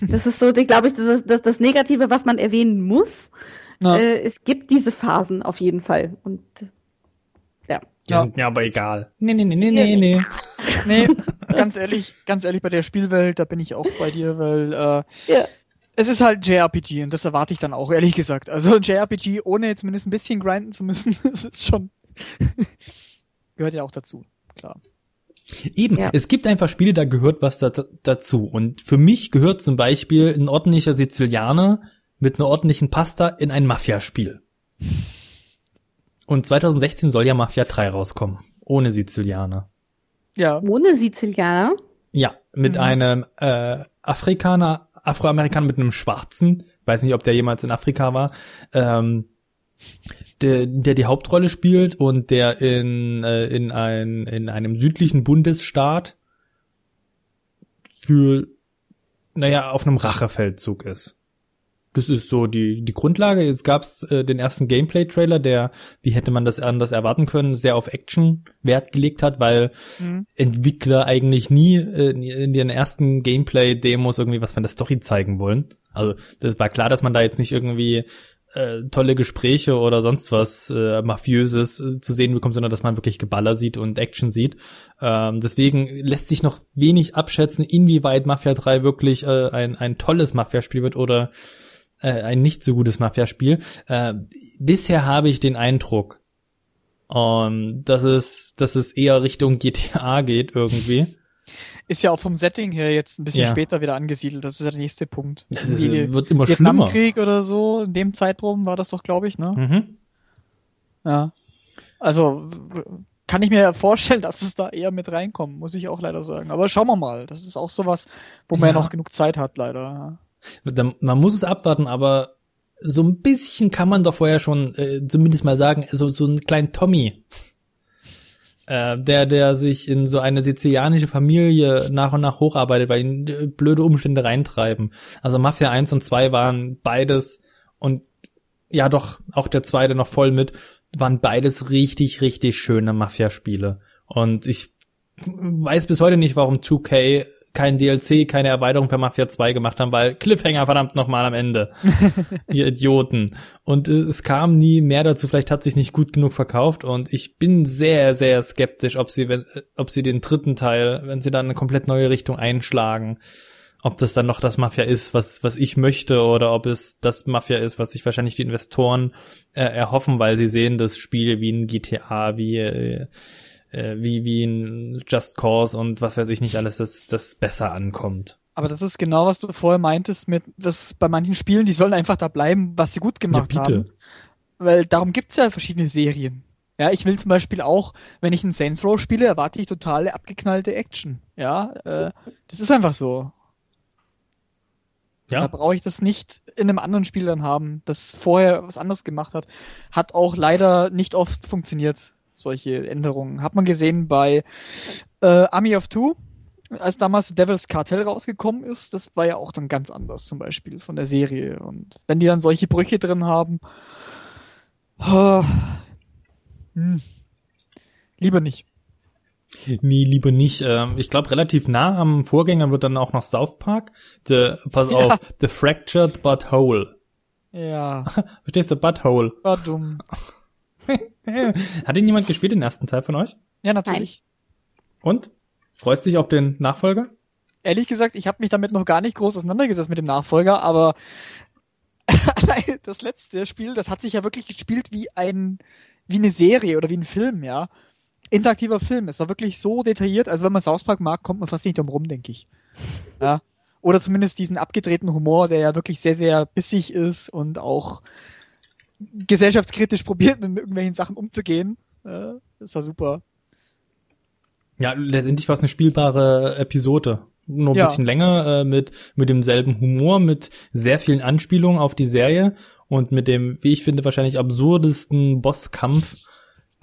das ist so, glaube ich, das ist das, das Negative, was man erwähnen muss. Äh, es gibt diese Phasen auf jeden Fall und. Die ja. sind mir aber egal. Nee, nee, nee, nee, nee, nee. Nee, ganz ehrlich, ganz ehrlich, bei der Spielwelt, da bin ich auch bei dir, weil äh, ja. es ist halt JRPG und das erwarte ich dann auch, ehrlich gesagt. Also JRPG, ohne zumindest ein bisschen grinden zu müssen, das ist schon gehört ja auch dazu, klar. Eben, ja. es gibt einfach Spiele, da gehört was da, dazu. Und für mich gehört zum Beispiel ein ordentlicher Sizilianer mit einer ordentlichen Pasta in ein Mafia-Spiel. Und 2016 soll ja Mafia 3 rauskommen. Ohne Sizilianer. Ja. Ohne Sizilianer? Ja, mit mhm. einem äh, Afrikaner, Afroamerikaner mit einem Schwarzen. Weiß nicht, ob der jemals in Afrika war. Ähm, der, der die Hauptrolle spielt und der in, äh, in, ein, in einem südlichen Bundesstaat für, naja, auf einem Rachefeldzug ist. Das ist so die, die Grundlage. Es gab äh, den ersten Gameplay-Trailer, der, wie hätte man das anders erwarten können, sehr auf Action Wert gelegt hat, weil mhm. Entwickler eigentlich nie äh, in den ersten Gameplay-Demos irgendwie was von der Story zeigen wollen. Also das war klar, dass man da jetzt nicht irgendwie äh, tolle Gespräche oder sonst was äh, mafiöses äh, zu sehen bekommt, sondern dass man wirklich Geballer sieht und Action sieht. Ähm, deswegen lässt sich noch wenig abschätzen, inwieweit Mafia 3 wirklich äh, ein, ein tolles Mafia-Spiel wird oder äh, ein nicht so gutes Mafia-Spiel. Äh, bisher habe ich den Eindruck, um, dass es, dass es eher Richtung GTA geht irgendwie. Ist ja auch vom Setting her jetzt ein bisschen ja. später wieder angesiedelt. Das ist ja der nächste Punkt. Das ist, Die, wird immer schlimmer. Krieg oder so, in dem Zeitraum war das doch, glaube ich, ne? Mhm. Ja. Also kann ich mir vorstellen, dass es da eher mit reinkommt, muss ich auch leider sagen. Aber schauen wir mal. Das ist auch sowas, wo man ja, ja noch genug Zeit hat, leider man muss es abwarten, aber so ein bisschen kann man doch vorher schon äh, zumindest mal sagen, so, so einen kleinen Tommy, äh, der, der sich in so eine sizilianische Familie nach und nach hocharbeitet, weil ihn äh, blöde Umstände reintreiben. Also Mafia 1 und 2 waren beides und ja doch, auch der zweite noch voll mit, waren beides richtig, richtig schöne Mafia-Spiele. Und ich weiß bis heute nicht, warum 2K kein DLC, keine Erweiterung für Mafia 2 gemacht haben, weil Cliffhanger verdammt nochmal am Ende. Ihr Idioten. Und es kam nie mehr dazu, vielleicht hat sich nicht gut genug verkauft und ich bin sehr, sehr skeptisch, ob sie, wenn, ob sie den dritten Teil, wenn sie dann eine komplett neue Richtung einschlagen, ob das dann noch das Mafia ist, was, was ich möchte, oder ob es das Mafia ist, was sich wahrscheinlich die Investoren äh, erhoffen, weil sie sehen das Spiel wie ein GTA, wie äh, äh, wie, wie ein Just Cause und was weiß ich nicht alles, das, das besser ankommt. Aber das ist genau, was du vorher meintest, mit, dass bei manchen Spielen, die sollen einfach da bleiben, was sie gut gemacht ja, haben. Weil darum gibt's ja verschiedene Serien. Ja, ich will zum Beispiel auch, wenn ich ein Saints Row spiele, erwarte ich totale abgeknallte Action. Ja, äh, das ist einfach so. Ja. Da brauche ich das nicht in einem anderen Spiel dann haben, das vorher was anderes gemacht hat. Hat auch leider nicht oft funktioniert solche Änderungen. Hat man gesehen bei äh, Army of Two, als damals Devil's Cartel rausgekommen ist, das war ja auch dann ganz anders zum Beispiel von der Serie. Und wenn die dann solche Brüche drin haben, oh, hm, Lieber nicht. Nee, lieber nicht. Ähm, ich glaube, relativ nah am Vorgänger wird dann auch noch South Park. The, pass ja. auf, The Fractured But Whole. Ja. Verstehst du? But Whole. War dumm. Hat ihn jemand gespielt, den ersten Teil von euch? Ja, natürlich. Nein. Und? Freust dich auf den Nachfolger? Ehrlich gesagt, ich habe mich damit noch gar nicht groß auseinandergesetzt mit dem Nachfolger, aber das letzte Spiel, das hat sich ja wirklich gespielt wie ein, wie eine Serie oder wie ein Film, ja interaktiver Film. Es war wirklich so detailliert, also wenn man South Park mag, kommt man fast nicht drum rum, denke ich. Ja. Oder zumindest diesen abgedrehten Humor, der ja wirklich sehr, sehr bissig ist und auch gesellschaftskritisch probiert, mit irgendwelchen Sachen umzugehen. Ja, das war super. Ja, letztendlich war es eine spielbare Episode. Nur ein ja. bisschen länger, äh, mit, mit demselben Humor, mit sehr vielen Anspielungen auf die Serie und mit dem, wie ich finde, wahrscheinlich absurdesten Bosskampf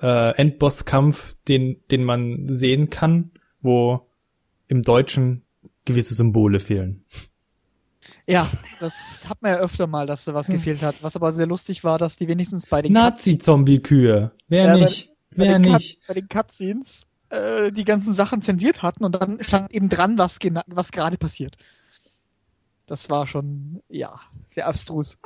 äh, Endbosskampf, den, den man sehen kann, wo im Deutschen gewisse Symbole fehlen. Ja, das hat man ja öfter mal, dass da was hm. gefehlt hat. Was aber sehr lustig war, dass die wenigstens bei den Nazi-Zombie-Kühe. Wer ja, nicht? Bei, Wer bei nicht? Cut, bei den Cutscenes äh, die ganzen Sachen zensiert hatten und dann stand eben dran, was, was gerade passiert. Das war schon, ja, sehr abstrus.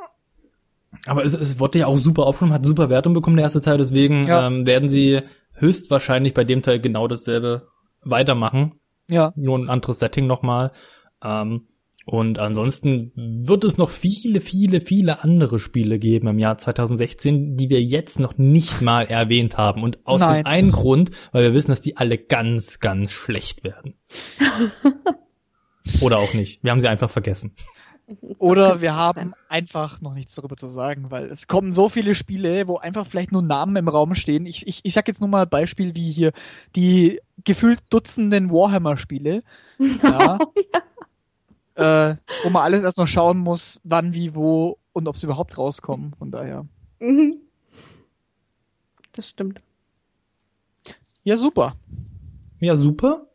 Aber es, es wurde ja auch super aufgenommen, hat super Wertung bekommen, der erste Teil, deswegen ja. ähm, werden sie höchstwahrscheinlich bei dem Teil genau dasselbe weitermachen. Ja. Nur ein anderes Setting nochmal. Ähm, und ansonsten wird es noch viele, viele, viele andere Spiele geben im Jahr 2016, die wir jetzt noch nicht mal erwähnt haben. Und aus Nein. dem einen Grund, weil wir wissen, dass die alle ganz, ganz schlecht werden. Oder auch nicht. Wir haben sie einfach vergessen. Oder wir haben sein. einfach noch nichts darüber zu sagen, weil es kommen so viele Spiele, wo einfach vielleicht nur Namen im Raum stehen. Ich, ich, ich sag jetzt nur mal ein Beispiel wie hier die gefühlt Dutzenden Warhammer-Spiele. Ja, ja. Äh, wo man alles erst noch schauen muss, wann, wie, wo und ob sie überhaupt rauskommen. Von daher. Mhm. Das stimmt. Ja, super. Ja, super.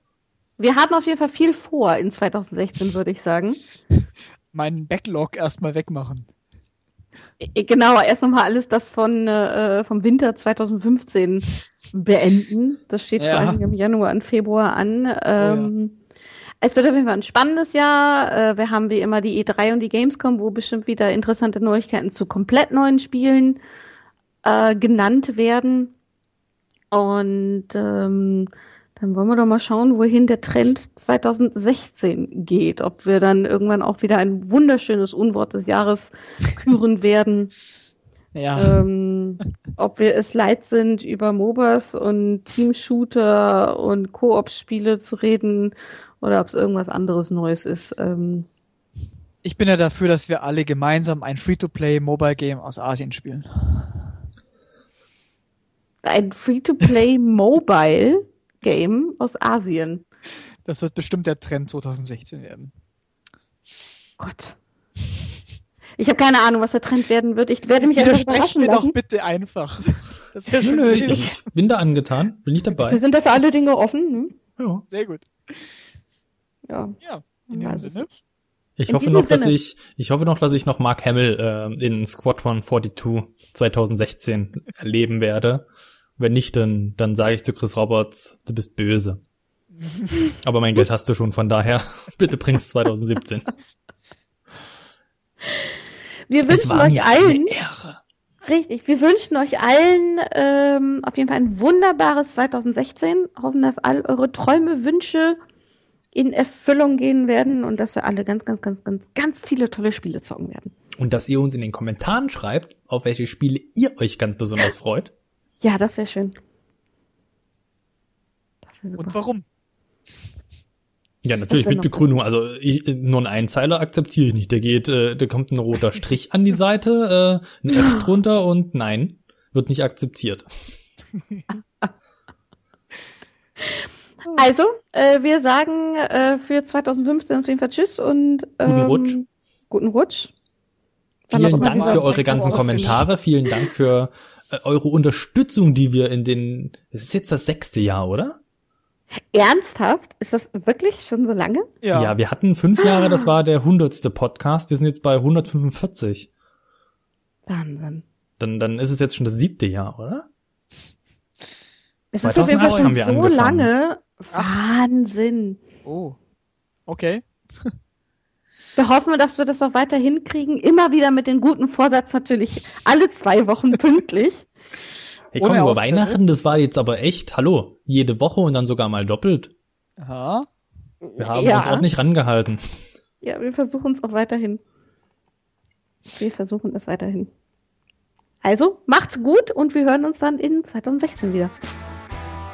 Wir haben auf jeden Fall viel vor in 2016, würde ich sagen meinen Backlog erstmal wegmachen. Genau, erst nochmal alles das von äh, vom Winter 2015 beenden. Das steht ja. vor allem im Januar und Februar an. Ähm, oh ja. Es wird auf jeden Fall ein spannendes Jahr. Äh, wir haben wie immer die E3 und die Gamescom, wo bestimmt wieder interessante Neuigkeiten zu komplett neuen Spielen äh, genannt werden. Und ähm, dann wollen wir doch mal schauen, wohin der Trend 2016 geht. Ob wir dann irgendwann auch wieder ein wunderschönes Unwort des Jahres küren werden. Ja. Ähm, ob wir es leid sind, über MOBAs und Teamshooter und Koop-Spiele zu reden oder ob es irgendwas anderes Neues ist. Ähm, ich bin ja dafür, dass wir alle gemeinsam ein Free-to-Play-Mobile-Game aus Asien spielen. Ein Free-to-Play-Mobile? Game aus Asien. Das wird bestimmt der Trend 2016 werden. Gott. Ich habe keine Ahnung, was der Trend werden wird. Ich werde mich einfach überraschen lassen. doch bitte einfach. Das ja nö, nö, ich bin da angetan, bin ich dabei. Wir sind da für alle Dinge offen. Hm? Ja. Sehr gut. Ja. Ja, in diesem also Sinne. Ich in hoffe noch, Sinne. dass ich, ich hoffe noch, dass ich noch Mark Hamill äh, in Squadron 42 2016 erleben werde. Wenn nicht, dann, dann sage ich zu Chris Roberts, du bist böse. Aber mein Geld hast du schon, von daher, bitte bring's 2017. Wir wünschen euch allen. Richtig, wir wünschen euch allen ähm, auf jeden Fall ein wunderbares 2016. Hoffen, dass all eure Träume, Wünsche in Erfüllung gehen werden und dass wir alle ganz, ganz, ganz, ganz, ganz viele tolle Spiele zocken werden. Und dass ihr uns in den Kommentaren schreibt, auf welche Spiele ihr euch ganz besonders freut. Ja, das wäre schön. Das wär super. Und warum? Ja, natürlich mit Begründung. Also ich, nur einen Einzeiler akzeptiere ich nicht. Der geht, äh, da kommt ein roter Strich an die Seite, äh, ein F drunter und nein, wird nicht akzeptiert. Also, äh, wir sagen äh, für 2015 auf jeden Fall Tschüss und ähm, guten Rutsch. Guten Rutsch. Vielen Dank für eure ganzen Kommentare. Vielen Dank für äh, eure Unterstützung, die wir in den, es ist jetzt das sechste Jahr, oder? Ernsthaft? Ist das wirklich schon so lange? Ja, ja wir hatten fünf Jahre, das war der hundertste Podcast. Wir sind jetzt bei 145. Wahnsinn. Dann, dann ist es jetzt schon das siebte Jahr, oder? Es ist auf jeden Fall schon so angefangen. lange. Wahnsinn. Oh. Okay. Wir hoffen, dass wir das auch weiter hinkriegen. Immer wieder mit dem guten Vorsatz natürlich alle zwei Wochen pünktlich. Hey, komm, über Weihnachten, das war jetzt aber echt, hallo, jede Woche und dann sogar mal doppelt. Aha. Wir haben ja. uns auch nicht rangehalten. Ja, wir versuchen es auch weiterhin. Wir versuchen es weiterhin. Also, macht's gut und wir hören uns dann in 2016 wieder.